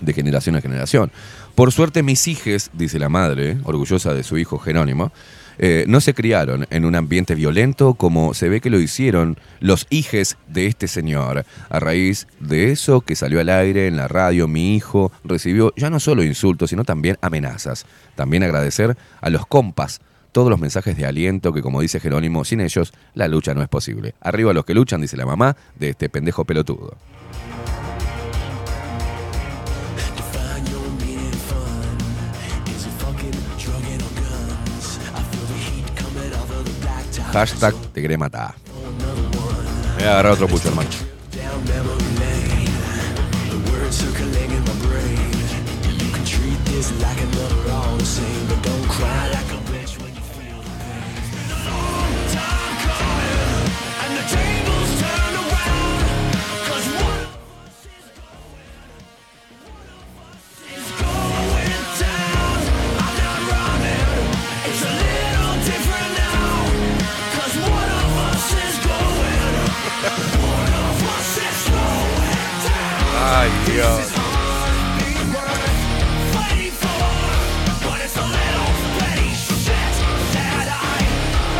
de generación a generación. Por suerte mis hijes, dice la madre, orgullosa de su hijo Jerónimo, eh, no se criaron en un ambiente violento como se ve que lo hicieron los hijes de este señor. A raíz de eso que salió al aire en la radio, mi hijo recibió ya no solo insultos, sino también amenazas. También agradecer a los compas todos los mensajes de aliento que, como dice Jerónimo, sin ellos la lucha no es posible. Arriba los que luchan, dice la mamá de este pendejo pelotudo. Hashtag te querés matar. Voy a agarrar otro pucho, hermano.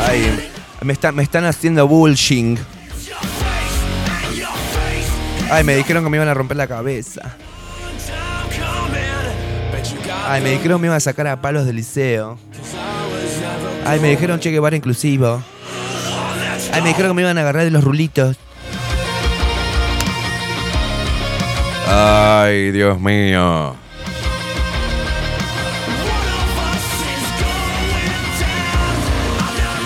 Ay, me, está- me están haciendo bullshing. Ay, me dijeron que me iban a romper la cabeza. Ay, me dijeron que me iban a sacar a palos del liceo. Ay, me dijeron Che Guevara inclusivo. Ay, me dijeron que me iban a agarrar de los rulitos. Ay, Dios mío.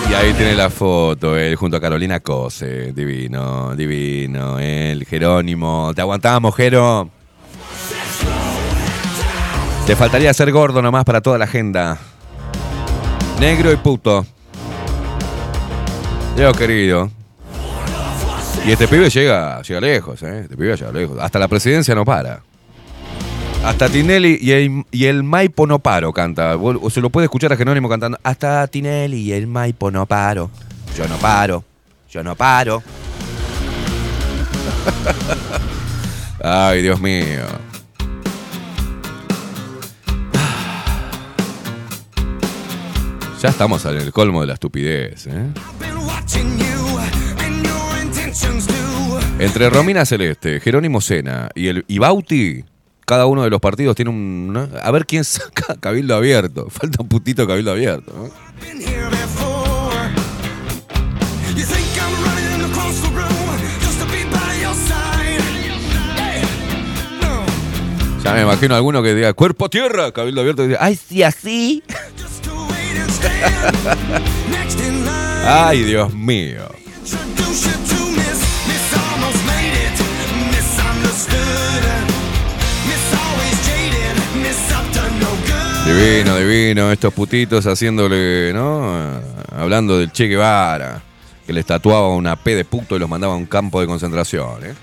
Y ahí tiene la foto, él junto a Carolina Cose. Divino, divino. Él, Jerónimo. Te aguantamos, Jero. Te faltaría ser gordo nomás para toda la agenda. Negro y puto. Dios querido. Y este pibe llega, llega lejos, ¿eh? Este pibe llega lejos. Hasta la presidencia no para. Hasta Tinelli y el, y el Maipo no paro canta. O se lo puede escuchar a Jerónimo cantando. Hasta Tinelli y el Maipo no paro. Yo no paro. Yo no paro. Ay, Dios mío. Ya estamos en el colmo de la estupidez. ¿eh? Entre Romina Celeste, Jerónimo Sena y el y Bauti, cada uno de los partidos tiene un. A ver quién saca Cabildo Abierto. Falta un putito Cabildo Abierto. Ya me imagino alguno que diga cuerpo a tierra, Cabildo Abierto, y diga, ay, sí, así. ay, Dios mío. Divino, divino, estos putitos haciéndole, ¿no? Hablando del Che Guevara, que le tatuaba una P de puto y los mandaba a un campo de concentración, ¿eh?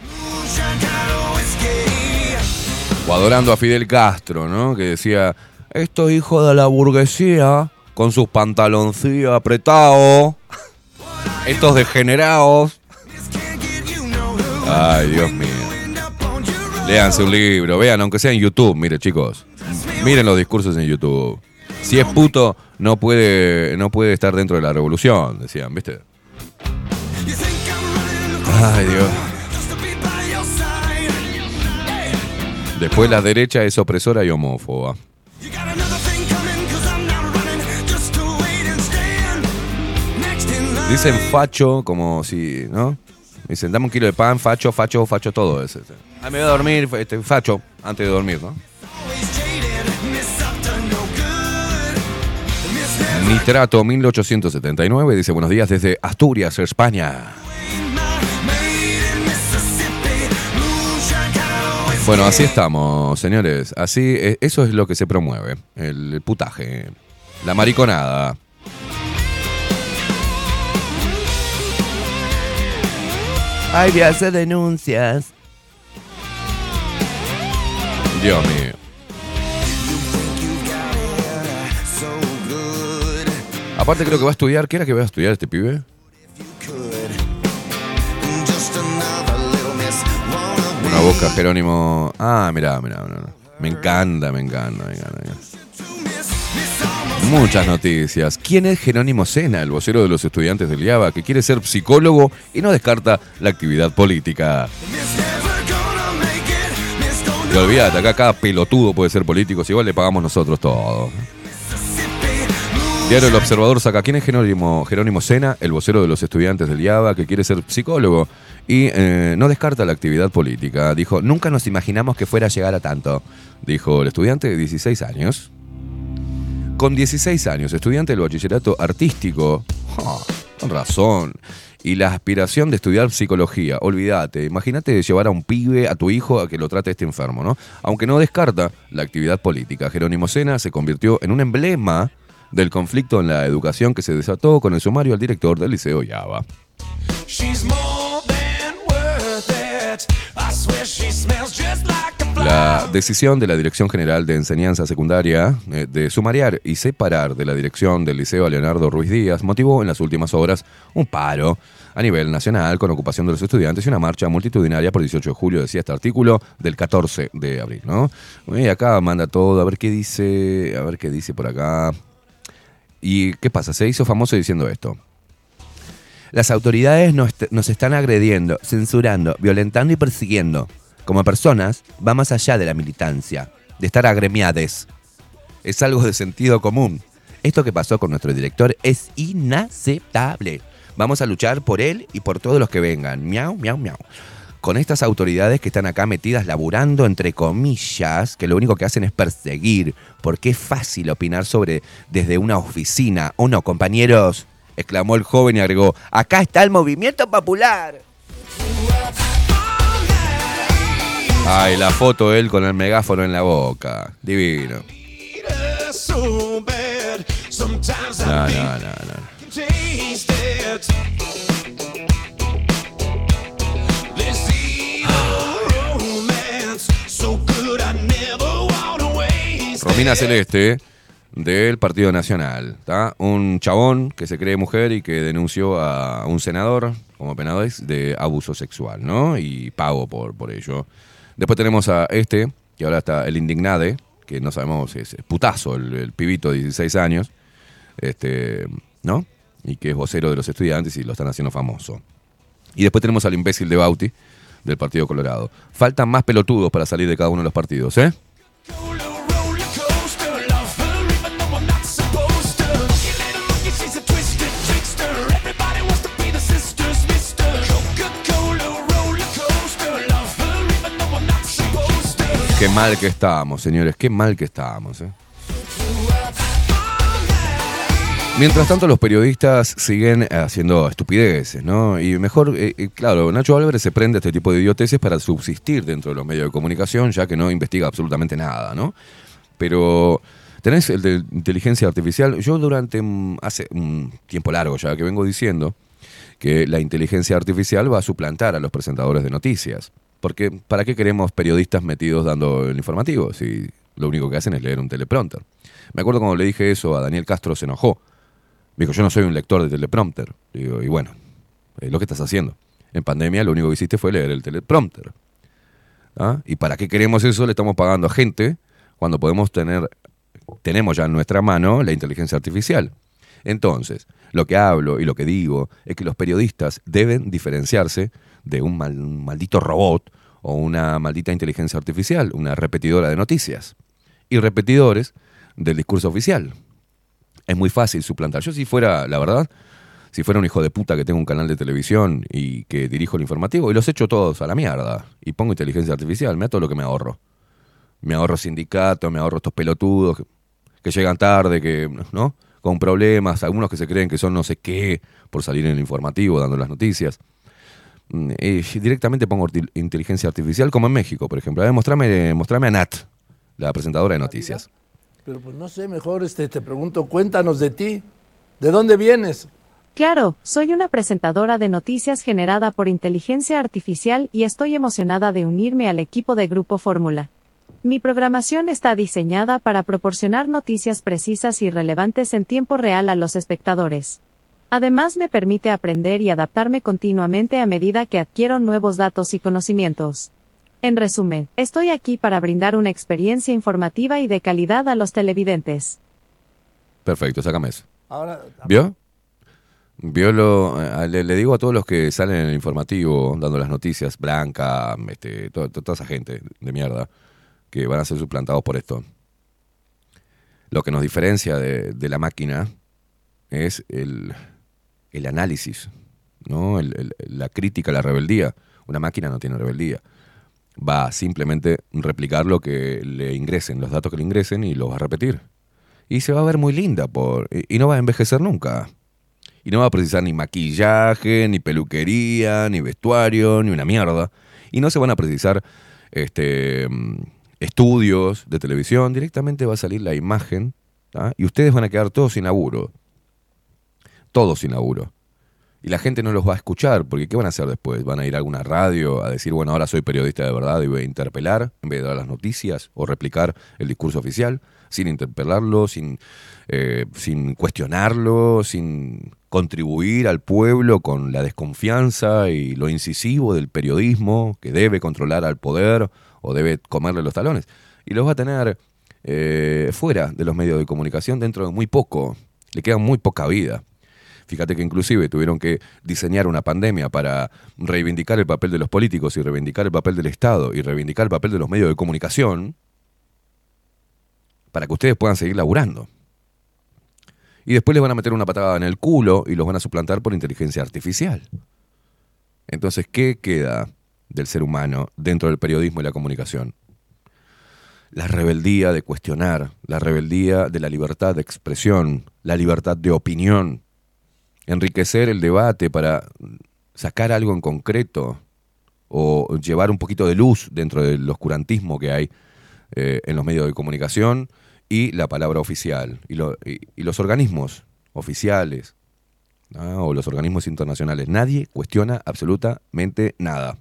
O adorando a Fidel Castro, ¿no? Que decía, estos hijos de la burguesía, con sus pantaloncillos apretados, estos degenerados. Ay, Dios mío. Léanse un libro, vean, aunque sea en YouTube, mire chicos. Miren los discursos en YouTube. Si es puto, no puede, no puede estar dentro de la revolución, decían, ¿viste? Ay, Dios. Después la derecha es opresora y homófoba. Dicen facho como si, ¿no? Dicen, dame un kilo de pan, facho, facho, facho, todo eso. Ah, me voy a dormir, este, facho, antes de dormir, ¿no? Nitrato 1879 dice buenos días desde Asturias, España. Bueno, así estamos, señores. Así, eh, eso es lo que se promueve. El putaje. La mariconada. Ay, a hacer denuncias. Dios mío. Aparte creo que va a estudiar. ¿Qué era que va a estudiar este pibe? Una boca Jerónimo. Ah, mirá, mirá, mirá. Me encanta, me encanta, me encanta. Muchas noticias. ¿Quién es Jerónimo Sena, el vocero de los estudiantes del IABA, que quiere ser psicólogo y no descarta la actividad política? Y olvídate, acá cada pelotudo puede ser político, si igual le pagamos nosotros todo. Diario El Observador saca quién es Jerónimo, Jerónimo Sena, el vocero de los estudiantes del IABA, que quiere ser psicólogo y eh, no descarta la actividad política. Dijo, nunca nos imaginamos que fuera a llegar a tanto, dijo el estudiante de 16 años. Con 16 años, estudiante del bachillerato artístico, razón, y la aspiración de estudiar psicología, olvídate, imagínate llevar a un pibe, a tu hijo, a que lo trate este enfermo, ¿no? Aunque no descarta la actividad política. Jerónimo Sena se convirtió en un emblema del conflicto en la educación que se desató con el sumario al director del Liceo Yaba. La decisión de la Dirección General de Enseñanza Secundaria eh, de sumariar y separar de la dirección del Liceo a Leonardo Ruiz Díaz motivó en las últimas horas un paro a nivel nacional con ocupación de los estudiantes y una marcha multitudinaria por 18 de julio, decía este artículo, del 14 de abril, ¿no? Y acá manda todo, a ver qué dice, a ver qué dice por acá. ¿Y qué pasa? Se hizo famoso diciendo esto. Las autoridades nos, están agrediendo, censurando, violentando y persiguiendo. Como personas, va más allá de la militancia, de estar agremiades. Es algo de sentido común. Esto que pasó con nuestro director es inaceptable. Vamos a luchar por él y por todos los que vengan. Miau, miau, miau. Con estas autoridades que están acá metidas laburando, entre comillas, que lo único que hacen es perseguir, porque es fácil opinar sobre desde una oficina. ¿O no, compañeros? exclamó el joven y agregó, acá está el movimiento popular. Ay, la foto de él con el megáfono en la boca. Divino. No, no, no, no. Romina Celeste del Partido Nacional, ¿tá? Un chabón que se cree mujer y que denunció a un senador como penador de abuso sexual, ¿no? Y pago por, por ello. Después tenemos a este, que ahora está el indignade, que no sabemos, es, es putazo, el, el pibito de 16 años. este, ¿no? Y que es vocero de los estudiantes y lo están haciendo famoso. Y después tenemos al imbécil de Bauti, del Partido Colorado. Faltan más pelotudos para salir de cada uno de los partidos, ¿eh? Qué mal que estábamos, señores, qué mal que estábamos. ¿eh? Mientras tanto, los periodistas siguen haciendo estupideces, ¿no? Y mejor, eh, eh, claro, Nacho Álvarez se prende a este tipo de idioteces para subsistir dentro de los medios de comunicación, ya que no investiga absolutamente nada, ¿no? Pero tenés el de inteligencia artificial. Yo durante hace un tiempo largo ya que vengo diciendo que la inteligencia artificial va a suplantar a los presentadores de noticias. Porque ¿para qué queremos periodistas metidos dando el informativo si lo único que hacen es leer un teleprompter? Me acuerdo cuando le dije eso a Daniel Castro se enojó. Me dijo, yo no soy un lector de teleprompter. Digo, y bueno, es lo que estás haciendo. En pandemia lo único que hiciste fue leer el teleprompter. ¿Ah? ¿Y para qué queremos eso? Le estamos pagando a gente cuando podemos tener, tenemos ya en nuestra mano la inteligencia artificial. Entonces, lo que hablo y lo que digo es que los periodistas deben diferenciarse de un, mal- maldito robot o una maldita inteligencia artificial, una repetidora de noticias. Y repetidores del discurso oficial. Es muy fácil suplantar. Yo si fuera, la verdad, si fuera un hijo de puta que tengo un canal de televisión y que dirijo el informativo, y los echo todos a la mierda, y pongo inteligencia artificial, mira todo lo que me ahorro. Me ahorro sindicatos, me ahorro estos pelotudos que, que llegan tarde, que, ¿no? Con problemas, algunos que se creen que son no sé qué por salir en el informativo dando las noticias. Eh, directamente pongo inteligencia artificial, como en México, por ejemplo. A ver, mostrame, mostrame a Nat, la presentadora de noticias. Pero pues no sé, mejor este, te pregunto, cuéntanos de ti. ¿De dónde vienes? Claro, soy una presentadora de noticias generada por inteligencia artificial y estoy emocionada de unirme al equipo de Grupo Fórmula. Mi programación está diseñada para proporcionar noticias precisas y relevantes en tiempo real a los espectadores. Además me permite aprender y adaptarme continuamente a medida que adquiero nuevos datos y conocimientos. En resumen, estoy aquí para brindar una experiencia informativa y de calidad a los televidentes. Perfecto, sácame eso. Ahora, ¿Vio? ¿Vio lo, eh, le, le digo a todos los que salen en el informativo dando las noticias, Blanca, este, to- to- toda esa gente de mierda, que van a ser suplantados por esto. Lo que nos diferencia de, de la máquina es el, el análisis, ¿no? El- la crítica, la rebeldía. Una máquina no tiene rebeldía. Va a simplemente replicar lo que le ingresen, los datos que le ingresen y los va a repetir. Y se va a ver muy linda por, y no va a envejecer nunca. Y no va a precisar ni maquillaje, ni peluquería, ni vestuario, ni una mierda. Y no se van a precisar este, estudios de televisión. Directamente va a salir la imagen ¿tá? y ustedes van a quedar todos sin laburo. Todos sin laburo. Y la gente no los va a escuchar, porque ¿qué van a hacer después? ¿Van a ir a alguna radio a decir, bueno, ahora soy periodista de verdad y voy a interpelar en vez de dar las noticias o replicar el discurso oficial? Sin interpelarlo, sin, eh, sin cuestionarlo, sin contribuir al pueblo con la desconfianza y lo incisivo del periodismo que debe controlar al poder o debe comerle los talones. Y los va a tener eh, fuera de los medios de comunicación dentro de muy poco. Le queda muy poca vida. Fíjate que inclusive tuvieron que diseñar una pandemia para reivindicar el papel de los políticos y reivindicar el papel del Estado y reivindicar el papel de los medios de comunicación para que ustedes puedan seguir laburando. Y después les van a meter una patada en el culo y los van a suplantar por inteligencia artificial. Entonces, ¿qué queda del ser humano dentro del periodismo y la comunicación? La rebeldía de cuestionar, la rebeldía de la libertad de expresión, la libertad de opinión, enriquecer el debate para sacar algo en concreto o llevar un poquito de luz dentro del oscurantismo que hay eh, en los medios de comunicación y la palabra oficial y, lo- y- los organismos oficiales o los organismos internacionales. Nadie cuestiona absolutamente nada.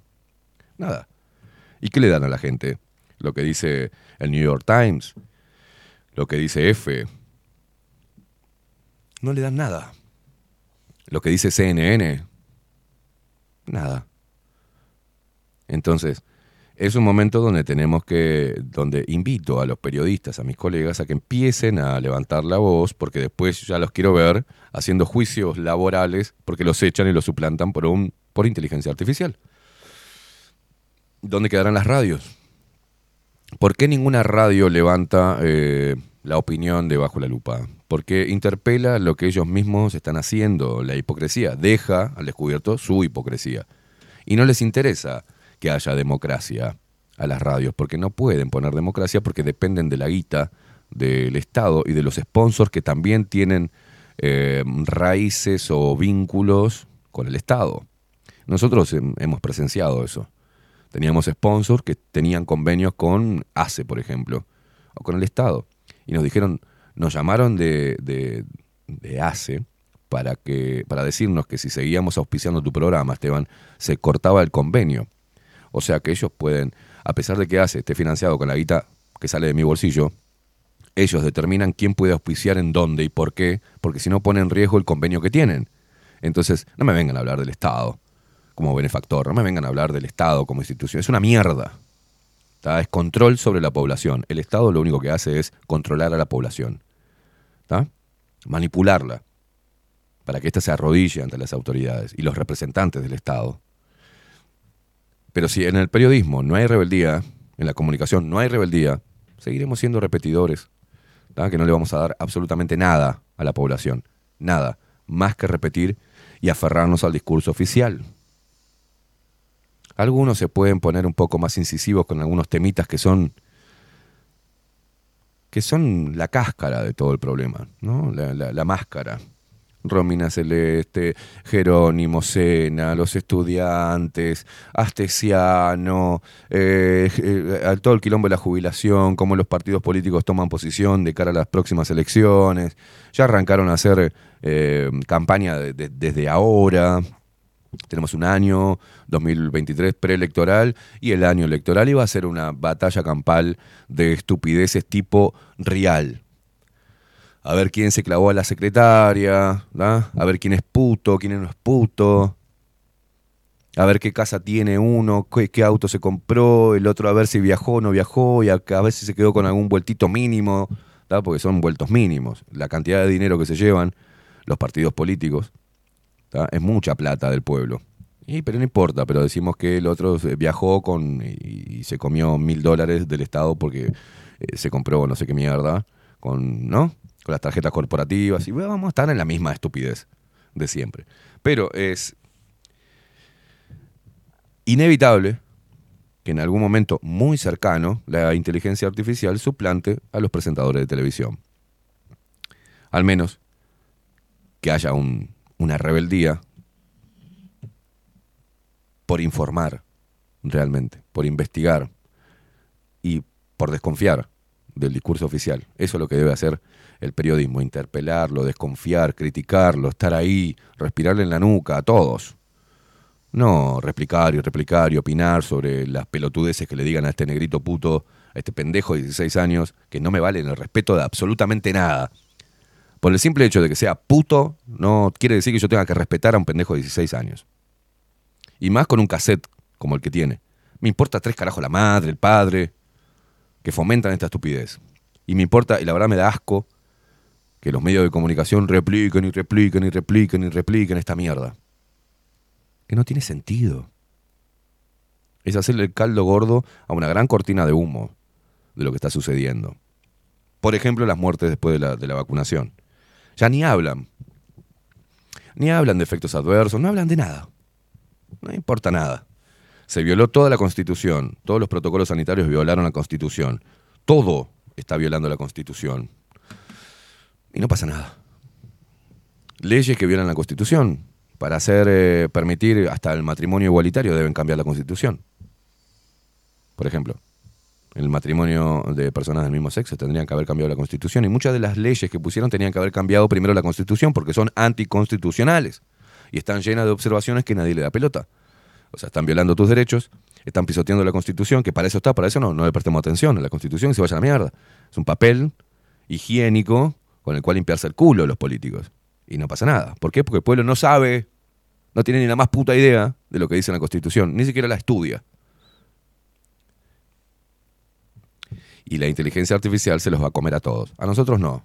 Nada. ¿Y qué le dan a la gente? Lo que dice el New York Times, lo que dice F. No le dan nada. Lo que dice CNN, nada. Entonces, es un momento donde tenemos que, donde invito a los periodistas, a mis colegas, a que empiecen a levantar la voz, porque después ya los quiero ver haciendo juicios laborales, porque los echan y los suplantan por, un, por inteligencia artificial. ¿Dónde quedarán las radios? ¿Por qué ninguna radio levanta eh, la opinión de Bajo la Lupa? Porque interpela lo que ellos mismos están haciendo, la hipocresía, deja al descubierto su hipocresía. Y no les interesa que haya democracia a las radios, porque no pueden poner democracia porque dependen de la guita del Estado y de los sponsors que también tienen eh, raíces o vínculos con el Estado. Nosotros hem- hemos presenciado eso. Teníamos sponsors que tenían convenios con ACE, por ejemplo, o con el Estado. Y nos dijeron, nos llamaron de, de, de ACE para, que, para decirnos que si seguíamos auspiciando tu programa, Esteban, se cortaba el convenio. O sea que ellos pueden, a pesar de que ACE esté financiado con la guita que sale de mi bolsillo, ellos determinan quién puede auspiciar en dónde y por qué, porque si no pone en riesgo el convenio que tienen. Entonces, no me vengan a hablar del Estado como benefactor, no me vengan a hablar del Estado como institución, es una mierda. Es control sobre la población. El Estado lo único que hace es controlar a la población, ¿tá? manipularla, para que ésta se arrodille ante las autoridades y los representantes del Estado. Pero si en el periodismo no hay rebeldía, en la comunicación no hay rebeldía, seguiremos siendo repetidores, ¿tá? que no le vamos a dar absolutamente nada a la población, nada, más que repetir y aferrarnos al discurso oficial. Algunos se pueden poner un poco más incisivos con algunos temitas que son que son la cáscara de todo el problema, ¿no? La, la- máscara. Romina Celeste, Jerónimo Sena, los estudiantes, Astesiano, eh, eh, todo el quilombo de la jubilación, cómo los partidos políticos toman posición de cara a las próximas elecciones. Ya arrancaron a hacer eh, campaña de- de- desde ahora. Tenemos un año 2023 preelectoral y el año electoral iba a ser una batalla campal de estupideces tipo real. A ver quién se clavó a la secretaria, ¿da? a ver quién es puto, quién no es puto, a ver qué casa tiene uno, qué, qué auto se compró, el otro a ver si viajó o no viajó y a, a ver si se quedó con algún vueltito mínimo, ¿da? porque son vueltos mínimos. La cantidad de dinero que se llevan los partidos políticos es mucha plata del pueblo. Y, pero no importa, pero decimos que el otro se- viajó con y, se comió mil dólares del Estado porque eh, se compró no sé qué mierda, con, ¿no? Con las tarjetas corporativas y vamos a estar en la misma estupidez de siempre. Pero es inevitable que en algún momento muy cercano la inteligencia artificial suplante a los presentadores de televisión. Al menos que haya un- una rebeldía por informar realmente, por investigar y por desconfiar del discurso oficial. Eso es lo que debe hacer el periodismo, interpelarlo, desconfiar, criticarlo, estar ahí, respirarle en la nuca a todos. No replicar y replicar y opinar sobre las pelotudeces que le digan a este negrito puto, a este pendejo de 16 años, que no me valen el respeto de absolutamente nada. Por el simple hecho de que sea puto, no quiere decir que yo tenga que respetar a un pendejo de 16 años. Y más con un cassette como el que tiene. Me importa tres carajos la madre, el padre, que fomentan esta estupidez. Y me importa, y la verdad me da asco, que los medios de comunicación repliquen y repliquen y repliquen y repliquen esta mierda. Que no tiene sentido. Es hacerle el caldo gordo a una gran cortina de humo de lo que está sucediendo. Por ejemplo, las muertes después de la, de la vacunación. Ya ni hablan. Ni hablan de efectos adversos, no hablan de nada. No importa nada. Se violó toda la Constitución, todos los protocolos sanitarios violaron la Constitución. Todo está violando la Constitución. Y no pasa nada. Leyes que violan la Constitución. Para hacer eh, permitir hasta el matrimonio igualitario deben cambiar la Constitución. Por ejemplo, el matrimonio de personas del mismo sexo tendrían que haber cambiado la Constitución y muchas de las leyes que pusieron tenían que haber cambiado primero la Constitución porque son anticonstitucionales y están llenas de observaciones que nadie le da pelota. O sea, están violando tus derechos, están pisoteando la Constitución, que para eso está, para eso no, no le prestemos atención a la Constitución se vaya a la mierda. Es un papel higiénico con el cual limpiarse el culo los políticos. Y no pasa nada. ¿Por qué? Porque el pueblo no sabe, no tiene ni la más puta idea de lo que dice la Constitución, ni siquiera la estudia. Y la inteligencia artificial se los va a comer a todos. A nosotros no,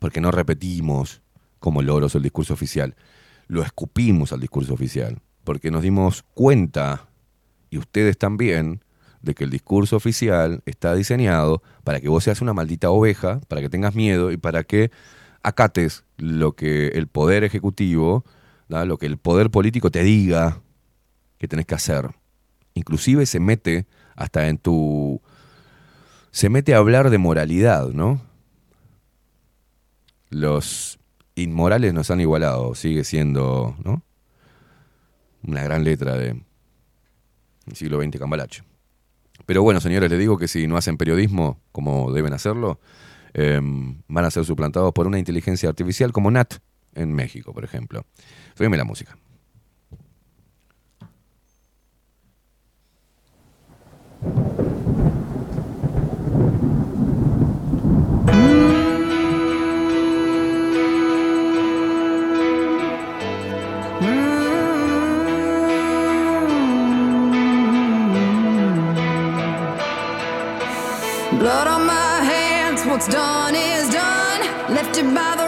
porque no repetimos como loros el discurso oficial. Lo escupimos al discurso oficial, porque nos dimos cuenta, y ustedes también, de que el discurso oficial está diseñado para que vos seas una maldita oveja, para que tengas miedo y para que acates lo que el poder ejecutivo, ¿da? lo que el poder político te diga que tenés que hacer. Inclusive se mete hasta en tu... Se mete a hablar de moralidad, ¿no? Los inmorales nos han igualado, sigue siendo, ¿no? Una gran letra de siglo XX Cambalache. Pero bueno, señores, les digo que si no hacen periodismo como deben hacerlo, eh, van a ser suplantados por una inteligencia artificial como Nat en México, por ejemplo. Súbeme la música. What's done is done. Lifted by the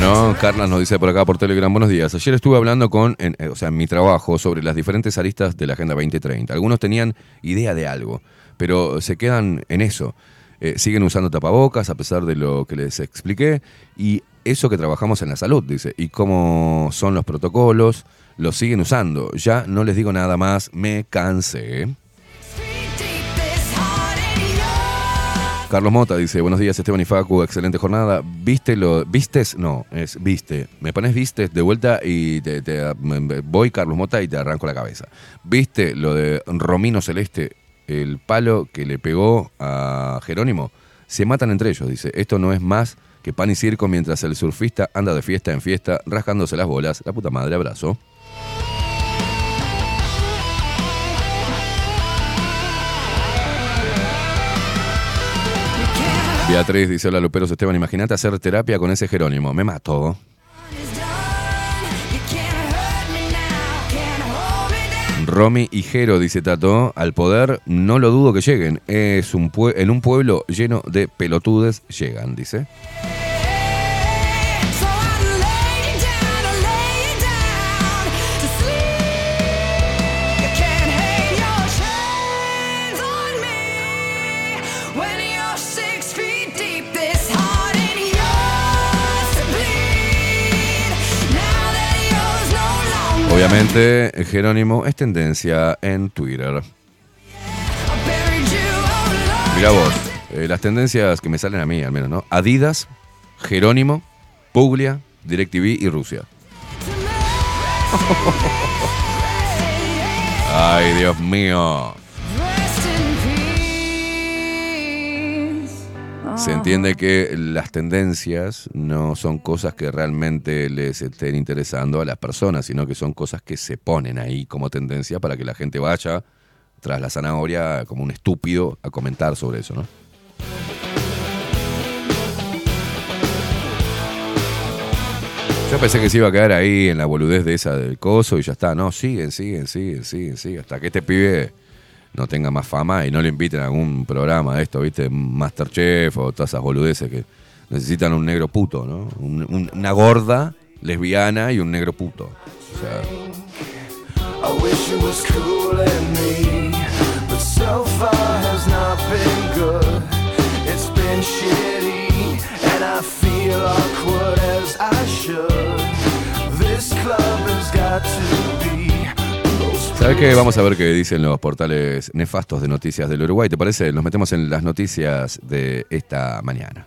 Bueno, Carlas nos dice por acá por Telegram, buenos días. Ayer estuve hablando con, en- eh, o sea, en mi trabajo sobre las diferentes aristas de la Agenda 2030. Algunos tenían idea de algo, pero se quedan en eso. Eh, siguen usando tapabocas a pesar de lo que les expliqué. Y eso que trabajamos en la salud, dice. Y cómo son los protocolos, los siguen usando. Ya no les digo nada más, me cansé. Carlos Mota dice, buenos días Esteban y Facu, excelente jornada. ¿Viste lo, vistes? No, es viste. Me pones vistes de vuelta y te, voy Carlos Mota y te arranco la cabeza. ¿Viste lo de Romino Celeste, el palo que le pegó a Jerónimo? Se matan entre ellos, dice. Esto no es más que pan y circo mientras el surfista anda de fiesta en fiesta, rasgándose las bolas. La puta madre, abrazo. Beatriz dice, hola Luperos Esteban, imagínate hacer terapia con ese Jerónimo. Me mato. Romy y Jero, dice Tato, al poder no lo dudo que lleguen. Es un en un pueblo lleno de pelotudes llegan, dice. Obviamente, Jerónimo es tendencia en Twitter. Mira vos, eh, las tendencias que me salen a mí, al menos, ¿no? Adidas, Jerónimo, Puglia, DirecTV y Rusia. Ay, Dios mío. Se entiende que las tendencias no son cosas que realmente les estén interesando a las personas, sino que son cosas que se ponen ahí como tendencia para que la gente vaya tras la zanahoria como un estúpido a comentar sobre eso, ¿no? Yo pensé que se iba a quedar ahí en la boludez de esa del coso y ya está. No, siguen, siguen, siguen, siguen, siguen. Hasta que este pibe no tenga más fama y no le inviten a algún programa de esto, ¿viste? Masterchef o todas esas boludeces que necesitan un negro puto, ¿no? Un- un- una gorda lesbiana y un negro puto. O sea. This club has got to be. ¿Sabes qué? Vamos a ver qué dicen los portales nefastos de noticias del Uruguay. ¿Te parece? Nos metemos en las noticias de esta mañana.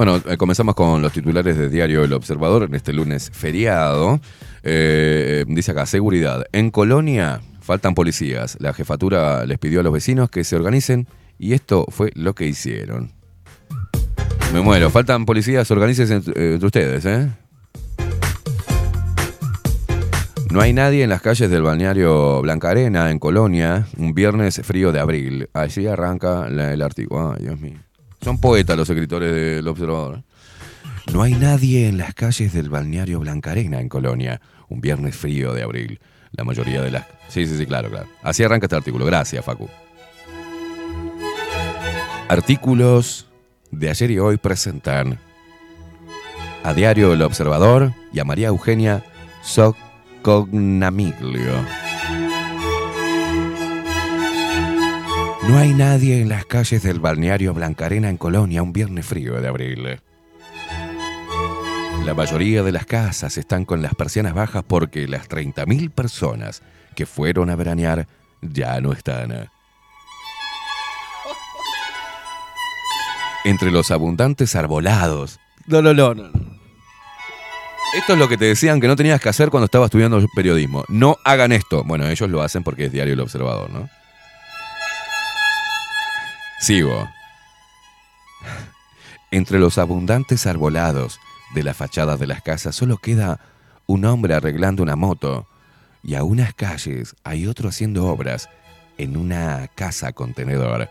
Bueno, eh, comenzamos con los titulares de Diario El Observador en este lunes feriado. Eh, dice acá, seguridad. En Colonia faltan policías. La jefatura les pidió a los vecinos que se organicen y esto fue lo que hicieron. Me muero. Faltan policías, organícense entre, eh, entre ustedes, ¿eh? No hay nadie en las calles del balneario Blanca Arena, en Colonia, un viernes frío de abril. Allí arranca la- el artículo. Ay, Dios mío. Son poetas los escritores del Observador. No hay nadie en las calles del balneario Blanca Arena, en Colonia, un viernes frío de abril. La mayoría de las... Sí, sí, sí, claro, claro. Así arranca este artículo. Gracias, Facu. Artículos de ayer y hoy presentan a Diario El Observador y a María Eugenia Socognamiglio. No hay nadie en las calles del balneario Blancarena en Colonia un viernes frío de abril. La mayoría de las casas están con las persianas bajas porque las 30.000 personas que fueron a veranear ya no están. Entre los abundantes arbolados. No, no, no. Esto es lo que te decían que no tenías que hacer cuando estabas estudiando periodismo. No hagan esto. Bueno, ellos lo hacen porque es Diario El Observador, ¿no? Sigo. Entre los abundantes arbolados de la fachada de las casas solo queda un hombre arreglando una moto y a unas calles hay otro haciendo obras en una casa contenedor.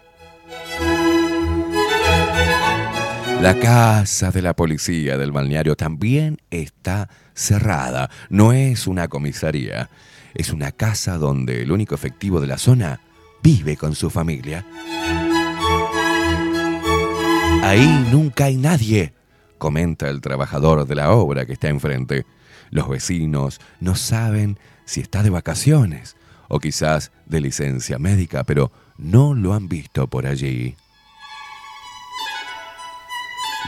La casa de la policía del balneario también está cerrada. No es una comisaría. Es una casa donde el único efectivo de la zona vive con su familia. Ahí nunca hay nadie, comenta el trabajador de la obra que está enfrente. Los vecinos no saben si está de vacaciones o quizás de licencia médica, pero no lo han visto por allí.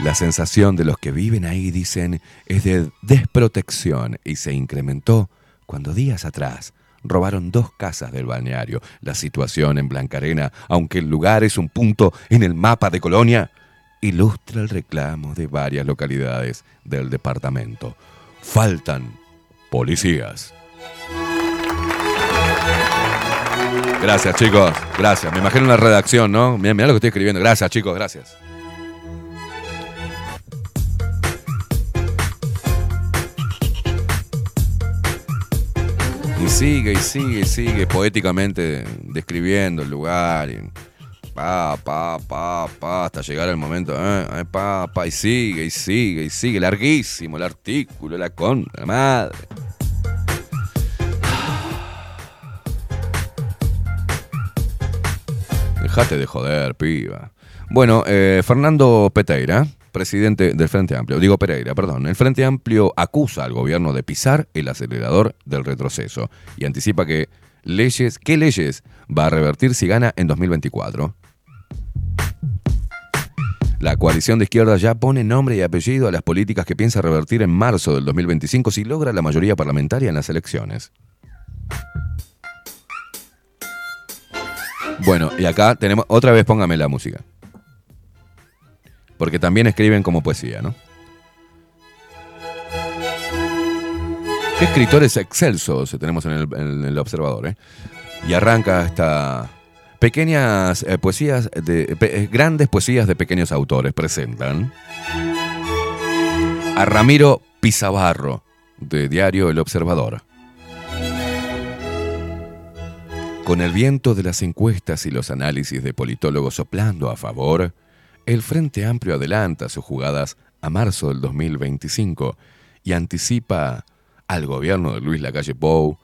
La sensación de los que viven ahí, dicen, es de desprotección y se incrementó cuando días atrás robaron dos casas del balneario. La situación en Blancarena, aunque el lugar es un punto en el mapa de Colonia, ilustra el reclamo de varias localidades del departamento. Faltan policías. Gracias, chicos. Gracias. Me imagino una redacción, ¿no? Mirá lo que estoy escribiendo. Gracias, chicos. Gracias. Y sigue, y sigue, y sigue poéticamente describiendo el lugar. Pa, pa, pa, pa, hasta llegar el momento. eh, pa, pa, y sigue, y sigue, y sigue. Larguísimo el artículo, la con la madre. Dejate de joder, piba. Bueno, eh, Fernando Peteira, presidente del Frente Amplio, digo Pereira, perdón, el Frente Amplio acusa al gobierno de pisar el acelerador del retroceso y anticipa que leyes, ¿qué leyes va a revertir si gana en 2024? La coalición de izquierda ya pone nombre y apellido a las políticas que piensa revertir en marzo del 2025 si logra la mayoría parlamentaria en las elecciones. Bueno, y acá tenemos, otra vez póngame la música. Porque también escriben como poesía, ¿no? Qué escritores excelsos tenemos en el, en el observador, ¿eh? Y arranca esta pequeñas eh, poesías de eh, grandes poesías de pequeños autores presentan a Ramiro Pizabarro de diario El Observador. Con el viento de las encuestas y los análisis de politólogos soplando a favor, el Frente Amplio adelanta sus jugadas a marzo del 2025 y anticipa al gobierno de Luis Lacalle Pou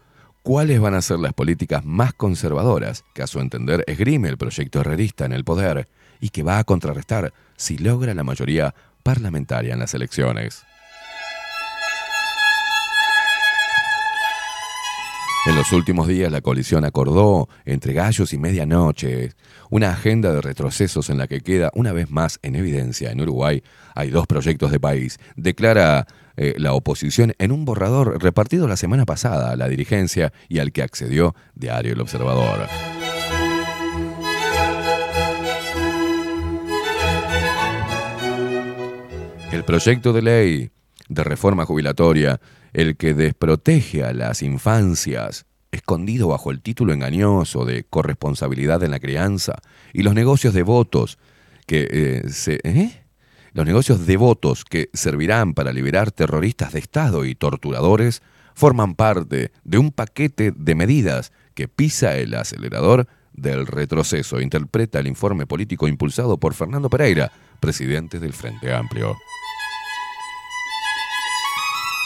cuáles van a ser las políticas más conservadoras que a su entender esgrime el proyecto herrerista en el poder y que va a contrarrestar si logra la mayoría parlamentaria en las elecciones. En los últimos días la coalición acordó, entre gallos y medianoche, una agenda de retrocesos en la que queda una vez más en evidencia en Uruguay hay dos proyectos de país. Declara eh, la oposición en un borrador repartido la semana pasada a la dirigencia y al que accedió Diario El Observador. El proyecto de ley de reforma jubilatoria, el que desprotege a las infancias, escondido bajo el título engañoso de corresponsabilidad en la crianza, y los negocios de votos que eh, se... ¿eh? Los negocios de votos que servirán para liberar terroristas de Estado y torturadores forman parte de un paquete de medidas que pisa el acelerador del retroceso, interpreta el informe político impulsado por Fernando Pereira, presidente del Frente Amplio.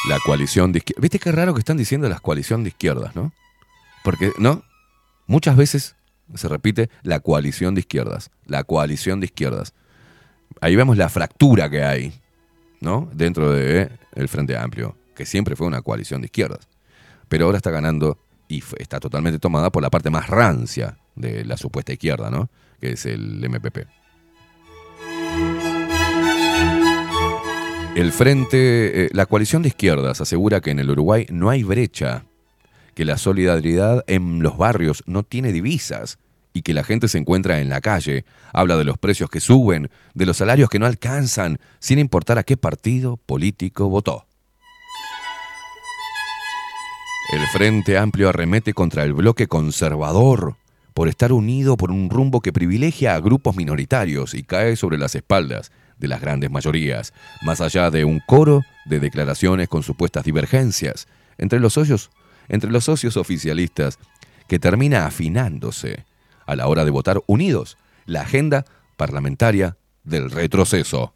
La coalición de izquierdas. ¿Viste qué raro que están diciendo las coalición de izquierdas, no? Porque, ¿no? Muchas veces se repite la coalición de izquierdas. La coalición de izquierdas. Ahí vemos la fractura que hay, ¿no? Dentro del Frente Amplio, que siempre fue una coalición de izquierdas. Pero ahora está ganando y está totalmente tomada por la parte más rancia de la supuesta izquierda, ¿no? Que es el MPP. El frente, eh, la coalición de izquierdas asegura que en el Uruguay no hay brecha, que la solidaridad en los barrios no tiene divisas y que la gente se encuentra en la calle. Habla de los precios que suben, de los salarios que no alcanzan, sin importar a qué partido político votó. El Frente Amplio arremete contra el bloque conservador por estar unido por un rumbo que privilegia a grupos minoritarios y cae sobre las espaldas de las grandes mayorías, más allá de un coro de declaraciones con supuestas divergencias entre los socios, entre los socios oficialistas que termina afinándose a la hora de votar unidos la agenda parlamentaria del retroceso.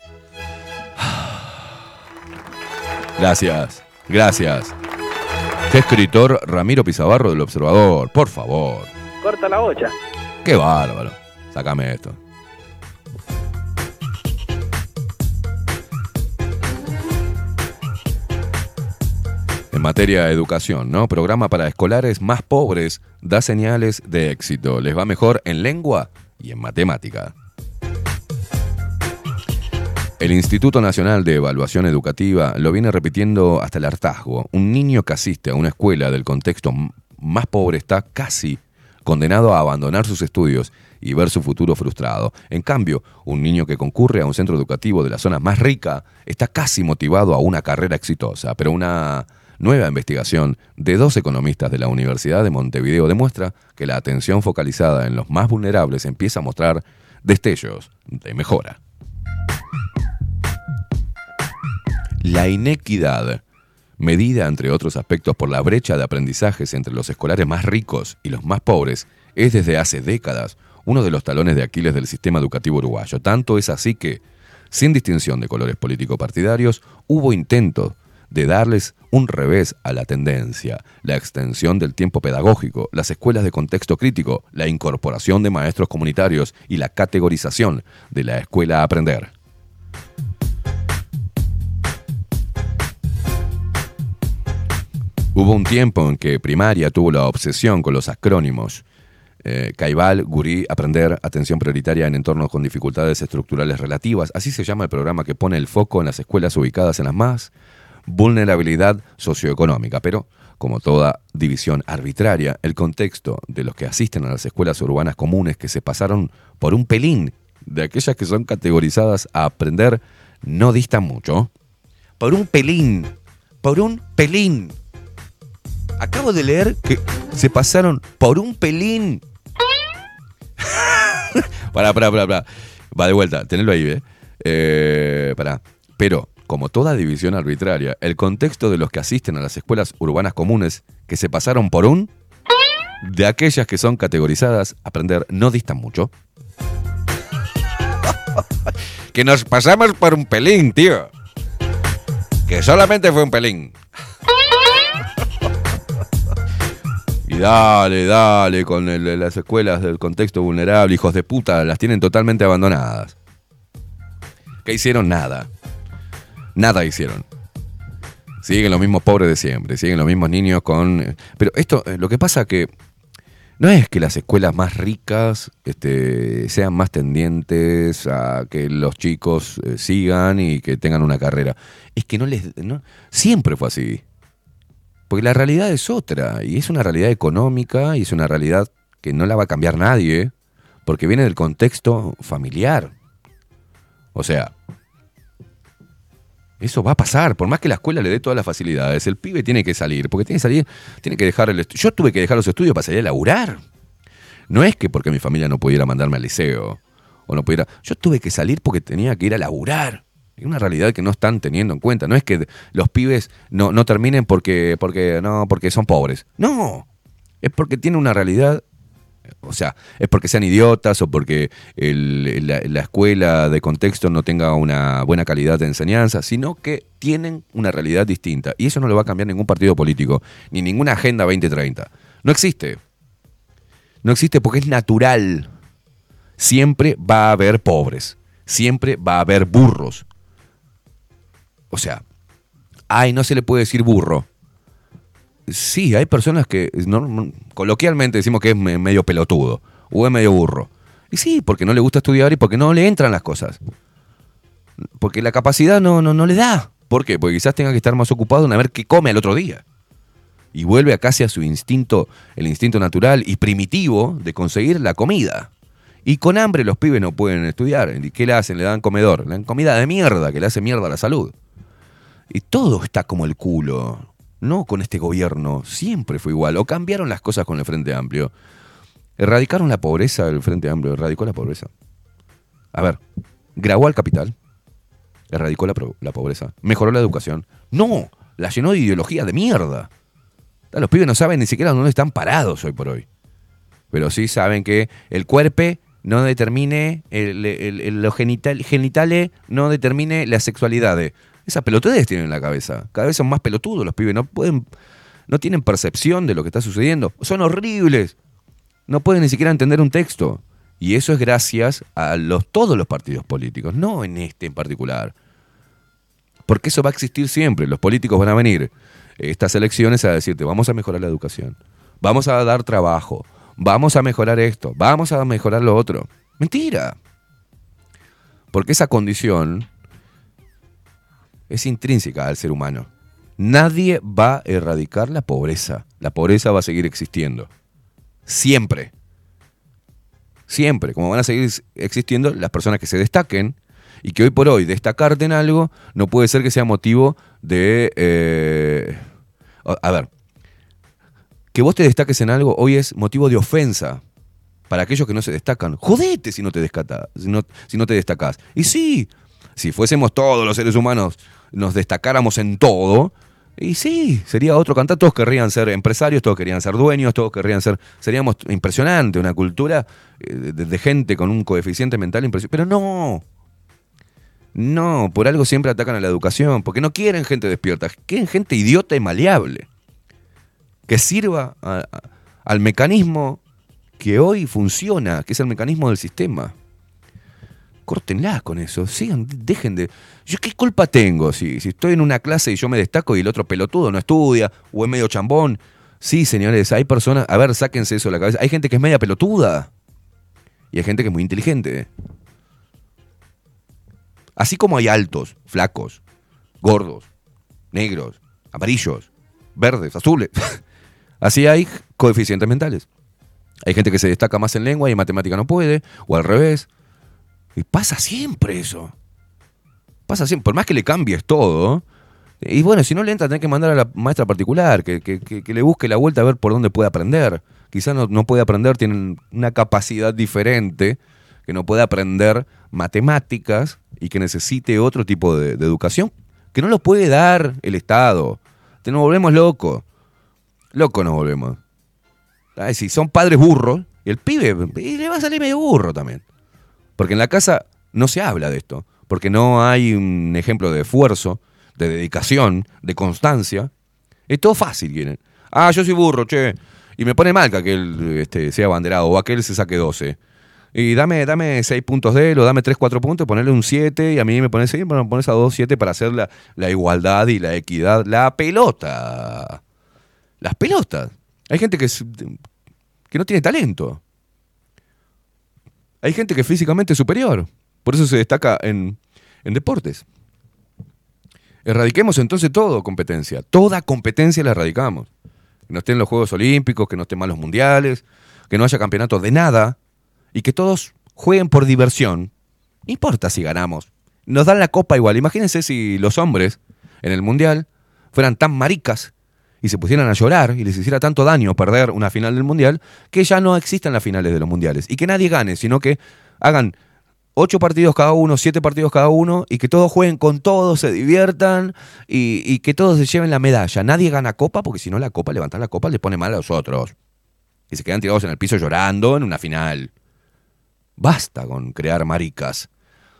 Gracias, gracias. Qué escritor Ramiro Pizabarro del Observador, por favor. Corta la bocha. Qué bárbaro. Sácame esto. En materia de educación, ¿no? Programa para escolares más pobres da señales de éxito. Les va mejor en lengua y en matemática. El Instituto Nacional de Evaluación Educativa lo viene repitiendo hasta el hartazgo. Un niño que asiste a una escuela del contexto más pobre está casi condenado a abandonar sus estudios y ver su futuro frustrado. En cambio, un niño que concurre a un centro educativo de la zona más rica está casi motivado a una carrera exitosa, pero una nueva investigación de dos economistas de la Universidad de Montevideo demuestra que la atención focalizada en los más vulnerables empieza a mostrar destellos de mejora. La inequidad, medida entre otros aspectos por la brecha de aprendizajes entre los escolares más ricos y los más pobres, es desde hace décadas uno de los talones de Aquiles del sistema educativo uruguayo. Tanto es así que, sin distinción de colores político-partidarios, hubo intentos de darles un revés a la tendencia, la extensión del tiempo pedagógico, las escuelas de contexto crítico, la incorporación de maestros comunitarios y la categorización de la escuela a aprender. Hubo un tiempo en que primaria tuvo la obsesión con los acrónimos. Eh, Caibal, Gurí, Aprender, Atención Prioritaria en Entornos con Dificultades Estructurales Relativas. Así se llama el programa que pone el foco en las escuelas ubicadas en las más vulnerabilidad socioeconómica. Pero, como toda división arbitraria, el contexto de los que asisten a las escuelas urbanas comunes que se pasaron por un pelín de aquellas que son categorizadas a aprender no distan mucho. Por un pelín, por un pelín. Acabo de leer que se pasaron por un pelín. pará, pará, pará, pará. Va de vuelta, tenelo ahí, ¿eh? eh. Pero, como toda división arbitraria, el contexto de los que asisten a las escuelas urbanas comunes que se pasaron por un, de aquellas que son categorizadas, aprender no distan mucho. que nos pasamos por un pelín, tío. Que solamente fue un pelín. Y dale, dale, con las escuelas del contexto vulnerable, hijos de puta, las tienen totalmente abandonadas. ¿Qué hicieron? Nada. Nada hicieron. Siguen los mismos pobres de siempre, siguen los mismos niños con... Pero esto, eh, lo que pasa que no es que las escuelas más ricas este, sean más tendientes a que los chicos eh, sigan y que tengan una carrera. Es que no les... no- siempre fue así. Porque la realidad es otra, y es una realidad económica, y es una realidad que no la va a cambiar nadie, porque viene del contexto familiar. O sea, eso va a pasar, por más que la escuela le dé todas las facilidades, el pibe tiene que salir, porque tiene que salir, tiene que dejar el. Yo tuve que dejar los estudios para salir a laburar. No es que porque mi familia no pudiera mandarme al liceo, o no pudiera. Yo tuve que salir porque tenía que ir a laburar. Es una realidad que no están teniendo en cuenta. No es que los pibes no, no terminen porque, porque, no, porque son pobres. No. Es porque tienen una realidad o sea, es porque sean idiotas o porque el- la, la escuela de contexto no tenga una buena calidad de enseñanza, sino que tienen una realidad distinta. Y eso no lo va a cambiar ningún partido político, ni ninguna Agenda 2030. No existe. No existe porque es natural. Siempre va a haber pobres. Siempre va a haber burros. O sea, ay, no se le puede decir burro. Sí, hay personas que no- coloquialmente decimos que es me- medio pelotudo o es medio burro. Y sí, porque no le gusta estudiar y porque no le entran las cosas. Porque la capacidad no, no, no le da. ¿Por qué? Porque quizás tenga que estar más ocupado en a ver qué come al otro día. Y vuelve a casi a su instinto, el instinto natural y primitivo de conseguir la comida. Y con hambre los pibes no pueden estudiar. ¿Y qué le hacen? Le dan comedor. Le dan comida de mierda, que le hace mierda a la salud. Y todo está como el culo. No con este gobierno. Siempre fue igual. O cambiaron las cosas con el Frente Amplio. Erradicaron la pobreza el Frente Amplio. Erradicó la pobreza. A ver. Grabó al capital. Erradicó la, pobreza. Mejoró la educación. No. La llenó de ideología de mierda. Los pibes no saben ni siquiera dónde están parados hoy por hoy. Pero sí saben que el cuerpo no determine, el, el- los genital, genitales no determine la sexualidad. Esa pelotudez tienen en la cabeza. Cada vez son más pelotudos los pibes. No pueden, no tienen percepción de lo que está sucediendo. Son horribles. No pueden ni siquiera entender un texto. Y eso es gracias a los, todos los partidos políticos, no en este en particular. Porque eso va a existir siempre. Los políticos van a venir estas elecciones a decirte, vamos a mejorar la educación, vamos a dar trabajo, vamos a mejorar esto, vamos a mejorar lo otro. Mentira. Porque esa condición es intrínseca al ser humano. Nadie va a erradicar la pobreza. La pobreza va a seguir existiendo. Siempre. Siempre. Como van a seguir existiendo las personas que se destaquen y que hoy por hoy destacarte en algo no puede ser que sea motivo de... eh, a ver, que vos te destaques en algo hoy es motivo de ofensa para aquellos que no se destacan. Jodete si no te, si no, si no te destacás. Y sí, si fuésemos todos los seres humanos, nos destacáramos en todo, y sí, sería otro cantar. Todos querrían ser empresarios, todos querían ser dueños, todos querrían ser. Seríamos impresionante, una cultura eh, de, gente con un coeficiente mental impresionante. Pero no. No, por algo siempre atacan a la educación, porque no quieren gente despierta, quieren gente idiota y maleable. Que sirva al mecanismo que hoy funciona, que es el mecanismo del sistema. Córtenla con eso, sigan, dejen de. ¿Yo qué culpa tengo si, si estoy en una clase y yo me destaco y el otro pelotudo no estudia o es medio chambón? Sí, señores, hay personas. A ver, sáquense eso de la cabeza. Hay gente que es media pelotuda y hay gente que es muy inteligente. Así como hay altos, flacos, gordos, negros, amarillos, verdes, azules. Así hay coeficientes mentales. Hay gente que se destaca más en lengua y en matemática no puede, o al revés. Y pasa siempre eso. Pasa siempre. Por más que le cambies todo, Y bueno, si no le entra, tenés que mandar a la maestra particular, que, que- le busque la vuelta a ver por dónde puede aprender. Quizás no, no puede aprender, tienen una capacidad diferente, que no puede aprender matemáticas y que necesite otro tipo de, educación, que no lo puede dar el Estado. Te nos volvemos locos. Locos nos volvemos. Ay, si son padres burros, el pibe le va a salir medio burro también. Porque en la casa no se habla de esto, porque no hay un ejemplo de esfuerzo, de dedicación, de constancia. Es todo fácil, quieren. Ah, yo soy burro, che. Y me pone mal que aquel este, sea abanderado o aquel se saque 12. Y dame, dame 6 puntos de él, o dame 3, 4 puntos, ponerle un 7, y a mí me pones 6, bueno, pones a 2, 7 para hacer la, igualdad y la equidad. La pelota. Las pelotas. Hay gente que, que no tiene talento. Hay gente que físicamente es superior. Por eso se destaca en, en deportes. Erradiquemos entonces todo competencia. Toda competencia la erradicamos. Que no estén los Juegos Olímpicos, que no estén más los mundiales, que no haya campeonatos de nada y que todos jueguen por diversión. Importa si ganamos. Nos dan la copa igual. Imagínense si los hombres en el mundial fueran tan maricas y se pusieran a llorar y les hiciera tanto daño perder una final del mundial que ya no existan las finales de los mundiales y que nadie gane, sino que hagan ocho partidos cada uno, siete partidos cada uno, y que todos jueguen con todos, se diviertan y, que todos se lleven la medalla. Nadie gana copa porque si no la copa, levantar la copa, le pone mal a los otros. Y se quedan tirados en el piso llorando en una final. Basta con crear maricas.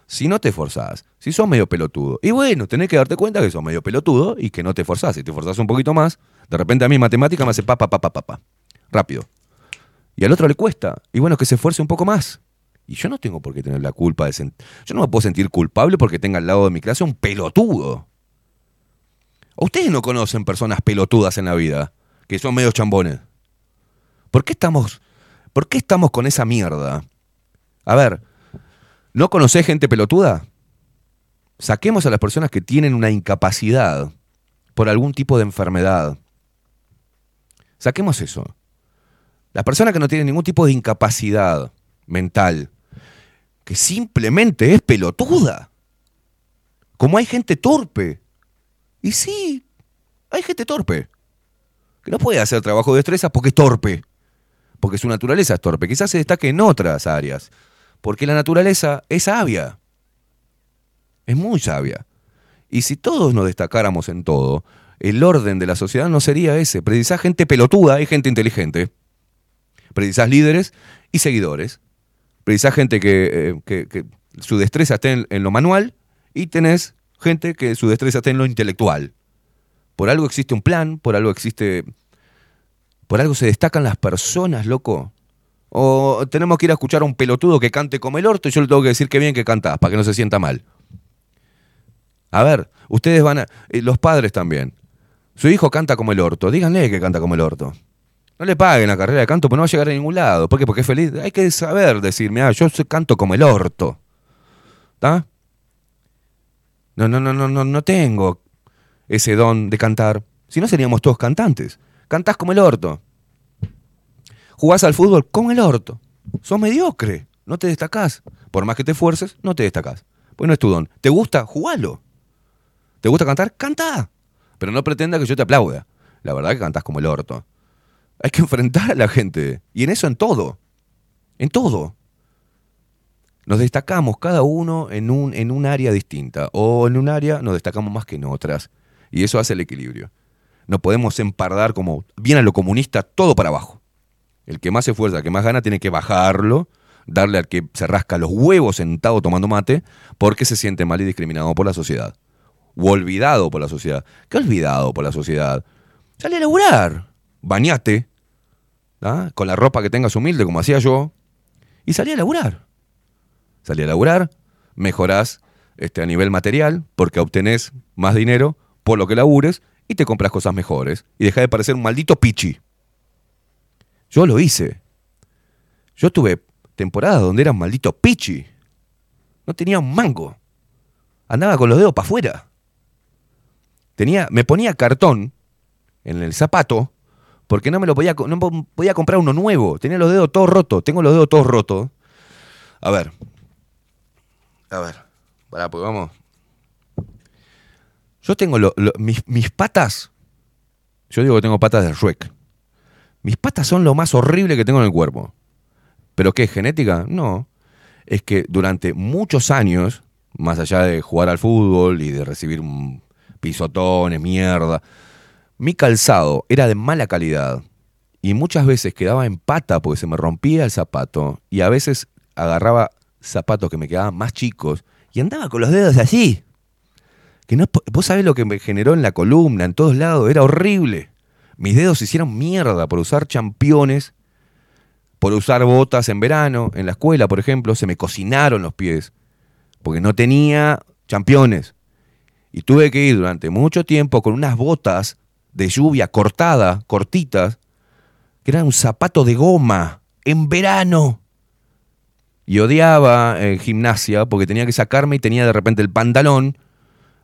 Si no te esforzás, si sos medio pelotudo, y bueno, tenés que darte cuenta que sos medio pelotudo y que no te esforzás. Si te esforzás un poquito más, de repente a mí matemática me hace pa, pa, pa, pa. Rápido. Y al otro le cuesta. Y bueno, que se esfuerce un poco más. Y yo no tengo por qué tener la culpa de sent- Yo no me puedo sentir culpable porque tenga al lado de mi clase un pelotudo. ¿O Ustedes no conocen personas pelotudas en la vida, que son medio chambones. ¿Por qué estamos, por qué estamos con esa mierda? A ver, ¿no conocés gente pelotuda? Saquemos a las personas que tienen una incapacidad por algún tipo de enfermedad. Saquemos eso. La persona que no tiene ningún tipo de incapacidad mental, que simplemente es pelotuda. Como hay gente torpe. Y sí, hay gente torpe. Que no puede hacer trabajo de destreza porque es torpe. Porque su naturaleza es torpe. Quizás se destaque en otras áreas. Porque la naturaleza es sabia. Es muy sabia. Y si todos nos destacáramos en todo, el orden de la sociedad no sería ese. Precisás gente pelotuda y gente inteligente. Precisás líderes y seguidores. Precisás gente que, eh, que- que su destreza esté en, lo manual y tenés gente que su destreza esté en lo intelectual. Por algo existe un plan, por algo existe... Por algo se destacan las personas, loco. O tenemos que ir a escuchar a un pelotudo que cante como el orto y yo le tengo que decir que bien que cantás, para que no se sienta mal. A ver, ustedes van a... eh, los padres también. Su hijo canta como el orto, díganle que canta como el orto. No le paguen la carrera de canto, pero no va a llegar a ningún lado. ¿Por qué? Porque es feliz. Hay que saber decirme, ah, yo canto como el orto. ¿Está? No, no, no, no, no, no tengo ese don de cantar. Si no seríamos todos cantantes. Cantás como el orto. Jugás al fútbol como el orto. Sos mediocre. No te destacás. Por más que te esfuerces, no te destacás. Pues no es tu don. ¿Te gusta? Jugalo. ¿Te gusta cantar? Canta. Pero no pretenda que yo te aplauda. La verdad que cantás como el orto. Hay que enfrentar a la gente. Y en eso en todo. En todo. Nos destacamos cada uno en un, en un área distinta. O en un área nos destacamos más que en otras. Y eso hace el equilibrio. No podemos empardar como bien a lo comunista todo para abajo. El que más se esfuerza, el que más gana, tiene que bajarlo, darle al que se rasca los huevos sentado tomando mate, porque se siente mal y discriminado por la sociedad. O olvidado por la sociedad. ¿Qué olvidado por la sociedad? Sale a laburar. Bañate. Con la ropa que tengas humilde, como hacía yo. Y salí a laburar. Salí a laburar, mejorás este, a nivel material, porque obtenés más dinero por lo que labures y te compras cosas mejores. Y deja de parecer un maldito pichi. Yo lo hice. Yo tuve temporadas donde era un maldito pichi. No tenía un mango. Andaba con los dedos para afuera. Tenía, me ponía cartón en el zapato porque no me lo podía, no po- podía comprar uno nuevo. Tenía los dedos todos rotos. Tengo los dedos todos rotos. A ver. A ver. Pará, pues vamos. Yo tengo lo- mis, mis patas. Yo digo que tengo patas de Shrek. Mis patas son lo más horrible que tengo en el cuerpo. ¿Pero qué? ¿Es genética? No. Es que durante muchos años, más allá de jugar al fútbol y de recibir pisotones, mierda, mi calzado era de mala calidad. Y muchas veces quedaba en pata porque se me rompía el zapato. Y a veces agarraba zapatos que me quedaban más chicos y andaba con los dedos así. Que no, vos sabés lo que me generó en la columna, en todos lados, era horrible. Mis dedos se hicieron mierda por usar championes, por usar botas en verano, en la escuela, por ejemplo, se me cocinaron los pies, porque no tenía championes. Y tuve que ir durante mucho tiempo con unas botas de lluvia cortadas, cortitas, que eran un zapato de goma, en verano. Y odiaba eh, gimnasia porque tenía que sacarme y tenía de repente el pantalón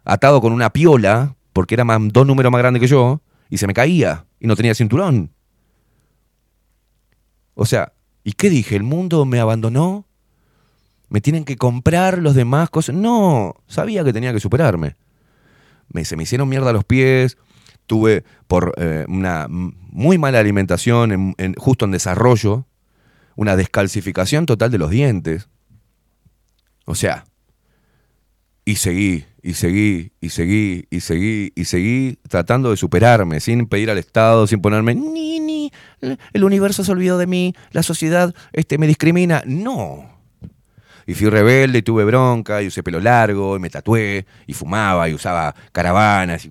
atado con una piola, porque era más- dos números más grande que yo, y se me caía y no tenía cinturón. O sea, ¿y qué dije? ¿El mundo me abandonó? ¿Me tienen que comprar los demás cosas? No, sabía que tenía que superarme. Me, se me hicieron mierda los pies, tuve por eh, una muy mala alimentación en- en- justo en desarrollo, una descalcificación total de los dientes. O sea, y seguí, y seguí, y seguí, y seguí, y seguí tratando de superarme, sin pedir al Estado, sin ponerme, ni, ni, el universo se olvidó de mí, la sociedad este, me discrimina. No. Y fui rebelde, y tuve bronca, y usé pelo largo, y me tatué, y fumaba, y usaba caravanas, y,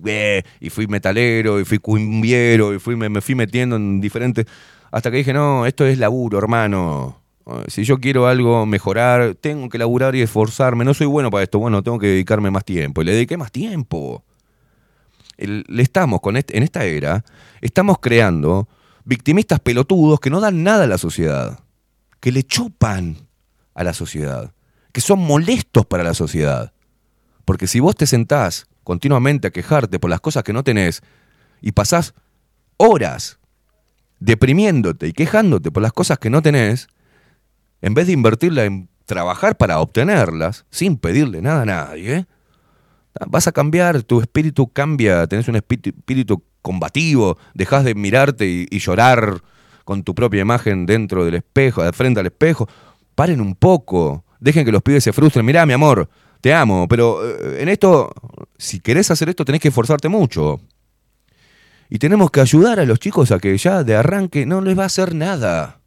y fui metalero, y fui cumbiero, y fui, me, me fui metiendo en diferentes... Hasta que dije, no, esto es laburo, hermano. Si yo quiero algo mejorar, tengo que laburar y esforzarme. No soy bueno para esto, bueno, tengo que dedicarme más tiempo. Y le dediqué más tiempo. Le estamos, con este- en esta era, estamos creando victimistas pelotudos que no dan nada a la sociedad, que le chupan a la sociedad, que son molestos para la sociedad. Porque si vos te sentás continuamente a quejarte por las cosas que no tenés y pasás horas deprimiéndote y quejándote por las cosas que no tenés, en vez de invertirla en trabajar para obtenerlas, sin pedirle nada a nadie, vas a cambiar, tu espíritu cambia, tenés un espíritu, combativo, dejas de mirarte y, llorar con tu propia imagen dentro del espejo, frente al espejo. Paren un poco, dejen que los pibes se frustren. Mirá, mi amor, te amo, pero eh, en esto, si querés hacer esto, tenés que esforzarte mucho. Y tenemos que ayudar a los chicos a que ya de arranque no les va a hacer nada.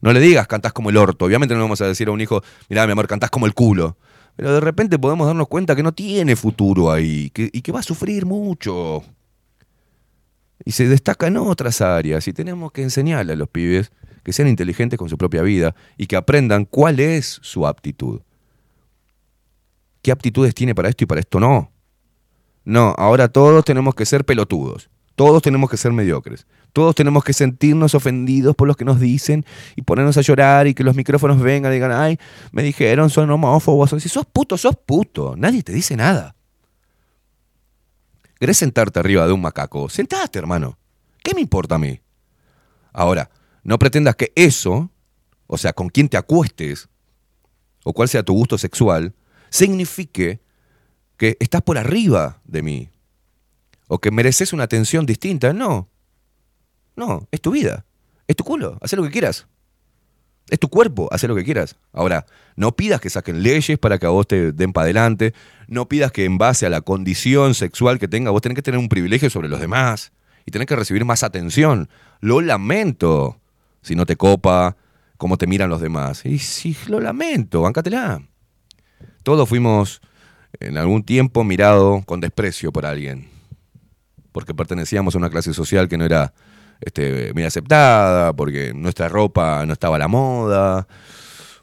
No le digas cantás como el orto. Obviamente no vamos a decir a un hijo, mirá, mi amor, cantás como el culo. Pero de repente podemos darnos cuenta que no tiene futuro ahí que- y que va a sufrir mucho. Y se destaca en otras áreas. Y tenemos que enseñarle a los pibes que sean inteligentes con su propia vida y que aprendan cuál es su aptitud. ¿Qué aptitudes tiene para esto y para esto no? No, ahora todos tenemos que ser pelotudos. Todos tenemos que ser mediocres. Todos tenemos que sentirnos ofendidos por lo que nos dicen y ponernos a llorar y que los micrófonos vengan y digan, ay, me dijeron, son homófobos. Si sos puto, sos puto. Nadie te dice nada. ¿Querés sentarte arriba de un macaco? Sentate, hermano. ¿Qué me importa a mí? Ahora, no pretendas que eso, o sea, con quién te acuestes, o cuál sea tu gusto sexual, signifique que estás por arriba de mí. O que mereces una atención distinta. No. No, es tu vida. Es tu culo. Haz lo que quieras. Es tu cuerpo, haz lo que quieras. Ahora, no pidas que saquen leyes para que a vos te den para adelante. No pidas que en base a la condición sexual que tenga, vos tenés que tener un privilegio sobre los demás. Y tenés que recibir más atención. Lo lamento. Si no te copa, cómo te miran los demás. Y sí, lo lamento, bancátela. Todos fuimos en algún tiempo mirado con desprecio por alguien. Porque pertenecíamos a una clase social que no era este, muy aceptada, porque nuestra ropa no estaba a la moda,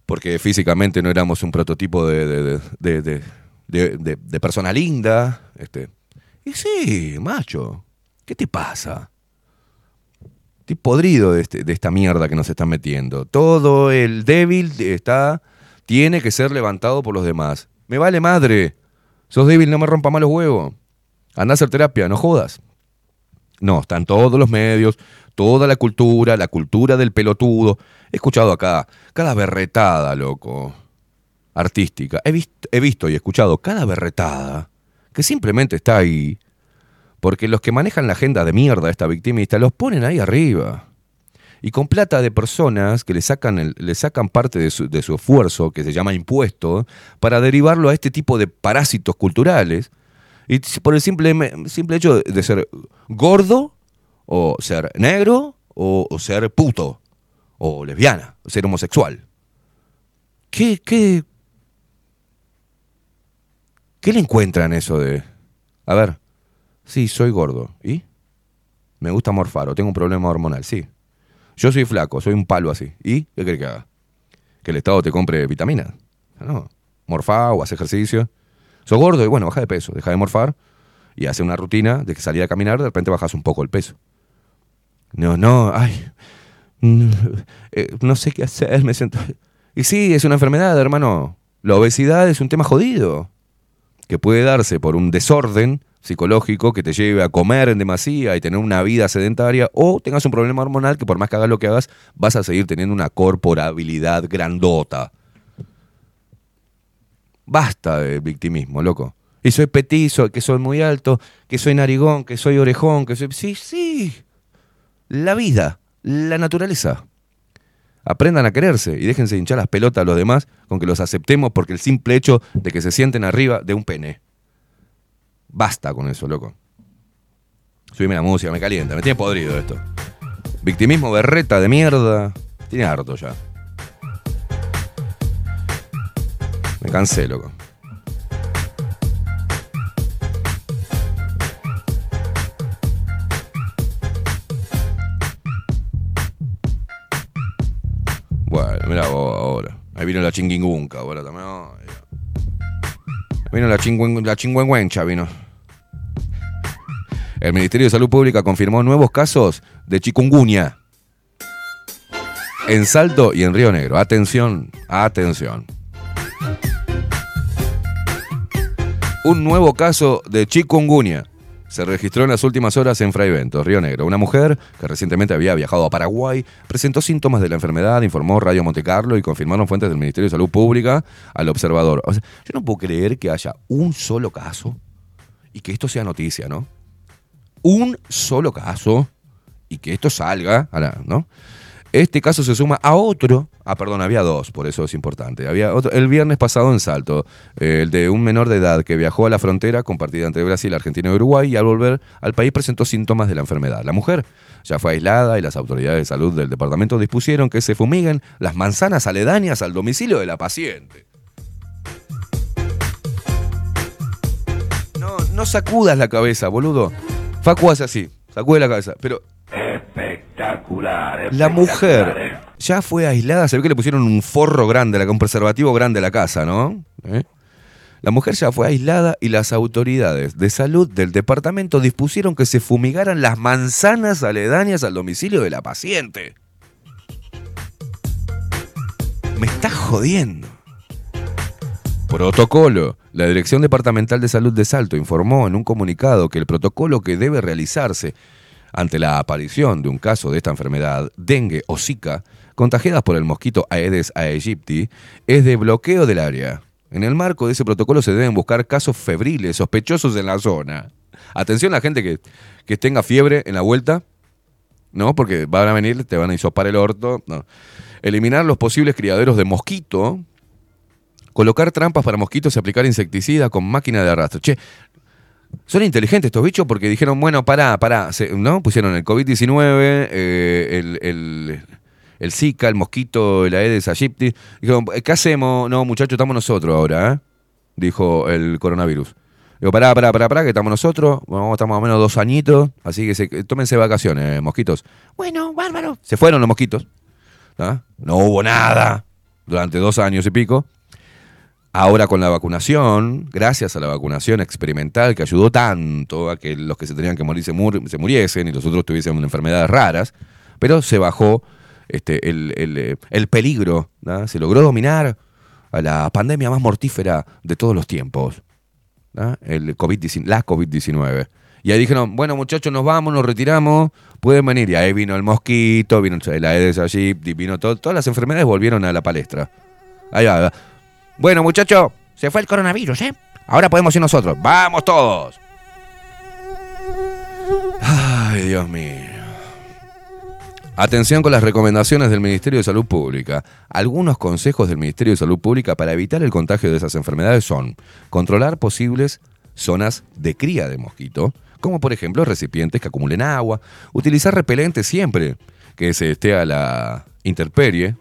porque físicamente no éramos un prototipo de- de- de- de persona linda. Este. Y sí, macho, ¿qué te pasa? Podrido de, este- de esta mierda que nos están metiendo. Todo el débil está, tiene que ser levantado por los demás. Me vale madre. Sos débil, no me rompa más los huevos. Anda a hacer terapia, no jodas. No, están todos los medios, toda la cultura, la cultura del pelotudo. He escuchado acá cada berretada, loco, artística. He, he visto y escuchado cada berretada que simplemente está ahí, porque los que manejan la agenda de mierda esta victimista los ponen ahí arriba. Y con plata de personas que le sacan, le sacan parte de su, esfuerzo, que se llama impuesto, para derivarlo a este tipo de parásitos culturales. Y por el simple, simple hecho de, ser gordo, o ser negro, o, o ser puto, o lesbiana, o ser homosexual. ¿Qué, qué, ¿Qué le encuentran eso de.? A ver, sí, soy gordo. ¿Y? Me gusta morfar o tengo un problema hormonal, sí. Yo soy flaco, soy un palo así. ¿Y? ¿Qué crees que haga? ¿Que el Estado te compre vitaminas? No. Morfá o hace ejercicio. Sos gordo y bueno, baja de peso, deja de morfar y hace una rutina de que salir a caminar, de repente bajas un poco el peso. No, no, ay. mm, eh, No sé qué hacer, me siento. Y sí, es una enfermedad, hermano. La obesidad es un tema jodido que puede darse por un desorden psicológico que te lleve a comer en demasía y tener una vida sedentaria, o tengas un problema hormonal que por más que hagas lo que hagas, vas a seguir teniendo una corporabilidad grandota. Basta de victimismo, loco. Y soy petizo, que soy muy alto, que soy narigón, que soy orejón, que soy... Sí, sí. La vida, la naturaleza. Aprendan a quererse y déjense hinchar las pelotas a los demás con que los aceptemos porque el simple hecho de que se sienten arriba de un pene. Basta con eso, loco. Subime la música, me calienta, me tiene podrido esto. Victimismo berreta de mierda. Tiene harto ya. Me cansé, loco. Bueno, mira vos ahora. Ahí vino la chinguingunca ahora también. Vino la, chingüen, la chingüengüencha, vino. El Ministerio de Salud Pública confirmó nuevos casos de chikungunya. En Salto y en Río Negro. Atención, atención. Un nuevo caso de chikungunya se registró en las últimas horas en Fraiventos, Río Negro. Una mujer que recientemente había viajado a Paraguay presentó síntomas de la enfermedad, informó Radio Montecarlo y confirmaron fuentes del Ministerio de Salud Pública al observador. Yo no puedo creer que haya un solo caso y que esto sea noticia, ¿no? Un solo caso y que esto salga, ¿no? Este caso se suma a otro, ah, perdón, había dos, por eso es importante. Había otro, el viernes pasado en Salto, eh, el de un menor de edad que viajó a la frontera compartida entre Brasil, Argentina y Uruguay y al volver al país presentó síntomas de la enfermedad. La mujer ya fue aislada y las autoridades de salud del departamento dispusieron que se fumiguen las manzanas aledañas al domicilio de la paciente. No, no sacudas la cabeza, boludo. Facu hace así, sacude la cabeza, pero Espectacular. la mujer espectacular. ya fue aislada, se ve que le pusieron un forro grande, un preservativo grande a la casa, ¿no? ¿Eh? La mujer ya fue aislada y las autoridades de salud del departamento dispusieron que se fumigaran las manzanas aledañas al domicilio de la paciente. Me está jodiendo. Protocolo. La Dirección Departamental de Salud de Salto informó en un comunicado que el protocolo que debe realizarse ante la aparición de un caso de esta enfermedad, dengue o zika, contagiadas por el mosquito Aedes aegypti, es de bloqueo del área. En el marco de ese protocolo se deben buscar casos febriles sospechosos en la zona. Atención a la gente que, que tenga fiebre en la vuelta, ¿no? Porque van a venir, te van a hisopar el orto. No. Eliminar los posibles criaderos de mosquito. Colocar trampas para mosquitos y aplicar insecticida con máquina de arrastre. Che, son inteligentes estos bichos porque dijeron, bueno, pará, pará, ¿no? Pusieron el COVID-19, eh, el, el, el Zika, el mosquito, el Aedes aegypti. Dijeron, ¿qué hacemos? No, muchachos, estamos nosotros ahora, ¿eh? Dijo el coronavirus. Digo, pará, pará, pará, pará, que estamos nosotros. Bueno, estamos más o menos dos añitos, así que se- tómense vacaciones, eh, mosquitos. Bueno, bárbaro. Se fueron los mosquitos. No hubo nada durante dos años y pico. Ahora con la vacunación, gracias a la vacunación experimental que ayudó tanto a que los que se tenían que morir se, mur- se muriesen y los otros tuviesen enfermedades raras, pero se bajó este, el, eh, el peligro, ¿tá? se logró dominar a la pandemia más mortífera de todos los tiempos, el COVID la COVID-19. Y ahí dijeron, bueno muchachos, nos vamos, nos retiramos, pueden venir. Y ahí vino el mosquito, vino el Aedes aegypti, vino todo, todas las enfermedades volvieron a la palestra. Ahí va. Bueno, muchachos, se fue el coronavirus, ¿eh? Ahora podemos ir nosotros. ¡Vamos todos! Ay, Dios mío. Atención con las recomendaciones del Ministerio de Salud Pública. Algunos consejos del Ministerio de Salud Pública para evitar el contagio de esas enfermedades son controlar posibles zonas de cría de mosquito, como por ejemplo recipientes que acumulen agua, utilizar repelente siempre que se esté a la intemperie,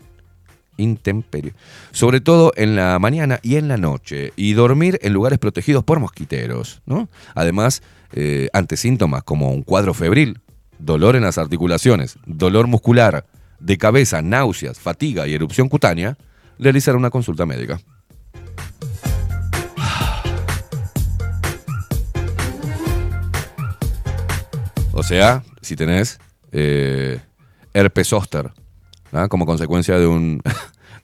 intemperie, sobre todo en la mañana y en la noche, y dormir en lugares protegidos por mosquiteros. ¿no? Además, eh, ante síntomas como un cuadro febril, dolor en las articulaciones, dolor muscular, de cabeza, náuseas, fatiga y erupción cutánea, realizar una consulta médica. O sea, si tenés eh, herpes zóster, ¿ah? como consecuencia de, un,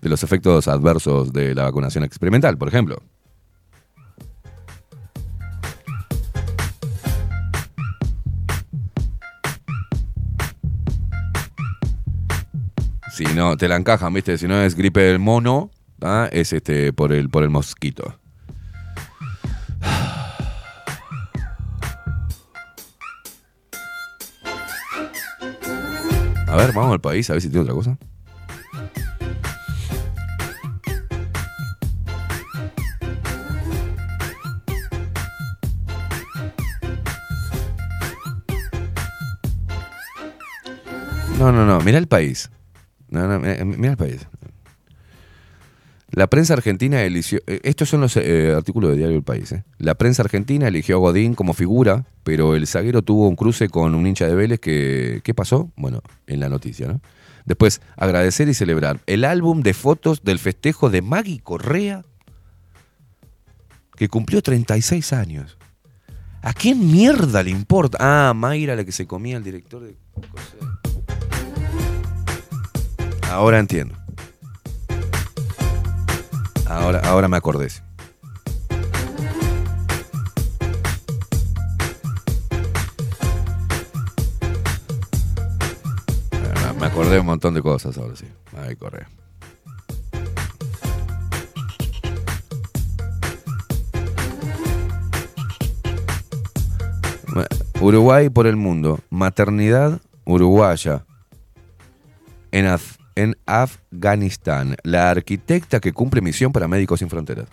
de los efectos adversos de la vacunación experimental, por ejemplo. Si no, te la encajan, ¿viste? Si no es gripe del mono, ¿ah? es este por el, por el mosquito. A ver, vamos al país, a ver si tiene otra cosa. No, no, no, mira el país. No, no, mira el país. La prensa argentina eligió. eh, Estos son los eh, artículos de Diario El País. eh. La prensa argentina eligió a Godín como figura, pero el zaguero tuvo un cruce con un hincha de Vélez que. ¿Qué pasó? Bueno, en la noticia, ¿no? Después, agradecer y celebrar el álbum de fotos del festejo de Maggie Correa, que cumplió 36 años. ¿A quién mierda le importa? Ah, Mayra, la que se comía el director de. Ahora entiendo. Ahora, ahora me acordé. Ah, Me acordé un montón de cosas ahora sí. Ay, Correa. Uruguay por el mundo. Maternidad uruguaya. En, Af- en Afganistán. La arquitecta que cumple misión para Médicos Sin Fronteras.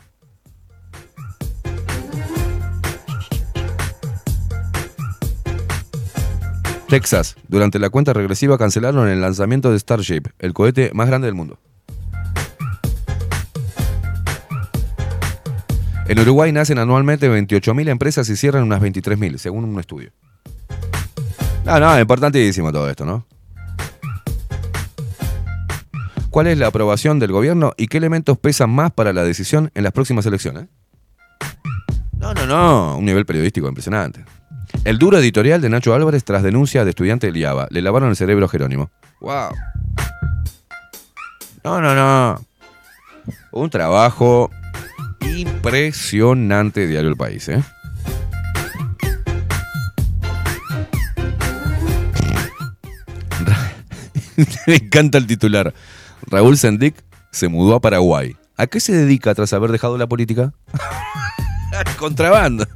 Texas. Durante la cuenta regresiva cancelaron el lanzamiento de Starship, el cohete más grande del mundo. En Uruguay nacen anualmente 28.000 empresas y cierran unas 23.000, según un estudio. No, no, importantísimo todo esto, ¿no? ¿Cuál es la aprobación del gobierno y qué elementos pesan más para la decisión en las próximas elecciones? No, no, no, un nivel periodístico impresionante. El duro editorial de Nacho Álvarez tras denuncia de estudiante del IABA. Le lavaron el cerebro a Jerónimo. ¡Wow! No, no, no. Un trabajo impresionante Diario El País, ¿eh? Me encanta el titular. Raúl Sendic se mudó a Paraguay. ¿A qué se dedica tras haber dejado la política? Contrabando.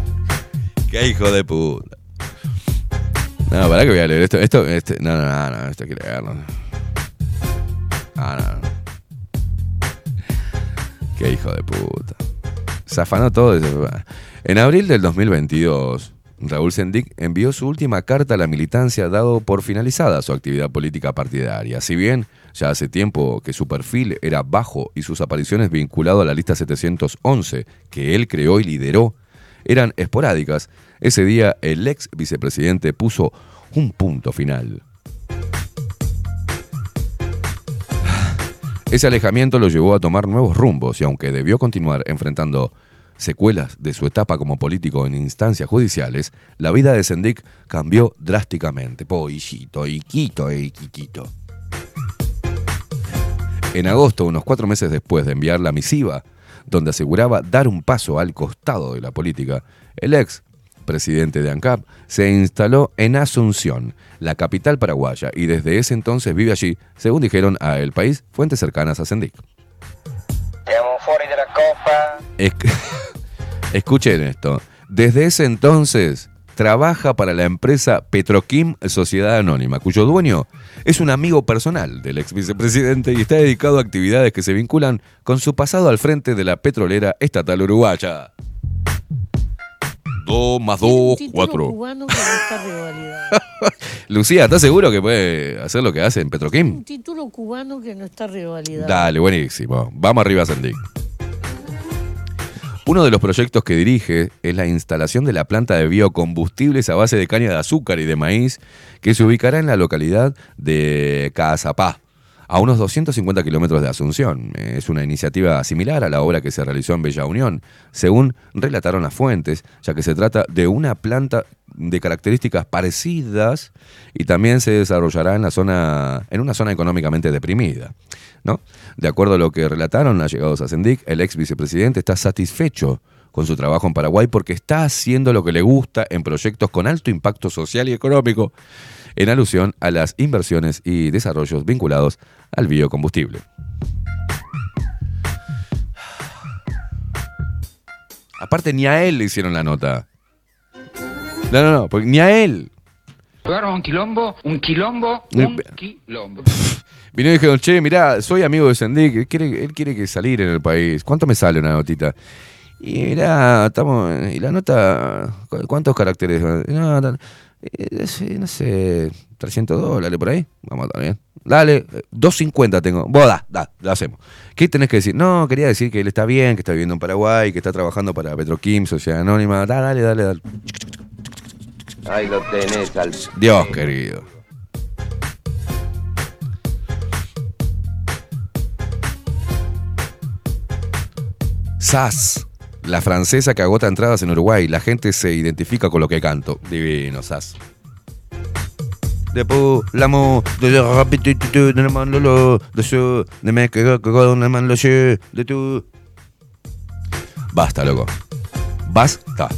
qué hijo de puta. No, para que voy a leer esto. Esto, este, no, no, no, no, esto hay que leerlo. Ah, no, no. Qué hijo de puta. Se afanó todo. En abril del 2022, Raúl Sendic envió su última carta a la militancia dado por finalizada su actividad política partidaria. Si bien ya hace tiempo que su perfil era bajo y sus apariciones vinculadas a la lista 711 que él creó y lideró eran esporádicas, ese día el ex vicepresidente puso un punto final. Ese alejamiento lo llevó a tomar nuevos rumbos y aunque debió continuar enfrentando secuelas de su etapa como político en instancias judiciales, la vida de Sendik cambió drásticamente. Po, hijito, hiquito, eh, hiquito. En agosto, unos cuatro meses después de enviar la misiva, donde aseguraba dar un paso al costado de la política, el ex presidente de ANCAP se instaló en Asunción, la capital paraguaya, y desde ese entonces vive allí, según dijeron a El País fuentes cercanas a que- Escuchen esto. Desde ese entonces trabaja para la empresa Petroquim Sociedad Anónima, cuyo dueño es un amigo personal del ex vicepresidente y está dedicado a actividades que se vinculan con su pasado al frente de la petrolera estatal uruguaya. 2 más 2, 4. cubano que no está revalidado. Lucía, ¿estás seguro que puede hacer lo que hace en Petroquim? Un título cubano que no está revalidado. Dale, buenísimo. Vamos arriba, Sandy. Uno de los proyectos que dirige es la instalación de la planta de biocombustibles a base de caña de azúcar y de maíz que se ubicará en la localidad de Cazapá, a unos 250 kilómetros de Asunción. Es una iniciativa similar a la obra que se realizó en Bella Unión, según relataron las fuentes, ya que se trata de una planta de características parecidas y también se desarrollará en, la zona, en una zona económicamente deprimida. ¿no? De acuerdo a lo que relataron allegados a Sendic, el ex vicepresidente está satisfecho con su trabajo en Paraguay porque está haciendo lo que le gusta en proyectos con alto impacto social y económico, en alusión a las inversiones y desarrollos vinculados al biocombustible. Aparte, ni a él le hicieron la nota. No, no, no, porque ni a él. Jugaron un quilombo, un quilombo, Eh, un quilombo. Vino y dijeron, che, mirá, soy amigo de Sendik, él quiere, él quiere que salir en el país. ¿Cuánto me sale una notita? Y mirá, estamos. ¿Y la nota? cu- ¿Cuántos caracteres? No, no, eh, no sé, 300 dólares por ahí. Vamos, bien. Dale, eh, 250 tengo. Vos da, da, lo hacemos. ¿Qué tenés que decir? No, quería decir que él está bien, que está viviendo en Paraguay, que está trabajando para Petroquim, Sociedad Anónima. Da, dale, dale, dale. Ahí lo tenés al. Dios querido. Sass, la francesa que agota entradas en Uruguay. La gente se identifica con lo que canto. Divino. Después, de la de la de de que con la de tu. Basta, loco. Basta.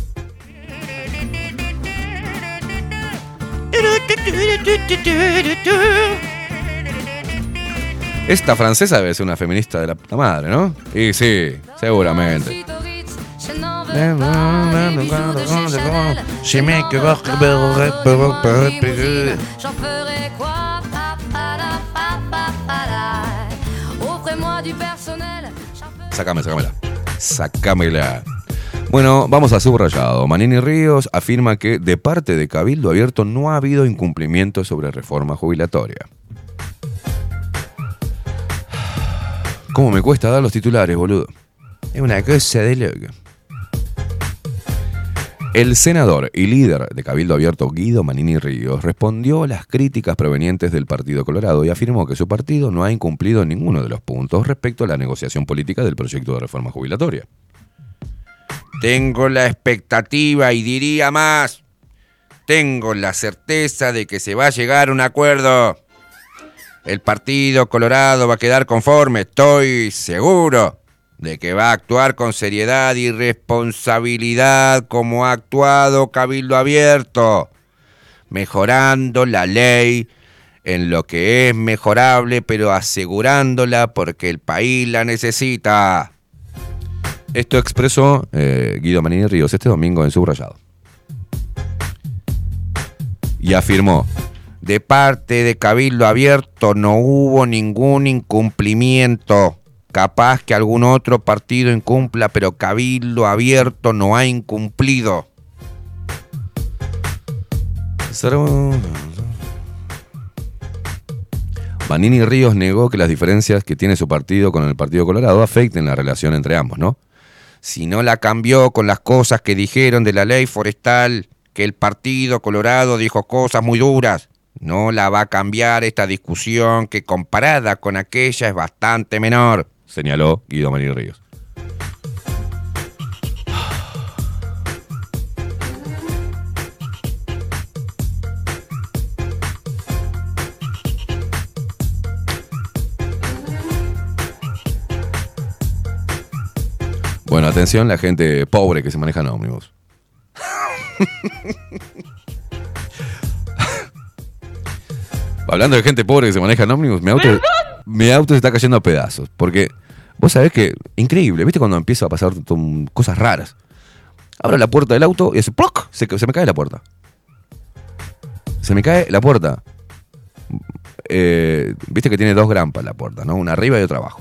Esta francesa debe ser una feminista de la puta madre, ¿no? Y sí, seguramente. Sácame, sácamela. Sácamela. Bueno, vamos a subrayado. Manini Ríos afirma que de parte de Cabildo Abierto no ha habido incumplimiento sobre reforma jubilatoria. ¿Cómo me cuesta dar los titulares, boludo? Es una cosa de loco. El senador y líder de Cabildo Abierto, Guido Manini Ríos, respondió a las críticas provenientes del Partido Colorado y afirmó que su partido no ha incumplido ninguno de los puntos respecto a la negociación política del proyecto de reforma jubilatoria. Tengo la expectativa y diría más. Tengo la certeza de que se va a llegar a un acuerdo. El Partido Colorado va a quedar conforme, estoy seguro de que va a actuar con seriedad y responsabilidad como ha actuado Cabildo Abierto, mejorando la ley en lo que es mejorable, pero asegurándola porque el país la necesita. Esto expresó eh, Guido Manini Ríos este domingo en Subrayado. Y afirmó, de parte de Cabildo Abierto no hubo ningún incumplimiento. Capaz que algún otro partido incumpla, pero Cabildo Abierto no ha incumplido. Manini Ríos negó que las diferencias que tiene su partido con el Partido Colorado afecten la relación entre ambos, ¿no? Si no la cambió con las cosas que dijeron de la ley forestal, que el Partido Colorado dijo cosas muy duras, no la va a cambiar esta discusión que comparada con aquella es bastante menor, señaló Guido Manini Ríos. Bueno, atención la gente pobre que se maneja en ómnibus. Hablando de gente pobre que se maneja en ómnibus, mi auto, mi auto se está cayendo a pedazos. Porque vos sabés que, increíble, ¿viste cuando empieza a pasar cosas raras? Abro la puerta del auto y hace ¡ploc! Se, me cae la puerta. Se me cae la puerta. Eh, Viste que tiene dos grampas la puerta, ¿no? Una arriba y otra abajo.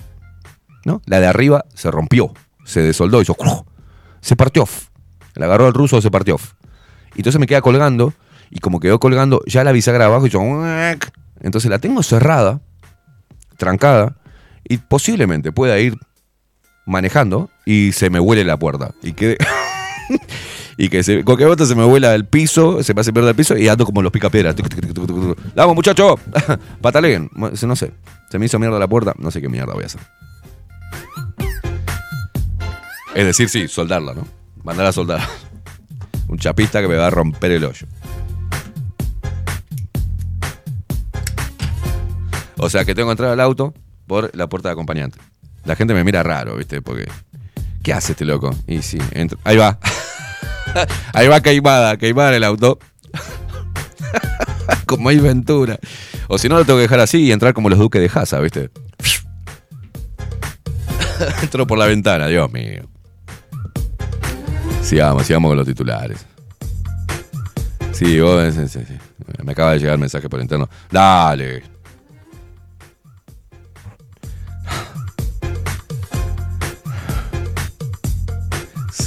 ¿No? La de arriba se rompió, se desoldó, hizo ¡cruj! se partió. La agarró el ruso, se partió. Y entonces me queda colgando, y como quedó colgando, ya la bisagra abajo hizo ¡uac! Entonces la tengo cerrada, trancada, y posiblemente pueda ir manejando y se me huele la puerta. Y que. y que se, cualquier se me vuela el piso, se me hace perder el piso y ando como los picapiedras. Vamos, muchacho. Pataleguen. No sé. Se me hizo mierda la puerta. No sé qué mierda voy a hacer. Es decir, sí, soldarla, ¿no? Mandar a soldar. Un chapista que me va a romper el hoyo. O sea que tengo que entrar al auto por la puerta de acompañante. La gente me mira raro, ¿viste? Porque. ¿Qué hace este loco? Y sí, entra. Ahí va. Ahí va queimada, queimada en el auto. como hay Ventura. O si no, lo tengo que dejar así y entrar como los duques de Haza, ¿viste? Entro por la ventana, Dios mío. Sigamos, sigamos con los titulares. Sí, vos, sí, sí, me acaba de llegar el mensaje por interno. Dale.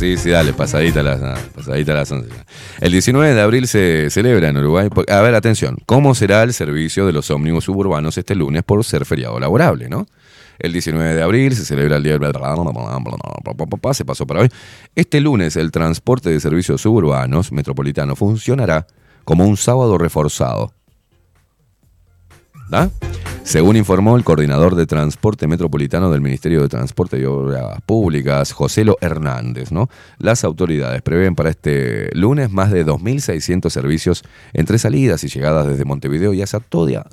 Sí, sí, dale, pasadita las, ah, pasadita a las 11. El 19 de abril se celebra en Uruguay. A ver, atención. ¿Cómo será el servicio de los ómnibus suburbanos este lunes por ser feriado laborable, no? El 19 de abril se celebra el día del... Se pasó para hoy. Este lunes el transporte de servicios suburbanos metropolitano funcionará como un sábado reforzado. ¿Da? Según informó el coordinador de transporte metropolitano del Ministerio de Transporte y Obras Públicas, Joselo Hernández, ¿no? Las autoridades prevén para este lunes más de 2.600 servicios entre salidas y llegadas desde Montevideo y hacia toda,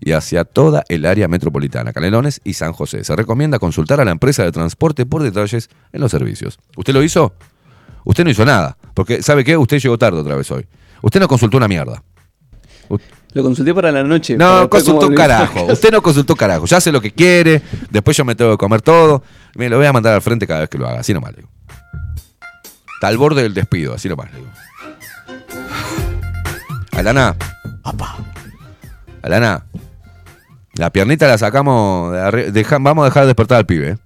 y hacia toda el área metropolitana, Canelones y San José. Se recomienda consultar a la empresa de transporte por detalles en los servicios. ¿Usted lo hizo? Usted no hizo nada, porque ¿sabe qué? Usted llegó tarde otra vez hoy. Usted no consultó una mierda. Lo consulté para la noche. No, consultó un carajo. Usted no consultó carajo. Ya hace lo que quiere. Después yo me tengo que comer todo. Me lo voy a mandar al frente cada vez que lo haga. Así nomás le digo. Está al borde del despido. Así nomás le digo. Alana. Alana. La piernita la sacamos. de deja- vamos a dejar despertar al pibe. ¿eh?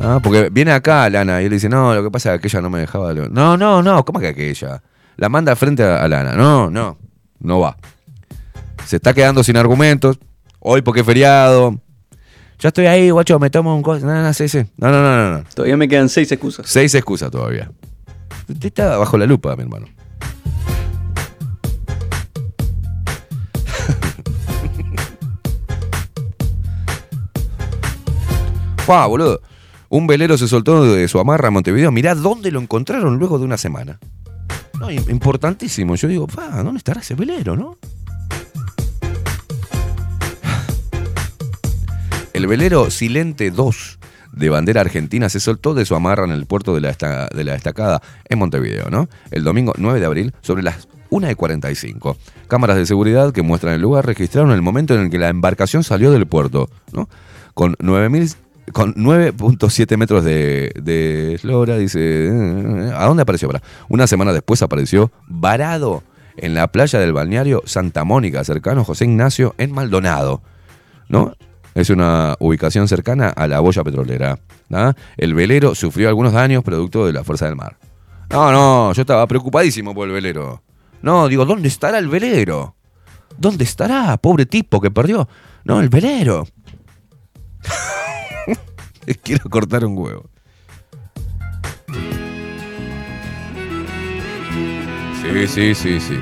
Ah, porque viene acá Alana y él dice, no, lo que pasa es que aquella no me dejaba. lo-". No, no, no, ¿cómo que aquella? La manda al frente a Alana. No, no, no va. Se está quedando sin argumentos. Hoy porque es feriado. Ya estoy ahí, guacho, me tomo un... co- No, no, sí, sí. No, no, no, no, no. Todavía me quedan seis excusas. Seis excusas todavía. Usted está bajo la lupa, mi hermano. Fua, boludo. Un velero se soltó de su amarra en Montevideo. Mirá dónde lo encontraron luego de una semana. No, im- importantísimo. Yo digo, ¿dónde estará ese velero, no? El velero Silente 2 de bandera argentina se soltó de su amarra en el puerto de la, esta- de la estacada en Montevideo, ¿no? El domingo 9 de abril, sobre las 1.45. Cámaras de seguridad que muestran el lugar registraron el momento en el que la embarcación salió del puerto, ¿no? Con 9.000 con 9.7 metros de, de eslora, dice. ¿A dónde apareció? Pará. Una semana después apareció varado en la playa del balneario Santa Mónica, cercano a José Ignacio, en Maldonado. ¿No? Es una ubicación cercana a la boya petrolera. ¿ah? El velero sufrió algunos daños producto de la fuerza del mar. No, no, yo estaba preocupadísimo por el velero. No, digo, ¿dónde estará el velero? ¿Dónde estará? Pobre tipo que perdió. No, el velero. Quiero cortar un huevo. Sí, sí, sí, sí.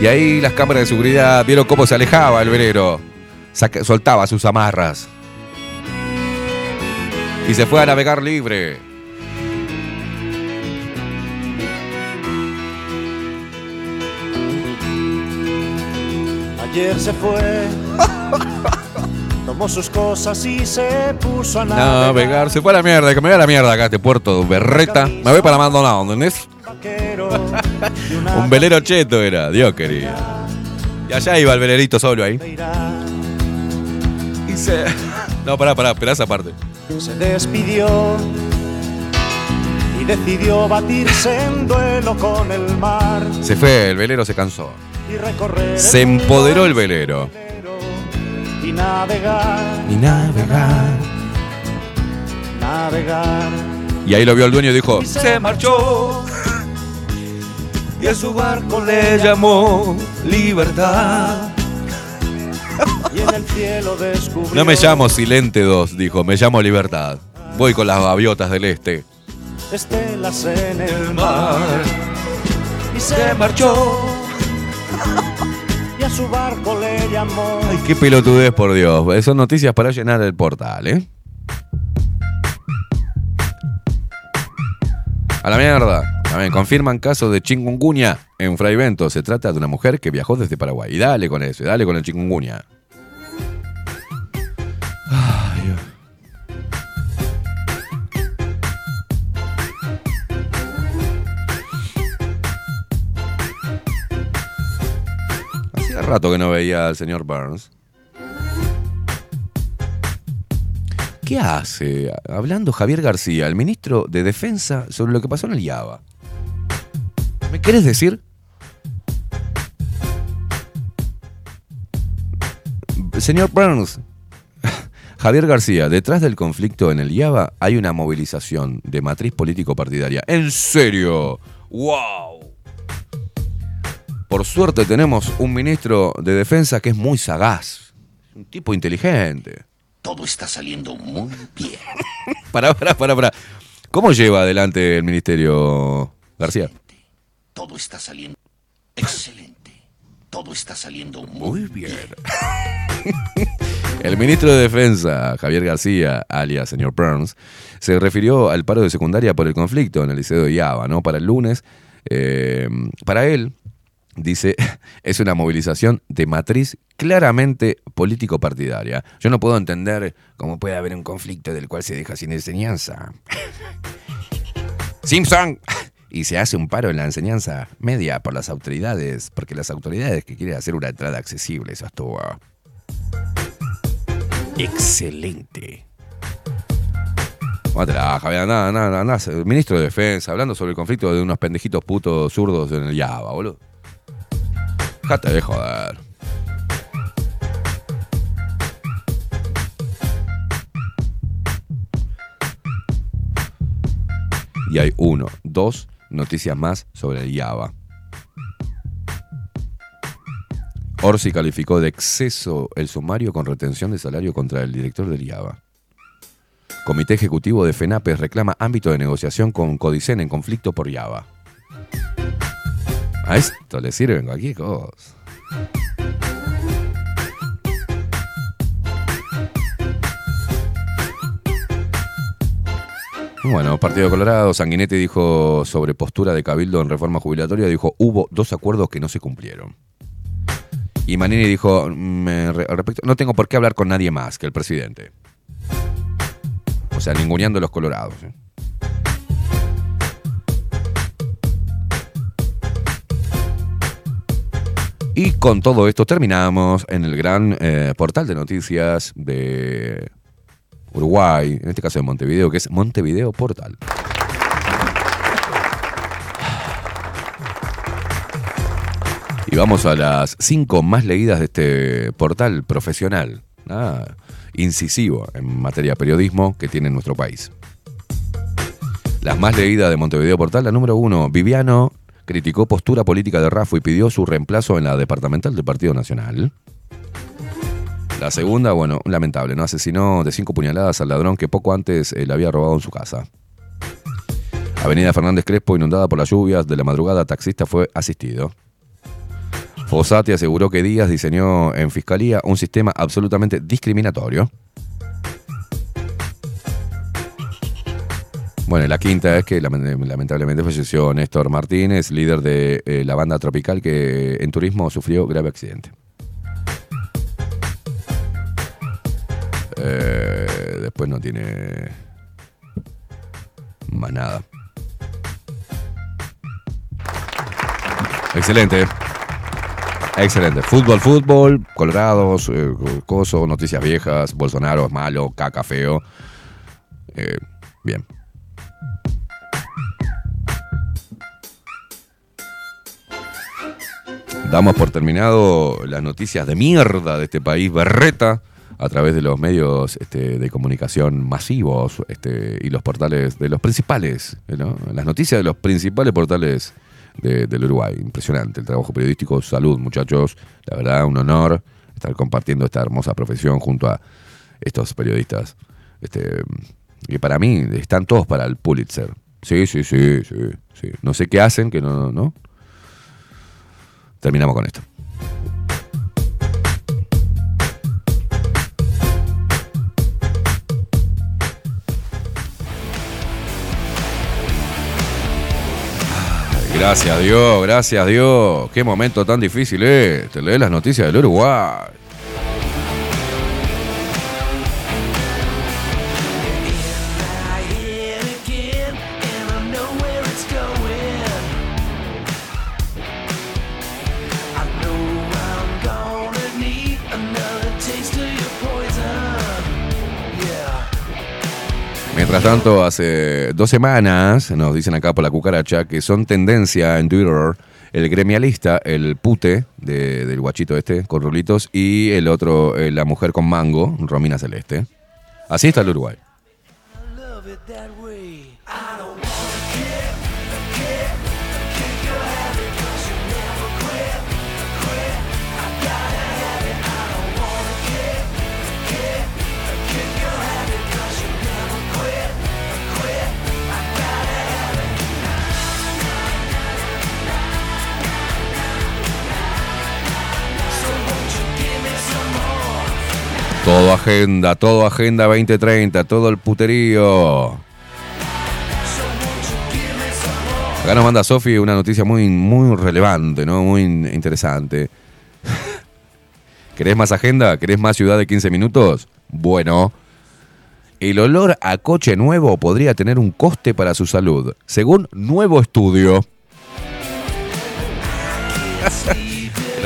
Y ahí las cámaras de seguridad vieron cómo se alejaba el velero. Saca- soltaba sus amarras. Y se fue a navegar libre. Ayer se fue, tomó sus cosas y se puso a navegar. Navegar. Se fue a la mierda, que me voy a la mierda acá, este puerto berreta. Me voy para Maldonado, ¿entendés? Un velero cheto era, Dios querido. Y allá iba el velerito solo ahí. Y se... No, pará, pará, esperá esa parte. se despidió y decidió batirse en duelo con el mar Se fue, el velero se cansó. Se empoderó el velero. Y navegar, Y navegar. navegar. Y ahí lo vio el dueño y dijo, Se marchó y a su barco le llamó libertad. y en el cielo descubrió No me llamo Silente 2, dijo, me llamo Libertad. Voy con las gaviotas del este. estelas en el mar y se marchó su barco le llamó Ay, qué pelotudez, por Dios. Son noticias para llenar el portal, ¿eh? A la mierda. También confirman caso de chingungunya en Fraivento. Se trata de una mujer que viajó desde Paraguay. Y dale con eso, dale con el chingungunya. Rato que no veía al señor Burns. ¿Qué hace? Hablando Javier García, el ministro de Defensa, sobre lo que pasó en el IABA. ¿Me querés decir? Señor Burns, Javier García, detrás del conflicto en el IABA hay una movilización de matriz político-partidaria. ¿En serio? ¡Wow! Por suerte tenemos un ministro de Defensa que es muy sagaz. Un tipo inteligente. Todo está saliendo muy bien. Pará, pará, pará, pará. ¿Cómo lleva adelante el ministerio García? Todo está saliendo excelente. Todo está saliendo muy, bien. El ministro de Defensa, Javier García, alias señor Burns, se refirió al paro de secundaria por el conflicto en el liceo de Iaba, ¿no? Para el lunes. eh, para él, dice, es una movilización de matriz claramente político-partidaria. Yo no puedo entender cómo puede haber un conflicto del cual se deja sin enseñanza. Simpson. Y se hace un paro en la enseñanza media por las autoridades, porque las autoridades que quieren hacer una entrada accesible, eso estuvo excelente. Mátela, Javier, andá, andá, andá, ministro de Defensa, hablando sobre el conflicto de unos pendejitos putos zurdos en el Java, boludo. Jate de joder. Y hay uno, dos noticias más sobre el Java. Orsi calificó de exceso el sumario con retención de salario contra el director del IABA. Comité Ejecutivo de FENAPES reclama ámbito de negociación con Codicen en conflicto por IABA. A esto le sirven cualquier cosa. Bueno, Partido Colorado, Sanguinetti dijo sobre postura de Cabildo en reforma jubilatoria, dijo, hubo dos acuerdos que no se cumplieron. Y Manini dijo, "Me re- respecto, no tengo por qué hablar con nadie más que el presidente. O sea, ninguneando los colorados. ¿eh? Y con todo esto terminamos en el gran eh, portal de noticias de Uruguay, en este caso de Montevideo, que es Montevideo Portal. Y vamos a las cinco más leídas de este portal profesional, ah, incisivo en materia de periodismo que tiene nuestro país. Las más leídas de Montevideo Portal, la número uno, Viviano criticó postura política de Rafa y pidió su reemplazo en la departamental del Partido Nacional. La segunda, bueno, lamentable, ¿no? Asesinó de cinco puñaladas al ladrón que poco antes eh, le había robado en su casa. Avenida Fernández Crespo, inundada por las lluvias de la madrugada, taxista fue asistido. Fossati aseguró que Díaz diseñó en fiscalía un sistema absolutamente discriminatorio. Bueno, la quinta es que lament- lamentablemente falleció Néstor Martínez, líder de eh, la banda tropical que en turismo sufrió grave accidente. Eh, después no tiene más nada. Excelente. Excelente. Fútbol, fútbol, Colorados, eh, Coso, noticias viejas, Bolsonaro es malo, caca feo. Bien. Damos por terminado las noticias de mierda de este país, berreta, a través de los medios este, de comunicación masivos este, y los portales de los principales, ¿no? las noticias de los principales portales de- del Uruguay. Impresionante el trabajo periodístico. Salud, muchachos. La verdad, un honor estar compartiendo esta hermosa profesión junto a estos periodistas. Este, que para mí están todos para el Pulitzer. Sí, sí, sí, sí. No sé qué hacen, que no, no. Terminamos con esto. Gracias Dios, gracias Dios. Qué momento tan difícil es. Te lees las noticias del Uruguay. Mientras tanto, hace dos semanas, nos dicen acá por la cucaracha, que son tendencia en Twitter el gremialista, el pute de- del guachito este, con rulitos, y el otro, eh, la mujer con mango, Romina Celeste. Así está el Uruguay. Todo agenda, todo agenda 2030, todo el puterío. Acá nos manda Sofi una noticia muy, muy relevante, ¿no? Muy interesante. ¿Querés más agenda? ¿Querés más ciudad de 15 minutos? Bueno. El olor a coche nuevo podría tener un coste para su salud, según nuevo estudio.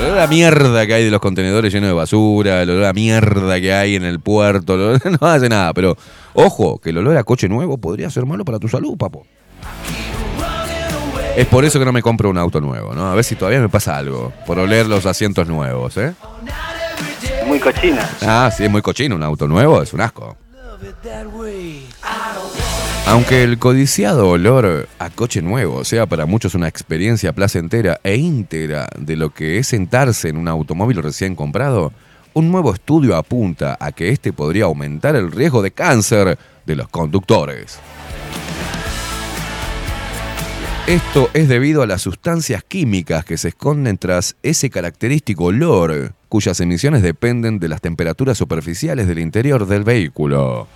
El olor a mierda que hay de los contenedores llenos de basura, el olor a mierda que hay en el puerto, el olor- no hace nada, pero ojo, que el olor a coche nuevo podría ser malo para tu salud, papo. Es por eso que no me compro un auto nuevo, ¿no? A ver si todavía me pasa algo, por oler los asientos nuevos, ¿eh? Muy cochina. Ah, sí, es muy cochino un auto nuevo, es un asco. Aunque el codiciado olor a coche nuevo sea para muchos una experiencia placentera e íntegra de lo que es sentarse en un automóvil recién comprado, un nuevo estudio apunta a que este podría aumentar el riesgo de cáncer de los conductores. Esto es debido a las sustancias químicas que se esconden tras ese característico olor, cuyas emisiones dependen de las temperaturas superficiales del interior del vehículo.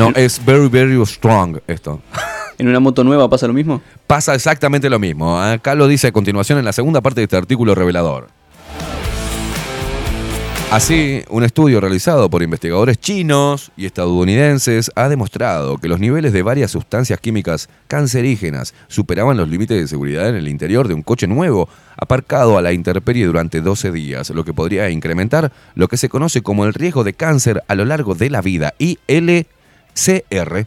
No, es very, very strong esto. ¿En una moto nueva pasa lo mismo? Pasa exactamente lo mismo. Acá lo dice a continuación en la segunda parte de este artículo revelador. Así, un estudio realizado por investigadores chinos y estadounidenses ha demostrado que los niveles de varias sustancias químicas cancerígenas superaban los límites de seguridad en el interior de un coche nuevo aparcado a la intemperie durante 12 días, lo que podría incrementar lo que se conoce como el riesgo de cáncer a lo largo de la vida, ILCR.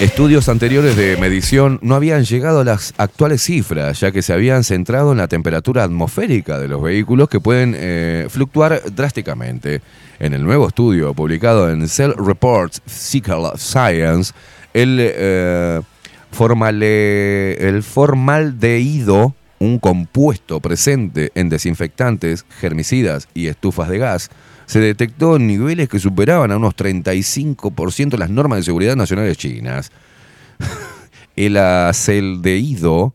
Estudios anteriores de medición no habían llegado a las actuales cifras, ya que se habían centrado en la temperatura atmosférica de los vehículos que pueden eh, fluctuar drásticamente. En el nuevo estudio publicado en Cell Reports Physical Science, el, eh, el formaldehído, un compuesto presente en desinfectantes, germicidas y estufas de gas, se detectó niveles que superaban a unos 35% las normas de seguridad nacionales chinas. El acaldehído,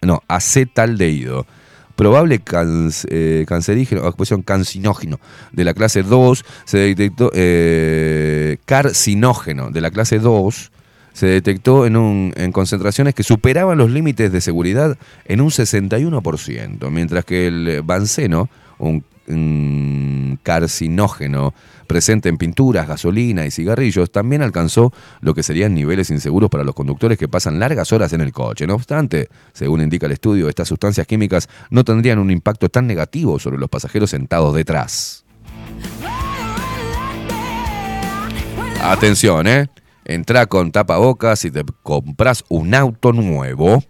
no, acetaldehído, probable cans- eh, cancerígeno, exposición cancinógeno de la clase 2, se detectó, eh, carcinógeno de la clase 2, se detectó en, un, en concentraciones que superaban los límites de seguridad en un 61%, mientras que el banceno, un, carcinógeno presente en pinturas, gasolina y cigarrillos, también alcanzó lo que serían niveles inseguros para los conductores que pasan largas horas en el coche. No obstante, según indica el estudio, estas sustancias químicas no tendrían un impacto tan negativo sobre los pasajeros sentados detrás. Atención, ¿eh? Entra con tapabocas y te compras un auto nuevo.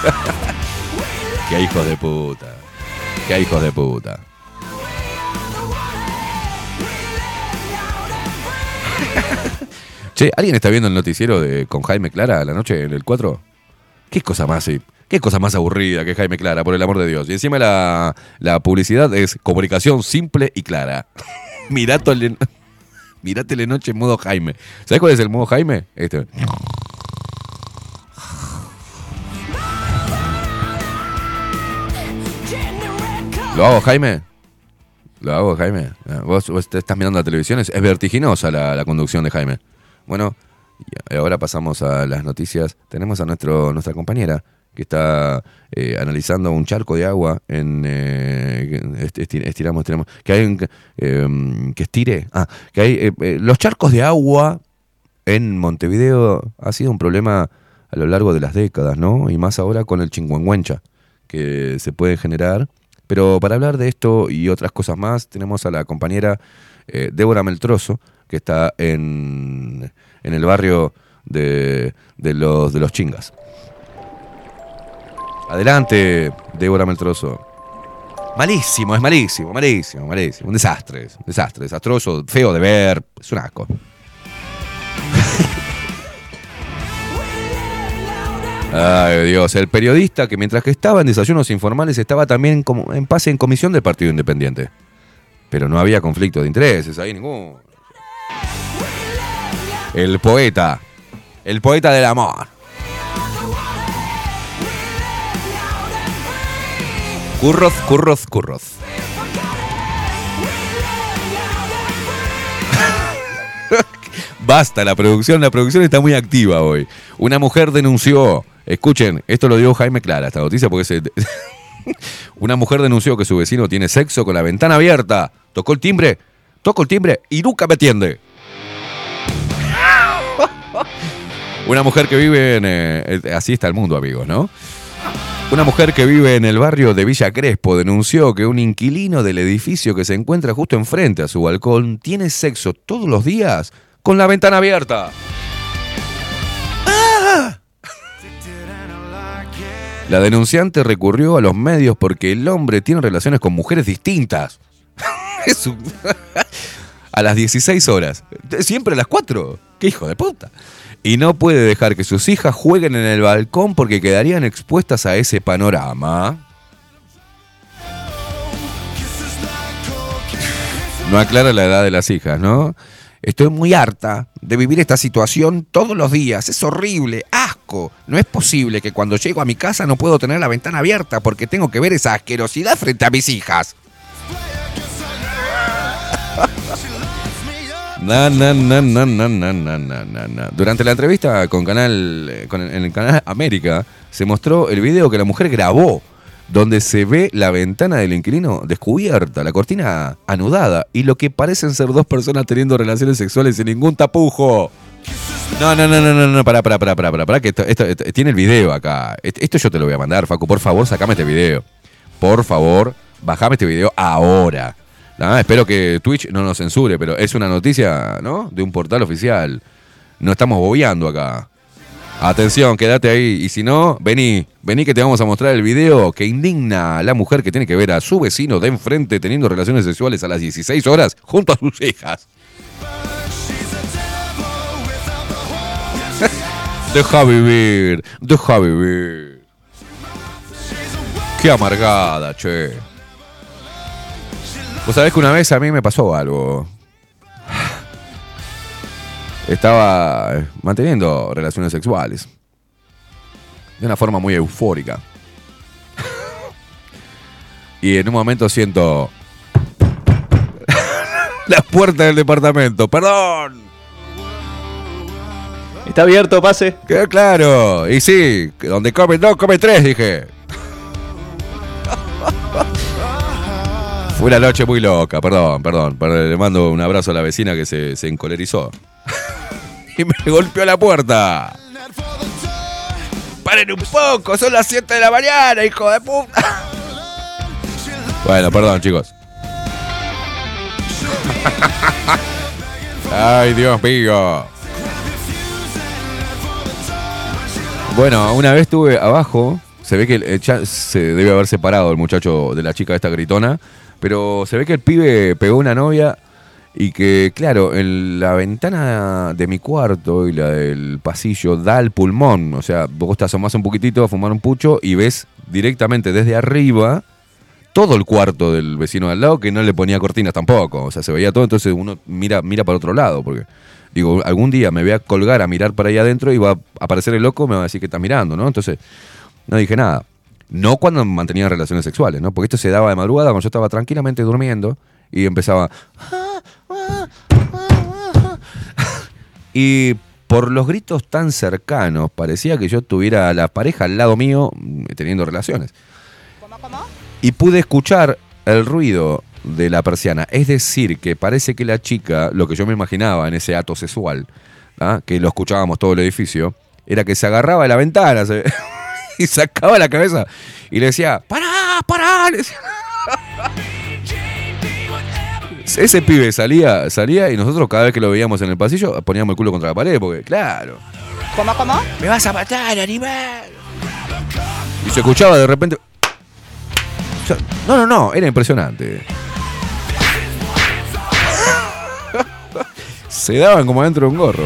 Qué hijos de puta. Qué hijos de puta. Che, ¿alguien está viendo el noticiero de con Jaime Clara la noche en el 4? ¿Qué cosa más, eh, qué cosa más aburrida que Jaime Clara, por el amor de Dios? Y encima la, la publicidad es comunicación simple y clara. Mirá tole- mirá Telenoche en modo Jaime. ¿Sabes cuál es el modo Jaime? Este. ¿Lo hago, Jaime? ¿Lo hago, Jaime? Ah, ¿Vos, te estás mirando la televisión? Es, vertiginosa la, conducción de Jaime. Bueno, y ahora pasamos a las noticias. Tenemos a nuestro, nuestra compañera que está eh, analizando un charco de agua en... eh, esti- esti- estiramos, estiramos. Que hay un... eh, que estire. Ah, que hay... eh, eh, los charcos de agua en Montevideo ha sido un problema a lo largo de las décadas, ¿no? Y más ahora con el chingüengüencha que se puede generar. Pero para hablar de esto y otras cosas más, tenemos a la compañera eh, Débora Meltroso, que está en, en el barrio de, de los, de los chingas. Adelante, Débora Meltroso. Malísimo, es malísimo, malísimo, malísimo. Un desastre, es un desastre, desastroso, feo de ver, es un asco. Ay, Dios, el periodista que mientras que estaba en desayunos informales estaba también como en pase en comisión del Partido Independiente. Pero no había conflicto de intereses ahí ninguno. El poeta, el poeta del amor. Curroz, curroz, curroz. Basta, la producción, la producción está muy activa hoy. Una mujer denunció, escuchen, esto lo dio Jaime Clara, esta noticia, porque se... Una mujer denunció que su vecino tiene sexo con la ventana abierta. Tocó el timbre, tocó el timbre y nunca me atiende. Una mujer que vive en... eh, eh, así está el mundo, amigos, ¿no? Una mujer que vive en el barrio de Villa Crespo denunció que un inquilino del edificio que se encuentra justo enfrente a su balcón tiene sexo todos los días con la ventana abierta. La denunciante recurrió a los medios porque el hombre tiene relaciones con mujeres distintas. A las 16 horas. Siempre a las 4. ¡Qué hijo de puta! Y no puede dejar que sus hijas jueguen en el balcón porque quedarían expuestas a ese panorama. No aclara la edad de las hijas, ¿no? Estoy muy harta de vivir esta situación todos los días. Es horrible, no es posible que cuando llego a mi casa no puedo tener la ventana abierta porque tengo que ver esa asquerosidad frente a mis hijas. Durante la entrevista con canal, eh, con, en el canal América se mostró el video que la mujer grabó, donde se ve la ventana del inquilino descubierta, la cortina anudada y lo que parecen ser dos personas teniendo relaciones sexuales sin ningún tapujo. No, no, no, no, no, no, pará, pará, pará, pará, pará, pará, que esto, esto- esto- tiene el video acá. Esto yo te lo voy a mandar, Facu. Por favor, sacame este video. Por favor, bajame este video ahora. Ah, espero que Twitch no nos censure, pero es una noticia, ¿no? De un portal oficial. No estamos bobeando acá. Atención, quédate ahí. Y si no, vení, vení que te vamos a mostrar el video que indigna a la mujer que tiene que ver a su vecino de enfrente teniendo relaciones sexuales a las 16 horas junto a sus hijas. Deja vivir, deja vivir. Qué amargada, che. Vos sabés que una vez a mí me pasó algo. Estaba eh, manteniendo relaciones sexuales. De una forma muy eufórica. Y en un momento siento la puerta del departamento. Perdón. Está abierto, pase. Quedó claro. Y sí, donde come dos, come tres, dije. Fue una noche muy loca, perdón, perdón. perdón, Le mando un abrazo a la vecina que se, se encolerizó. y me golpeó la puerta. ¡Paren un poco! ¡Son las 7 de la mañana, hijo de puta! bueno, perdón, chicos. Ay, Dios mío. Bueno, una vez estuve abajo. Se ve que el- cha- se debe haber separado el muchacho de la chica esta gritona. Pero se ve que el pibe pegó una novia y que, claro, en la ventana de mi cuarto y la del pasillo da al pulmón. O sea, vos te asomás un poquitito a fumar un pucho y ves directamente desde arriba todo el cuarto del vecino de al lado que no le ponía cortinas tampoco. O sea, se veía todo, entonces uno mira, mira para otro lado. Porque, digo, algún día me voy a colgar a mirar para ahí adentro y va a aparecer el loco, me va a decir que está mirando, ¿no? Entonces, no dije nada. No cuando mantenía relaciones sexuales, ¿no? Porque esto se daba de madrugada cuando yo estaba tranquilamente durmiendo y empezaba. Y por los gritos tan cercanos, parecía que yo tuviera a la pareja al lado mío mm, teniendo relaciones. Y pude escuchar el ruido de la persiana. Es decir, que parece que la chica, lo que yo me imaginaba en ese acto sexual, ¿ah? que lo escuchábamos todo el edificio, era que se agarraba de la ventana se- y sacaba la cabeza y le decía, ¡pará, pará! le decía. Ese pibe salía, salía y nosotros cada vez que lo veíamos en el pasillo poníamos el culo contra la pared, porque claro. ¿Cómo, cómo? Me vas a matar, animal. Y se escuchaba de repente. O sea, No, no, no, era impresionante. Se daban como dentro de un gorro.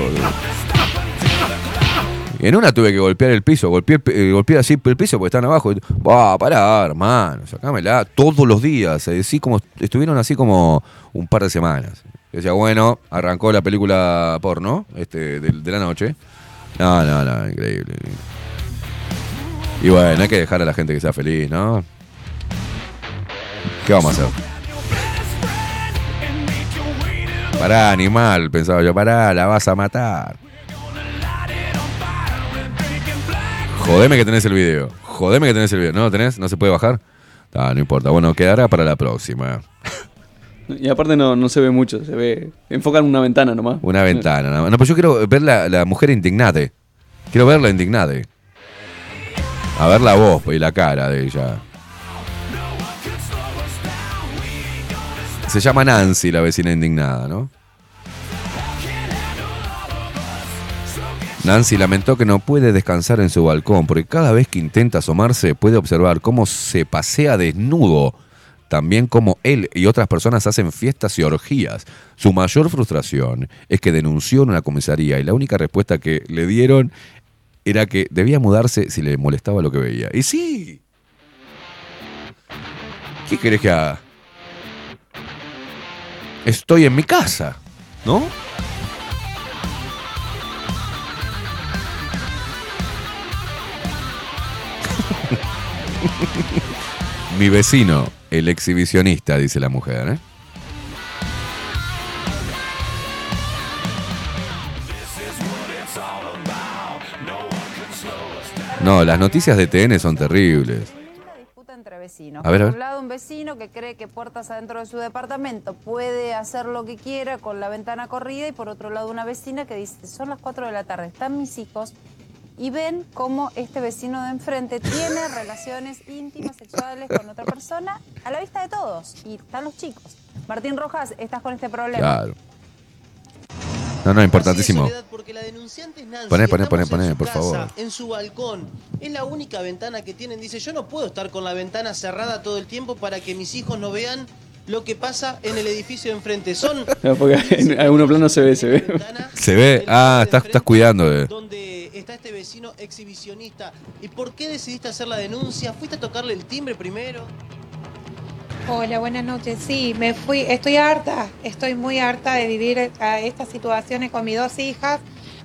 Y en una tuve que golpear el piso, golpeé, eh, golpeé así el piso porque estaban abajo. Va, pará, hermano, sacámela todos los días. Así como, estuvieron así como un par de semanas. Decía, bueno, arrancó la película porno este, de, de la noche. No, no, no, increíble. Y bueno, hay que dejar a la gente que sea feliz, ¿no? ¿Qué vamos a hacer? Pará, animal, pensaba yo, pará, la vas a matar. Jodeme que tenés el video. Jodeme que tenés el video. ¿No lo tenés? ¿No se puede bajar? Ah, no importa. Bueno, quedará para la próxima. Y aparte no, no se ve mucho, se ve. Enfocan una ventana nomás. Una ventana. nada más. No, pues yo quiero ver la, la mujer indignada. Quiero verla indignada. A ver la voz y la cara de ella. Se llama Nancy, la vecina indignada, ¿no? Nancy lamentó que no puede descansar en su balcón porque cada vez que intenta asomarse puede observar cómo se pasea desnudo, también como él y otras personas hacen fiestas y orgías. Su mayor frustración es que denunció en una comisaría y la única respuesta que le dieron era que debía mudarse si le molestaba lo que veía. Y sí. ¿Qué querés que haga? Estoy en mi casa, ¿no? Mi vecino, el exhibicionista, dice la mujer. ¿eh? No, las noticias de TN son terribles. Vecinos. A ver, a por ver. un lado, un vecino que cree que puertas adentro de su departamento puede hacer lo que quiera con la ventana corrida y por otro lado una vecina que dice, son las 4 de la tarde, están mis hijos y ven cómo este vecino de enfrente tiene relaciones íntimas sexuales con otra persona a la vista de todos y están los chicos. Martín Rojas, estás con este problema. Claro. No, no, importantísimo. Porque la denunciante es Nancy. Poné, poné, poné, en poné, su por casa, favor. En su balcón. Es la única ventana que tienen. Dice, yo no puedo estar con la ventana cerrada todo el tiempo para que mis hijos no vean lo que pasa en el edificio de enfrente. Son No, Porque en algunos planos se ve, se ve. Se ve, ah, estás, estás cuidando de... donde está este vecino exhibicionista. ¿Y por qué decidiste hacer la denuncia? ¿Fuiste a tocarle el timbre primero? Hola, buenas noches. Sí, me fui, estoy harta, estoy muy harta de vivir a estas situaciones con mis dos hijas,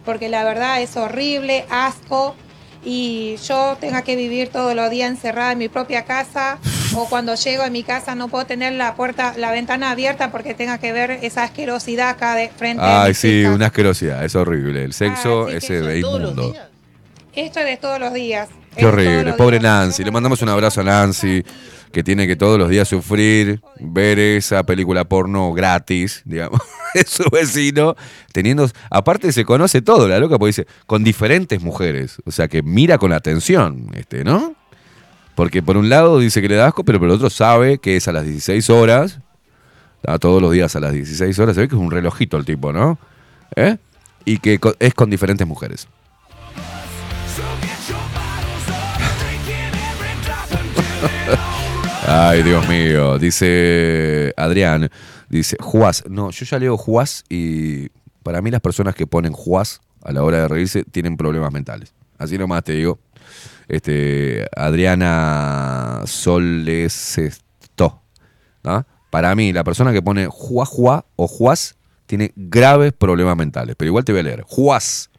porque la verdad es horrible, asco, y yo tenga que vivir todos los días encerrada en mi propia casa, o cuando llego a mi casa no puedo tener la puerta, la ventana abierta porque tenga que ver esa asquerosidad acá de frente a Ay, sí, una asquerosidad, es horrible. El sexo ese yo de inmundo. Esto es de todos los días. Qué horrible, pobre Nancy. Le mandamos un abrazo a Nancy, que tiene que todos los días sufrir, ver esa película porno gratis, digamos, de su vecino, teniendo. Aparte, se conoce todo, la loca, porque dice, con diferentes mujeres. O sea, que mira con atención, este, ¿no? Porque por un lado dice que le da asco, pero por el otro sabe que es a las 16 horas, todos los días a las 16 horas, se ve que es un relojito el tipo, ¿no? ¿Eh? Y que es con diferentes mujeres. Ay, Dios mío. Dice Adrián, dice Juaz. No, yo ya leo Juaz y para mí las personas que ponen Juaz a la hora de reírse tienen problemas mentales. Así nomás te digo. Este, Adriana Solesesto. ¿ah? Para mí, la persona que pone Juá o Juaz tiene graves problemas mentales. Pero igual te voy a leer. Juaz.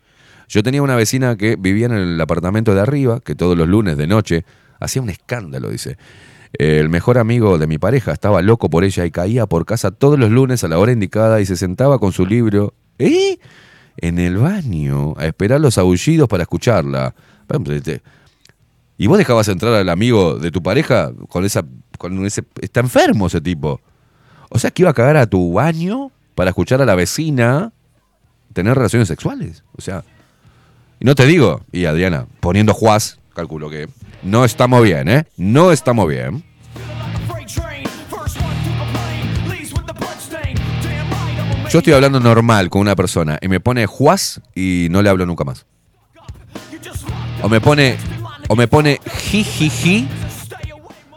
Yo tenía una vecina que vivía en el apartamento de arriba, que todos los lunes de noche hacía un escándalo, dice. El mejor amigo de mi pareja estaba loco por ella y caía por casa todos los lunes a la hora indicada y se sentaba con su libro ¿eh? en el baño a esperar los aullidos para escucharla. Y vos dejabas entrar al amigo de tu pareja con esa. con ese. está enfermo ese tipo. O sea que iba a cagar a tu baño para escuchar a la vecina tener relaciones sexuales. O sea. Y no te digo, y Adriana, poniendo Juaz, calculo que no estamos bien, ¿eh? No estamos bien. Yo estoy hablando normal con una persona y me pone Juaz y no le hablo nunca más. O me pone, o me pone jijiji.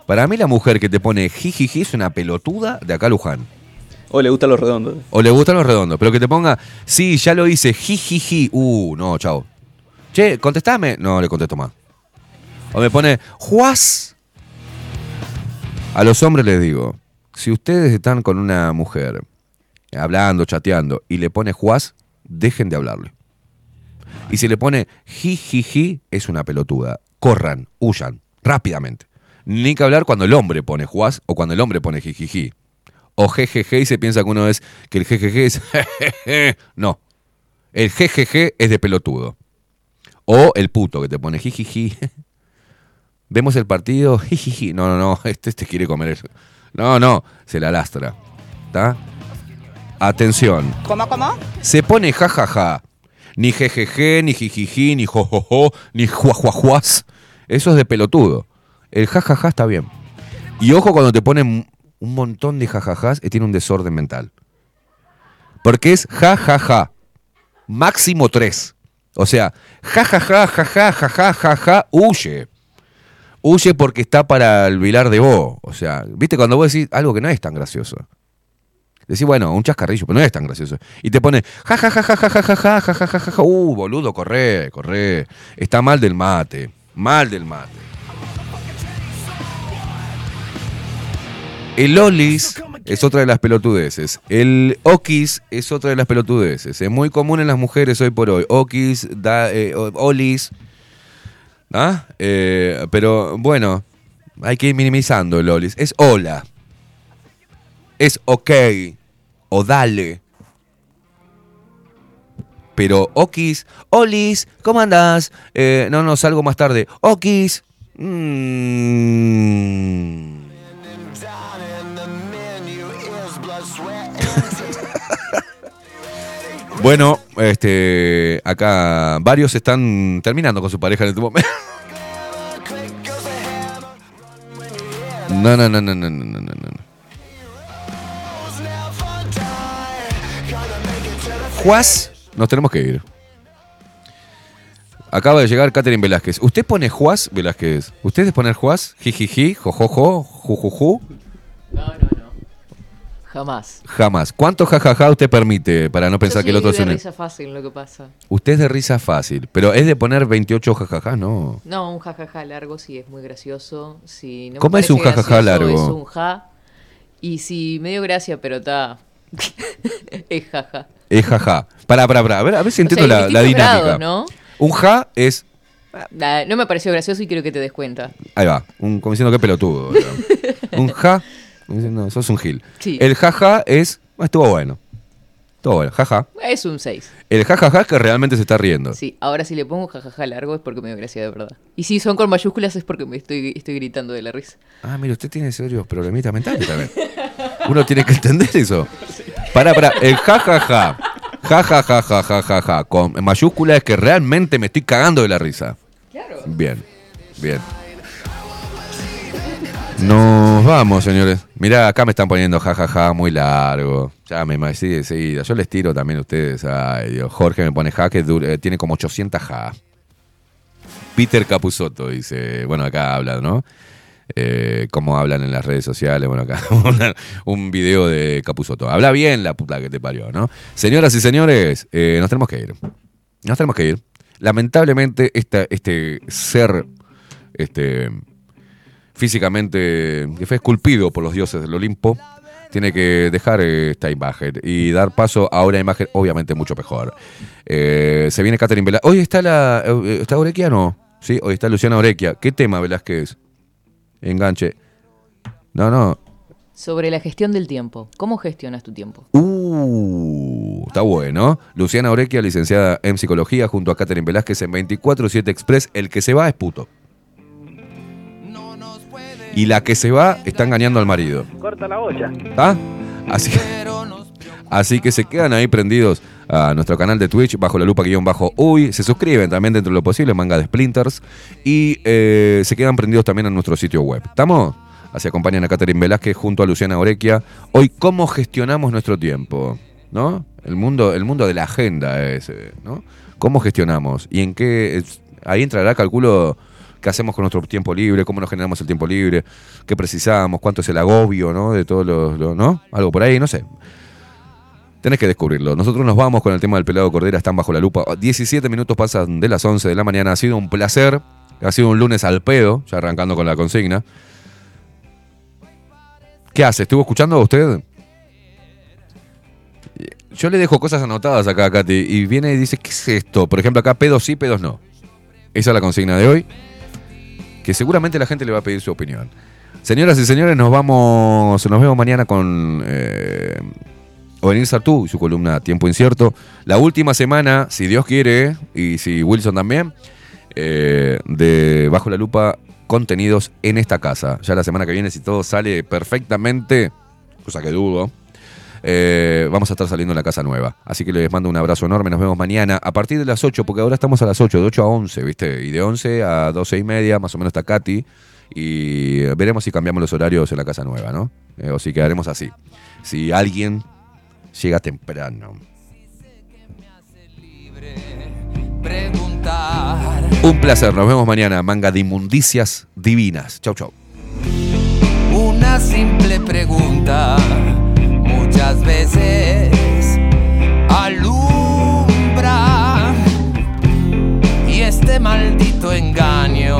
Para mí la mujer que te pone jijiji es una pelotuda de acá Luján. O le gustan los redondos. O le gustan los redondos, pero que te ponga, sí, ya lo hice, jijiji. Uh, no, chao. Che, contestame. No, le contesto más. O me pone, Juaz. A los hombres les digo, si ustedes están con una mujer hablando, chateando, y le pone Juaz, dejen de hablarle. Y si le pone jijiji, es una pelotuda. Corran, huyan, rápidamente. Ni que hablar cuando el hombre pone Juaz o cuando el hombre pone jijiji. O jejeje y se piensa que uno es que el jejeje es jejeje. No. El jejeje es de pelotudo. O el puto que te pone jijiji. Vemos el partido, jijiji. No, no, no, este, este quiere comer eso. No, no, se la lastra. ¿Está? Atención. ¿Cómo, cómo? Se pone jajaja. Ni jejeje, ni jijiji, ni jojojo, ni juajuajuas. Eso es de pelotudo. El jajaja está bien. Y ojo cuando te ponen un montón de jajajas, eh, tiene un desorden mental. Porque es jajaja. Máximo tres. O sea, jajaja, jaja, jaja, jaja, huye. Huye porque está para el vilar de vos. O sea, viste cuando vos decís algo que no es tan gracioso. Decís, bueno, un chascarrillo, pero no es tan gracioso. Y te pone, ja, ja, ja, ja, ja, ja, ja, ja, ja, ja, ja, ja, uh, boludo, corre, corre. Está mal del mate, mal del mate. El olis es otra de las pelotudeces. El okis es otra de las pelotudeces. Es muy común en las mujeres hoy por hoy. Okis, da, eh, olis. ¿Ah? Eh, pero bueno, hay que ir minimizando el olis. Es hola. Es ok. O dale. Pero okis, olis, ¿cómo andás? Eh, no, no, salgo más tarde. Okis. mm. Bueno, este, acá varios están terminando con su pareja en este momento. No, no, no, no, no, no, no, no. Juaz, nos tenemos que ir. Acaba de llegar Catherine Velázquez. ¿Usted pone Juaz Velázquez? ¿Ustedes ponen Juaz? Jijiji, jojojo, jujuju. No, Jamás. Jamás. ¿Cuánto jajaja usted permite para no pensar Yo que el otro de es un... risa fácil lo que pasa. Usted es de risa fácil, pero es de poner 28 jajaja, no. No, un jajaja largo sí es muy gracioso. Si no me ¿Cómo es un jajaja gracioso, largo? Es un ja. Y si me dio gracia, pero está. es jaja. Es jaja. Para, para, para. A ver, a ver si O entiendo sea, la, dinámica. grados, ¿no? Un ja es. No me pareció gracioso y quiero que te des cuenta. Ahí va. Un, como diciendo que pelotudo. un ja. Diciendo, sos un gil. Sí. El jaja es. "Ah, Estuvo bueno. Todo bueno, jaja. Es un 6. El jajaja es que realmente se está riendo. Sí, ahora si le pongo jajaja largo es porque me dio gracia de verdad. Y si son con mayúsculas es porque me estoy, estoy gritando de la risa. Ah, mire, usted tiene serios problemitas mentales también. Uno tiene que entender eso. Pará, pará. El jajaja. Jajaja, jajaja. Con mayúscula es que realmente me estoy cagando de la risa. Claro. Bien, bien. Nos vamos, señores. Mirá, acá me están poniendo jajaja muy largo. Ya me sí, sí, Yo les tiro también a ustedes. Dios. Jorge me pone ja que eh, tiene como 800 ja. Peter Capusotto dice, bueno, acá habla, ¿no? Eh, cómo hablan en las redes sociales. Bueno, acá una- un video de Capusotto. Habla bien la puta que te parió, ¿no? Señoras y señores, eh, nos tenemos que ir. Nos tenemos que ir. Lamentablemente, este ser este, físicamente que fue esculpido por los dioses del Olimpo, tiene que dejar eh, esta imagen y dar paso a una imagen obviamente mucho mejor. Eh, se viene Catherine Velázquez. Hoy está la. eh, ¿Está Orequia no? Sí, hoy está Luciana Orequia. ¿Qué tema Velázquez? Enganche. No, no. Sobre la gestión del tiempo. ¿Cómo gestionas tu tiempo? Uh, está bueno. Luciana Orequia, licenciada en psicología, junto a Catherine Velázquez en 24-7 Express. El que se va es puto. Y la que se va está engañando al marido. Corta la olla. ¿Ah? Así que, así que se quedan ahí prendidos a nuestro canal de Twitch, bajo la lupa guion bajo uy. Se suscriben también dentro de lo posible, manga de Splinters. Y eh, se quedan prendidos también a nuestro sitio web. ¿Estamos? Así acompañan a Catherine Velázquez junto a Luciana Orequia. Hoy, ¿cómo gestionamos nuestro tiempo? ¿No? El mundo, el mundo de la agenda es, eh, ¿no? ¿Cómo gestionamos? ¿Y en qué? es- ahí entrará, calculo, qué hacemos con nuestro tiempo libre, cómo nos generamos el tiempo libre, qué precisamos, cuánto es el agobio, ¿no? De todos los, ¿no? Algo por ahí, no sé. Tenés que descubrirlo. Nosotros nos vamos con el tema del pelado Cordera, están bajo la lupa. 17 minutos pasan de las 11 de la mañana. Ha sido un placer. Ha sido un lunes al pedo, ya arrancando con la consigna. ¿Qué hace? ¿Estuvo escuchando usted? Yo le dejo cosas anotadas acá a Katy y viene y dice, ¿qué es esto? Por ejemplo, acá pedos sí, pedos no. Esa es la consigna de hoy, que seguramente la gente le va a pedir su opinión. Señoras y señores, nos vamos, nos vemos mañana con eh, Ovenir Sartú y su columna Tiempo Incierto. La última semana, si Dios quiere, y si Wilson también, eh, de Bajo la Lupa, contenidos en esta casa. Ya la semana que viene, si todo sale perfectamente, cosa que dudo, eh, vamos a estar saliendo en la casa nueva. Así que les mando un abrazo enorme. Nos vemos mañana a partir de las 8, porque ahora estamos a las 8, de 8 a 11, ¿viste? Y de 11 a 12 y media, más o menos está Katy. Y veremos si cambiamos los horarios en la casa nueva, ¿no? Eh, o si quedaremos así. Si alguien llega temprano. Un placer, nos vemos mañana. Manga de inmundicias divinas. Chau, chau. Una simple pregunta, muchas veces alumbra. Y este maldito engaño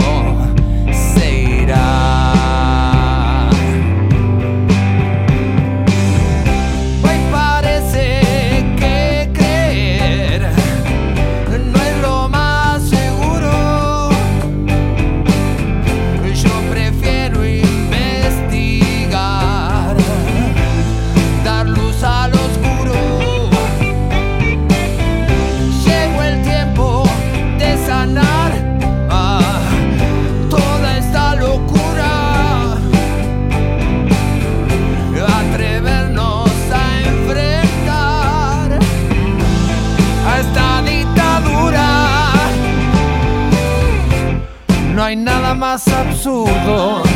dictadura. No